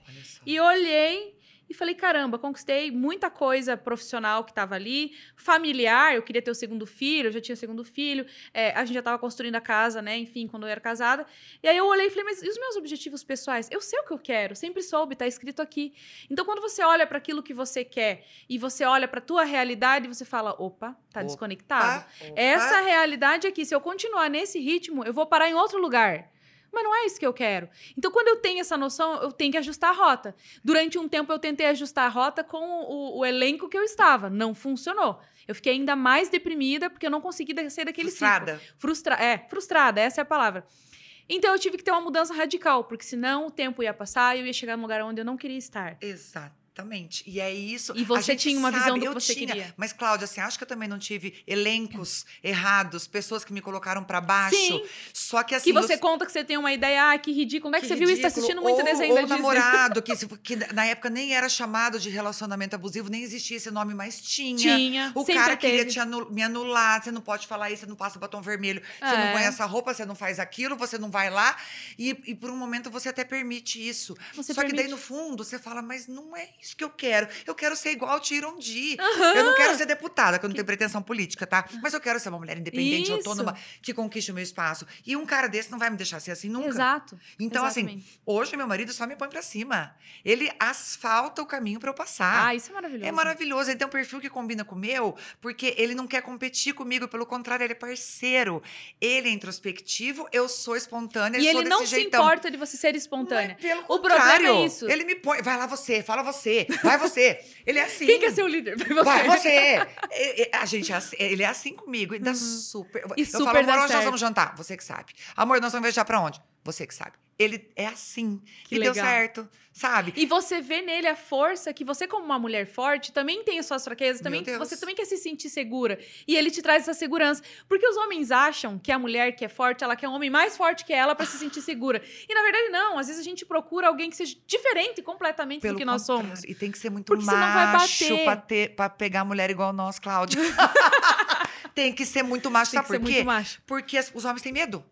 E olhei e falei, caramba, conquistei muita coisa profissional que tava ali, familiar, eu queria ter o segundo filho, eu já tinha o segundo filho, é, a gente já tava construindo a casa, né, enfim, quando eu era casada. E aí eu olhei e falei, mas e os meus objetivos pessoais? Eu sei o que eu quero, sempre soube, tá escrito aqui. Então quando você olha para aquilo que você quer e você olha para tua realidade, você fala, opa, tá Opa, desconectado. opa. Essa realidade aqui, se eu continuar nesse ritmo, eu vou parar em outro lugar. Mas não é isso que eu quero. Então, quando eu tenho essa noção, eu tenho que ajustar a rota. Durante um tempo, eu tentei ajustar a rota com o, o elenco que eu estava. Não funcionou. Eu fiquei ainda mais deprimida porque eu não consegui sair daquele ciclo. Frustrada. Frustra é, frustrada, essa é a palavra. Então, eu tive que ter uma mudança radical, porque senão o tempo ia passar e eu ia chegar num lugar onde eu não queria estar. Exatamente. E é isso. E você tinha uma visão sabe, do que eu você tinha. queria. Mas, Cláudia, você acha que eu também não tive elencos errados, pessoas que me colocaram pra baixo? Sim. Só que assim. que você os- conta que você tem uma ideia, ah, que ridículo. Onde é que, que você viu isso? Tá ridículo. assistindo muito ou, desenho ou da namorado, que, que na época nem era chamado de relacionamento abusivo, nem existia esse nome, mas tinha. Tinha, O cara queria teve. te anu- me anular, você não pode falar isso, você não passa batom vermelho, você É. não põe essa roupa, você não faz aquilo, você não vai lá. E, e por um momento você até permite isso. Você Só que daí permite. no fundo você fala, mas não é isso que eu quero. Eu quero ser igual Tirondi. Eu não quero ser deputada, que eu não tenho pretensão política, tá? Mas eu quero ser uma mulher independente, Isso. autônoma, que conquiste o meu espaço. E um cara desse não vai me deixar ser assim nunca. Exato. Então, assim, Exatamente. hoje meu marido só me põe pra cima. Ele asfalta o caminho pra eu passar. Ah, isso é maravilhoso. É maravilhoso. Ele tem um perfil que combina com o meu, porque ele não quer competir comigo. Pelo contrário, ele é parceiro. Ele é introspectivo, eu sou espontânea, E ele não se jeitão. importa de você ser espontânea. É pelo O problema contrário. é isso. Ele me põe. Vai lá você, fala você, vai você. Ele é assim. Quem quer ser o líder? Vai você. Vai você. É, é, A gente, é assim- ele é assim comigo. E dá super. Uhum. E eu super falo, amor, onde nós vamos jantar? Você que sabe. Amor, nós vamos viajar pra onde? Você que sabe. Ele é assim. Que e deu legal. certo, sabe? E você vê nele a força que você, como uma mulher forte, também tem as suas fraquezas, também você também quer se sentir segura. E ele te traz essa segurança. Porque os homens acham que a mulher que é forte, ela quer um homem mais forte que ela pra se sentir segura. E na verdade, não. Às vezes a gente procura alguém que seja diferente completamente do que nós somos. E tem que ser muito Porque macho pra pegar mulher igual nós, Cláudia. tem que ser muito macho, Tem sabe por quê? Porque os homens têm medo.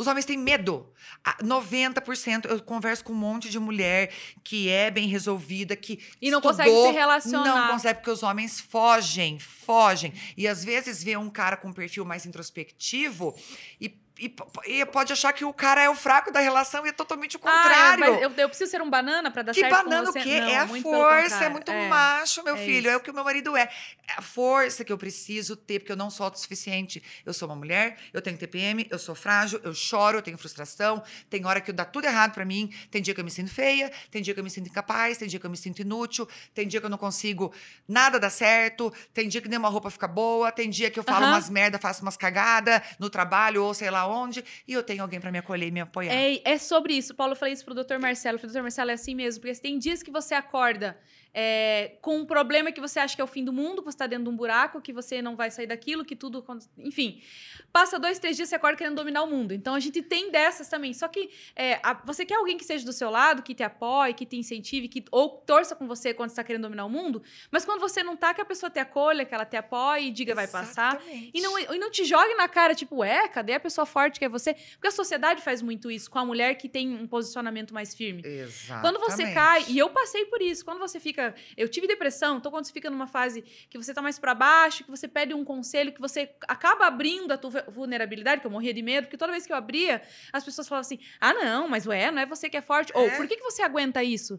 Os homens têm medo. Ah, 90%, eu converso com um monte de mulher que é bem resolvida, que E não estudou, consegue se relacionar. Não consegue, porque os homens fogem, fogem. E às vezes vê um cara com um perfil mais introspectivo e, e, e pode achar que o cara é o fraco da relação e é totalmente o Ah, é, contrário. mas eu, eu preciso ser um banana pra dar Que certo com banana o você? quê? É a força, é muito É. macho, meu é filho. É isso. o que o meu marido é. É a força que eu preciso ter, porque eu não sou autossuficiente. Eu sou uma mulher, eu tenho TPM, eu sou frágil, eu choro, eu tenho frustração. Tem hora que dá tudo errado pra mim. Tem dia que eu me sinto feia, tem dia que eu me sinto incapaz, tem dia que eu me sinto inútil, tem dia que eu não consigo nada dar certo, tem dia que nem uma roupa fica boa, tem dia que eu falo Aham. umas merda, faço umas cagadas no trabalho ou sei lá onde, e eu tenho alguém pra me acolher e me apoiar. É, é sobre isso. Paulo, eu falei isso pro Dr. Marcelo. Eu falei, Dr. Marcelo, é assim mesmo. Porque tem dias que você acorda é, com um problema que você acha que é o fim do mundo, que você tá dentro de um buraco, que você não vai sair daquilo, que tudo. Enfim. Passa dois, três dias, você acorda querendo dominar o mundo. Então a gente tem dessas também. Só que é, a- você quer alguém que seja do seu lado, que te apoie, que te incentive, que, ou torça com você quando você tá querendo dominar o mundo. Mas quando você não tá, que a pessoa te acolha, que ela te apoie e diga vai passar. E não, e não te jogue na cara, tipo, é, cadê a pessoa forte que é você? Porque a sociedade faz muito isso com a mulher que tem um posicionamento mais firme. Exatamente. Quando você cai, e eu passei por isso, quando você fica. Eu tive depressão, então quando você fica numa fase que você tá mais pra baixo, que você pede um conselho, que você acaba abrindo a tua vulnerabilidade, que eu morria de medo, porque toda vez que eu abria, as pessoas falavam assim: ah, não, mas ué, não é você que é forte. Ou É. por que, que você aguenta isso?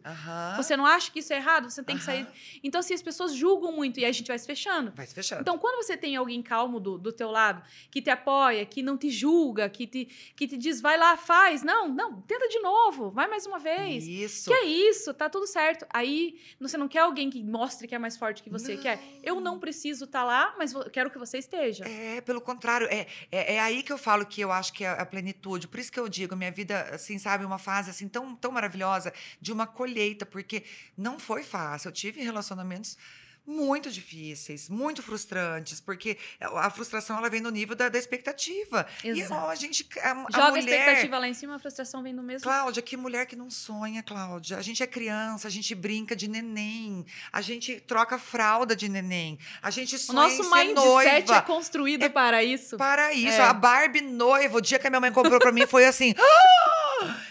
Você não acha que isso é errado? Você tem que sair. Então, assim, as pessoas julgam muito e a gente vai se fechando. Vai se fechando. Então, quando você tem alguém calmo do, do teu lado, que te apoia, que não te julga, que te, que te diz, vai lá, faz. Não, não, tenta de novo, vai mais uma vez. Isso. Que é isso, tá tudo certo. Aí, você não quer alguém que mostre que é mais forte que você Não. quer. Eu não preciso estar lá, mas quero que você esteja. É, pelo contrário, é, é, é aí que eu falo que eu acho que é a plenitude. Por isso que eu digo, minha vida, assim, sabe, uma fase assim tão, tão maravilhosa de uma colheita, porque não foi fácil. Eu tive relacionamentos muito difíceis, muito frustrantes, porque a frustração ela vem no nível da, da expectativa. E Exato. ó, a gente, a, a Joga a mulher, expectativa lá em cima, a frustração vem no mesmo. Cláudia, que mulher que não sonha, Cláudia. A gente é criança, a gente brinca de neném, a gente troca fralda de neném, a gente O sonha nosso em mindset noiva. é construído para isso. Para isso, É. a Barbie noiva, o dia que a minha mãe comprou pra mim foi assim. "Ah!"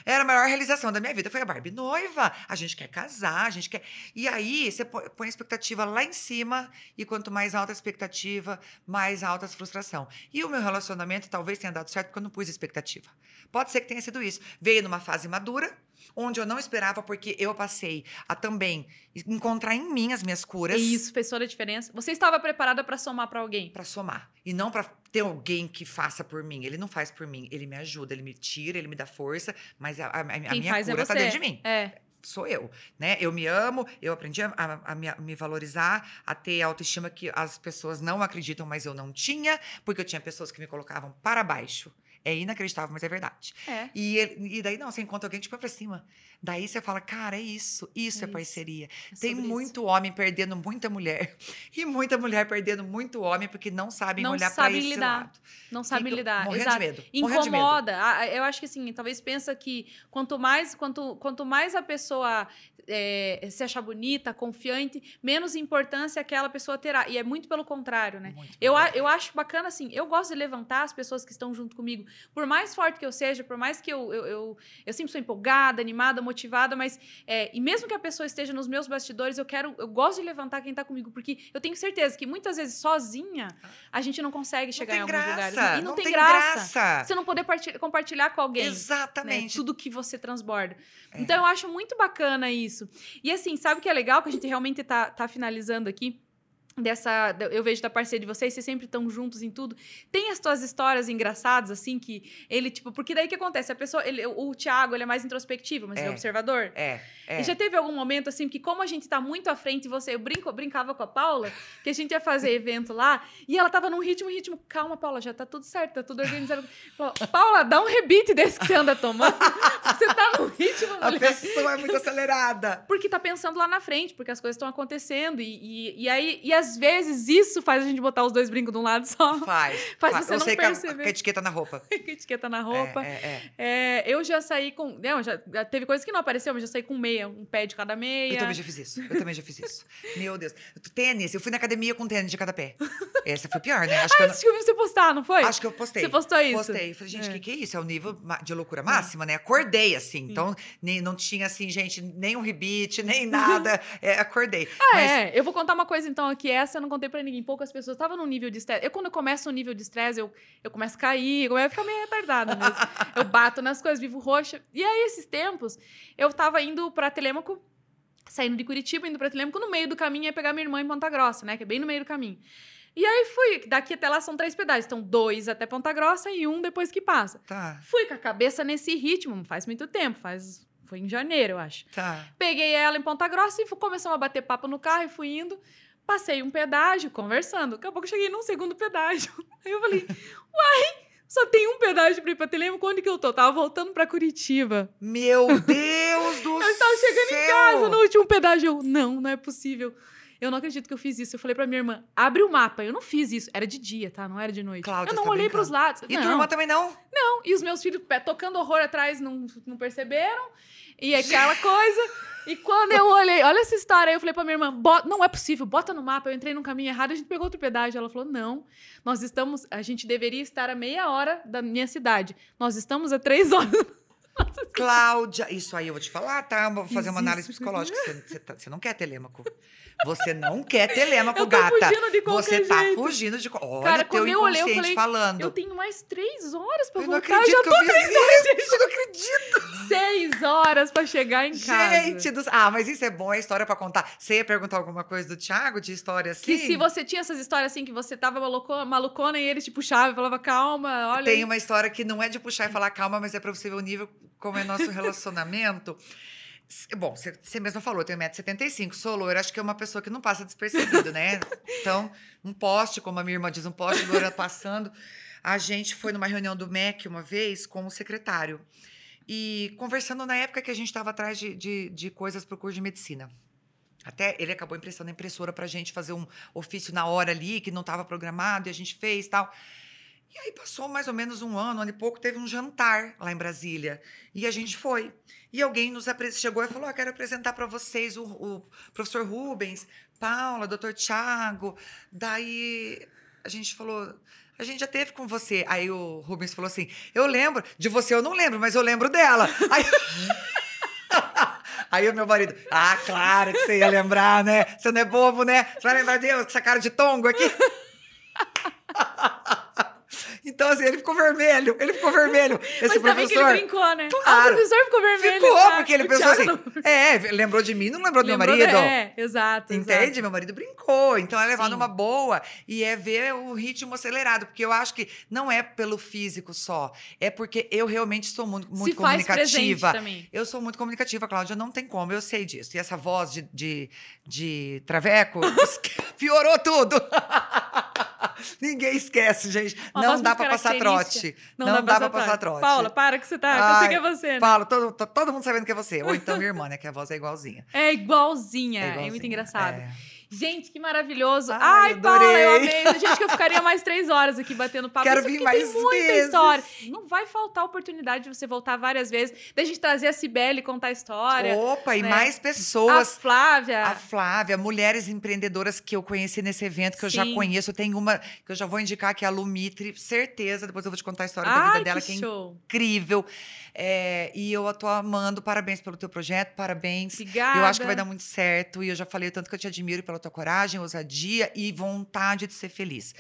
Era a maior realização da minha vida, foi a Barbie noiva. A gente quer casar, a gente quer. E aí você põe a expectativa lá em cima, e quanto mais alta a expectativa, mais alta a frustração. E o meu relacionamento talvez tenha dado certo porque eu não pus expectativa. Pode ser que tenha sido isso. Veio numa fase madura, onde eu não esperava, porque eu passei a também encontrar em mim as minhas curas. E isso fez toda a diferença. Você estava preparada para somar para alguém. Pra somar. E não pra ter alguém que faça por mim. Ele não faz por mim. Ele me ajuda, ele me tira, ele me dá força, mas a, a- a minha é cura você. tá dentro de mim. É. Sou eu, né? Eu me amo, eu aprendi a, a- a me, a me valorizar, a ter autoestima que as pessoas não acreditam, mas eu não tinha, porque eu tinha pessoas que me colocavam para baixo. É inacreditável, mas é verdade. É. E, ele- e daí, não, você encontra alguém que te põe pra cima. Daí você fala, cara, é isso, isso É é, isso. parceria. É Tem sobre isso. muito homem perdendo muita mulher. E muita mulher perdendo muito homem porque não sabem Não olhar sabem esse lidar. lado. Não sabe Ficam lidar. Morrendo Exato. de medo. morrendo de medo. Incomoda. Eu acho que assim, talvez pensa que quanto mais, quanto, quanto mais a pessoa é, se achar bonita, confiante, menos importância aquela pessoa terá. E é muito pelo contrário, né? Muito Eu, eu acho bacana, assim, eu gosto de levantar as pessoas que estão junto comigo. Por mais forte que eu seja, por mais que eu. Eu, eu, eu sempre sou empolgada, animada, motivada, mas. é, e mesmo que a pessoa esteja nos meus bastidores, eu quero. Eu gosto de levantar quem tá comigo, porque eu tenho certeza que muitas vezes sozinha a gente não consegue chegar não em alguns graça. lugares. E não, não tem, tem graça. graça. Você não poder partilhar- compartilhar com alguém. né, Exatamente. tudo que você transborda. É. Então, eu acho muito bacana isso. E assim, sabe o que é legal? Que a gente realmente tá, tá finalizando aqui. Dessa, eu vejo da parceria de vocês, vocês sempre estão juntos em tudo. Tem as tuas histórias engraçadas, assim, que ele, tipo, porque daí que acontece? A pessoa, ele, o, Thiago, ele é mais introspectivo, mas ele é É. observador. É, é. E já teve algum momento, assim, que como a gente tá muito à frente, você, eu brinco, brincava com a Paula, que a gente ia fazer evento lá, e ela tava num ritmo, ritmo, calma, Paula, já tá tudo certo, tá tudo organizado. Paula, Paula, dá um rebite desse que você anda tomando. você tá num ritmo, A mulher. pessoa é muito acelerada. Porque tá pensando lá na frente, porque as coisas estão acontecendo. E, e, e aí, e às vezes isso faz a gente botar os dois brincos de um lado só. Faz. Faz faz. você eu não sei que a, perceber. que a etiqueta na roupa. etiqueta na roupa. É, é, é. É, eu já saí com. Não, já, teve coisa que não apareceu, mas já saí com meia, um pé de cada meia. Eu também já fiz isso. Eu também já fiz isso. Meu Deus. Tênis. Eu fui na academia com tênis de cada pé. Essa foi pior, né? Acho que Ah, eu, que eu vi você postar, não foi? não- acho que eu postei. Você postou isso? Postei. Falei, gente, o É. que, que é isso? É o nível de loucura máxima, né? Acordei, assim. Então, nem, não tinha, assim, gente, nem um rebite, nem nada. É, acordei. Ah, Mas é. Eu vou contar uma coisa então aqui. Que essa eu não contei pra ninguém. Poucas pessoas estavam no nível de estresse. Eu, quando eu começo um nível de estresse, eu, eu começo a cair, eu começo a ficar meio retardada mesmo. eu bato nas coisas, vivo roxa. E aí, esses tempos, eu tava indo pra Telêmaco, saindo de Curitiba, indo pra Telêmaco, no meio do caminho ia pegar minha irmã em Ponta Grossa, né? Que é bem no meio do caminho. E aí fui, daqui até lá são três pedágios, então dois até Ponta Grossa e um depois que passa. Tá, Fui com a cabeça nesse ritmo, faz muito tempo, faz foi em janeiro, eu acho. tá. Peguei ela em Ponta Grossa e começamos a bater papo no carro e fui indo. Passei um pedágio, conversando. Daqui a pouco eu cheguei num segundo pedágio. Aí eu falei, uai, só tem um pedágio pra ir pra Telemaco, onde que eu tô? Tava voltando pra Curitiba. Meu Deus do céu! Eu estava chegando em casa no último pedágio. Eu, não, não é possível. Eu não acredito que eu fiz isso. Eu falei pra minha irmã, abre o mapa. Eu não fiz isso. Era de dia, tá? Não era de noite. Cláudia, eu não tá olhei brincando. pros lados. E não, tua irmã também não? não. E os meus filhos pé, tocando horror atrás não, não perceberam. E aquela coisa. E quando eu olhei, olha essa história aí, eu falei pra minha irmã, "Bota- não é possível, bota no mapa. Eu entrei no caminho errado, a gente pegou outro pedágio. Ela falou, não, nós estamos, a gente deveria estar a meia hora da minha cidade. Nós estamos a três horas. Cláudia, isso aí eu vou te falar, tá? Vou fazer uma Fiz análise psicológica. Você, você tá- você não quer telêmaco. Você não quer telêmaco, Eu tô gata. fugindo de Você tá jeito. fugindo de. Olha, Cara, teu quando eu olhei, eu falei, falando. Eu tenho mais três horas pra Eu não voltar. acredito já que tô eu fiz isso. Eu não acredito. seis horas pra chegar em casa. Gente do... Ah, mas isso é bom, é história pra contar. Você ia perguntar alguma coisa do Thiago, de história assim? Que se você tinha essas histórias assim, que você tava maluco- malucona e ele te puxava e falava, calma, olha. Tem aí." uma história que não é de puxar e falar calma, mas é pra você ver o nível como é nosso relacionamento. Bom, você você mesma falou, eu tenho 1,75m, sou loira, acho que é uma pessoa que não passa despercebido, né? Então, um poste, como a minha irmã diz, um poste loira passando. A gente foi numa reunião do MEC uma vez com o secretário. E conversando na época que a gente estava atrás de, de, de coisas para o curso de medicina. Até ele acabou emprestando a impressora para a gente fazer um ofício na hora ali, que não estava programado, e a gente fez tal. E aí passou mais ou menos um ano, um ano e pouco, teve um jantar lá em Brasília. E a gente foi. E alguém nos chegou e falou: "Ah, quero apresentar para vocês o, o professor Rubens, Paula, doutor Tiago. Daí a gente falou. A gente já teve com você. Aí o Rubens falou assim: Eu lembro, de você eu não lembro, mas eu lembro dela. Aí, Aí o meu marido, ah, claro que você ia lembrar, né? Você não é bobo, né? Você vai lembrar com essa cara de tongo aqui? Então, assim, ele ficou vermelho. Ele ficou vermelho. Esse Mas também que ele professor. brincou, né? Ah, Claro. o professor ficou vermelho. Ficou, tá? porque ele O pensou assim. não- É, lembrou de mim, não lembrou do meu Lembrou marido. da- É, exato. Entende? exato. Meu marido brincou. Então é levar Sim. numa boa e é ver o ritmo acelerado. Porque eu acho que não é pelo físico só. É porque eu realmente sou muito, muito comunicativa. também. Eu sou muito comunicativa, Cláudia, não tem como, eu sei disso. E essa voz de, de, de traveco piorou tudo. Ninguém esquece, gente. Uma não dá pra passar trote. Não, dá pra passar trote. Paula, para que você tá. que eu sei Ai, que é você, né? Falo, todo, to- todo mundo sabendo que é você. Ou então minha irmã, né? Que a voz é igualzinha. É igualzinha. É É, igualzinha, muito engraçado. é. Gente, que maravilhoso. Ai, Ai, Paula, eu amei. Gente, que eu ficaria mais três horas aqui batendo papo. Quero vir mais tem muita vezes. história. Não vai faltar oportunidade de você voltar várias vezes. Da gente trazer a Cibele e contar a história. Opa, e né? mais a pessoas. Flávia. A Flávia, mulheres empreendedoras que eu conheci nesse evento, que eu já conheço. Tem uma que eu já vou indicar, que é a Lumitri, certeza. Depois eu vou te contar a história da Ai, vida dela, que, que é show. incrível. É, e eu tô amando, parabéns pelo teu projeto, parabéns. Obrigada. Eu acho que vai dar muito certo. E eu já falei tanto que eu te admiro pela tua coragem, ousadia e vontade de ser feliz.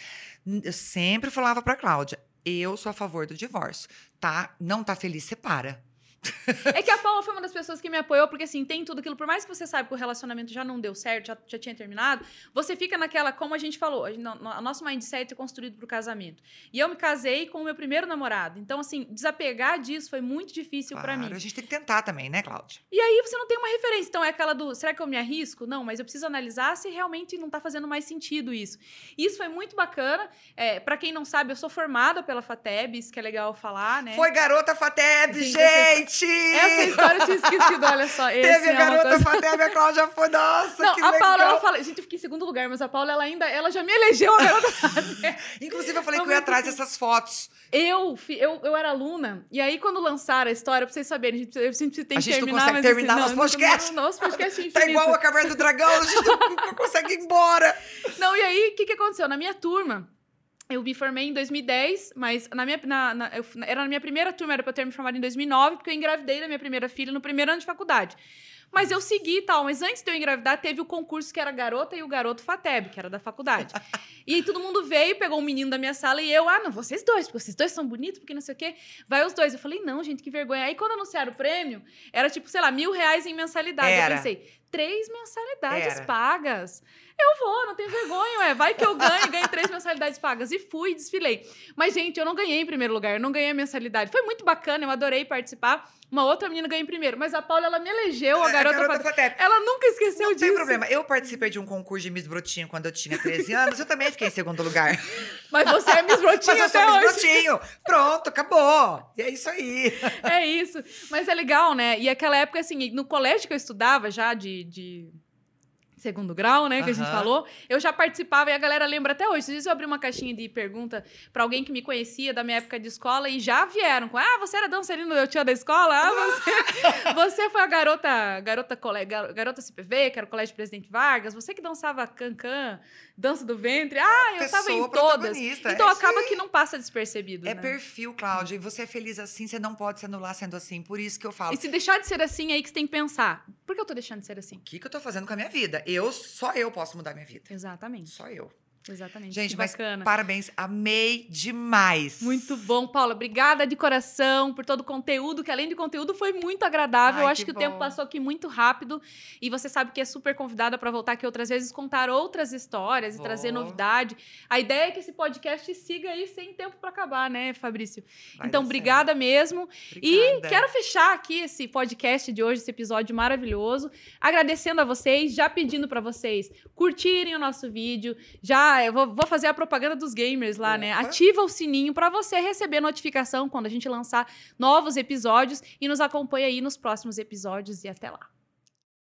Eu sempre falava pra Cláudia: eu sou a favor do divórcio, tá? Não tá feliz, separa. É que a Paula foi uma das pessoas que me apoiou, porque assim, tem tudo aquilo. Por mais que você saiba que o relacionamento já não deu certo, já, já tinha terminado, você fica naquela, como a gente falou, a, gente, a nosso mindset é construído pro casamento. E eu me casei com o meu primeiro namorado. Então, assim, desapegar disso foi muito difícil pra Claro, mim. A gente tem que tentar também, né, Cláudia? E aí você não tem uma referência. Então é aquela do, será que eu me arrisco? Não, mas eu preciso analisar se realmente não tá fazendo mais sentido isso. E isso foi muito bacana. É, para quem não sabe, eu sou formada pela FATEB, isso que é legal falar, né? Foi garota Fateb, Sim, gente! Essa história eu tinha esquecido, olha só. Teve é a uma garota coisa- Fateb, a Cláudia foi, nossa, Não, que a legal! Paula, ela fala, gente, eu fiquei em segundo lugar, mas a Paula, ela ainda, ela já me elegeu a garota. Inclusive, eu falei Não, que eu ia atrás dessas fotos. eu, eu, eu era aluna, e aí quando lançaram a história, pra vocês saberem, a gente, a gente tem A que gente não terminar, consegue mas terminar assim, nosso não, podcast. Não, nosso podcast é infinito. Tá igual a Caverna do Dragão, a gente não, não consegue ir embora. Não, e aí, o que, que aconteceu? Na minha turma, eu me formei em 2010, mas na minha, na, na- eu- era na minha primeira turma, era pra eu ter me formado em 2009, porque eu engravidei da minha primeira filha no primeiro ano de faculdade. Mas eu segui e tal. Mas antes de eu engravidar, teve o concurso que era garota e o garoto Fateb, que era da faculdade. e aí todo mundo veio, pegou um menino da minha sala e eu, ah, não, vocês dois, porque vocês dois são bonitos, porque não sei o quê. Vai os dois. Eu falei, não, gente, que vergonha. Aí quando anunciaram o prêmio, era tipo, sei lá, mil reais em mensalidade. Era. Eu pensei, três mensalidades Era. pagas. Eu vou, não tenho vergonha, ué. Vai que eu ganho, ganho três mensalidades pagas. E fui, desfilei. Mas, gente, eu não ganhei em primeiro lugar, eu não ganhei a mensalidade. Foi muito bacana, eu adorei participar. Uma outra menina ganhou em primeiro, mas a Paula, ela me elegeu, a É, garota, garota Fatep. Ela nunca esqueceu Não disso. tem problema. Eu participei de um concurso de Miss Brotinho quando eu tinha 13 anos. Eu também fiquei em segundo lugar. Mas você é Miss Brotinho Mas eu sou Miss hoje. Brotinho. Pronto, acabou. E é isso aí. É isso. Mas é legal, né? E aquela época, assim, no colégio que eu estudava, já de. De Segundo grau, né, que a gente falou, eu já participava e a galera lembra até hoje. Esses dias eu abri uma caixinha de pergunta pra alguém que me conhecia da minha época de escola e já vieram com: Ah, você era dançarino do tio da escola? Ah, você, você foi a garota, garota, cole, gar- garota CPV, que era o Colégio Presidente Vargas, você que dançava cancan, dança do ventre. Ah, eu tava em todas. Então é acaba que não passa despercebido. É né? perfil, Cláudia. E você é feliz assim, você não pode se anular sendo assim. Por isso que eu falo. E se deixar de ser assim, é aí que você tem que pensar. Por que eu tô deixando de ser assim? O que, que eu tô fazendo com a minha vida? Eu, só eu posso mudar minha vida. Exatamente. Só eu. Exatamente. Gente, mas bacana. parabéns. Amei demais. Muito bom, Paula. Obrigada de coração por todo o conteúdo, que além de conteúdo foi muito agradável. Ai, Eu acho que que, o tempo passou aqui muito rápido. E você sabe que é super convidada para voltar aqui outras vezes, contar outras histórias e trazer novidade. A ideia é que esse podcast siga aí sem tempo para acabar, né, Fabrício? Vai então, obrigada mesmo. certo. E Obrigada. quero fechar aqui esse podcast de hoje, esse episódio maravilhoso, agradecendo a vocês, já pedindo para vocês curtirem o nosso vídeo, já eu vou, vou fazer a propaganda dos gamers lá, né? Ativa o sininho para você receber notificação quando a gente lançar novos episódios e nos acompanha aí nos próximos episódios e até lá.